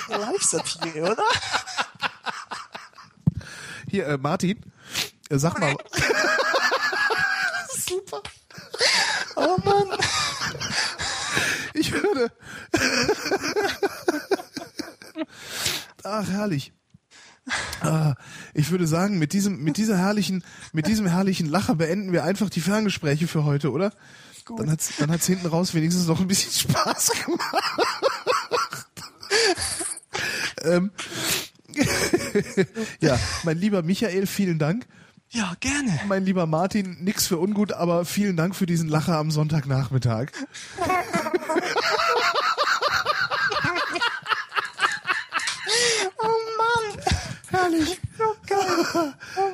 Live-Satire, oder? Hier, äh, Martin, äh, sag mal. Super. Oh Mann. Ich würde. Ach, herrlich. Ah, ich würde sagen, mit diesem, mit dieser herrlichen, mit diesem herrlichen Lacher beenden wir einfach die Ferngespräche für heute, oder? Dann hat's, dann hat's hinten raus wenigstens noch ein bisschen Spaß gemacht. Ähm, ja, mein lieber Michael, vielen Dank. Ja, gerne. Mein lieber Martin, nix für ungut, aber vielen Dank für diesen Lacher am Sonntagnachmittag. Oh Mann. Herrlich.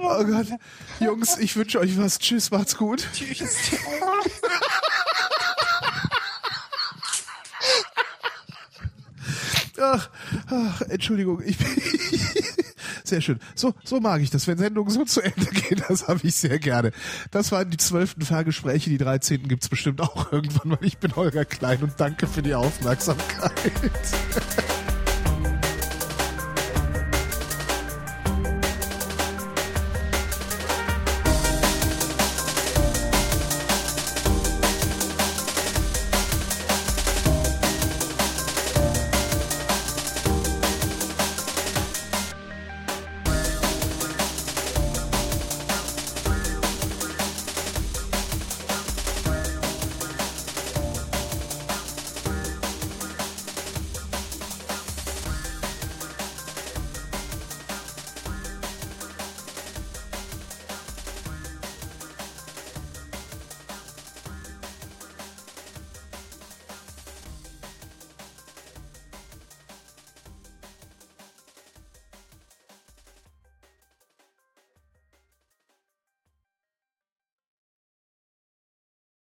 Oh Gott. Jungs, ich wünsche euch was. Tschüss, macht's gut. Tschüss. Ach, ach Entschuldigung, ich bin sehr schön. So, so mag ich das, wenn Sendungen so zu Ende gehen, das habe ich sehr gerne. Das waren die zwölften Fahrgespräche, die 13. gibt's bestimmt auch irgendwann, weil ich bin Holger Klein und danke für die Aufmerksamkeit.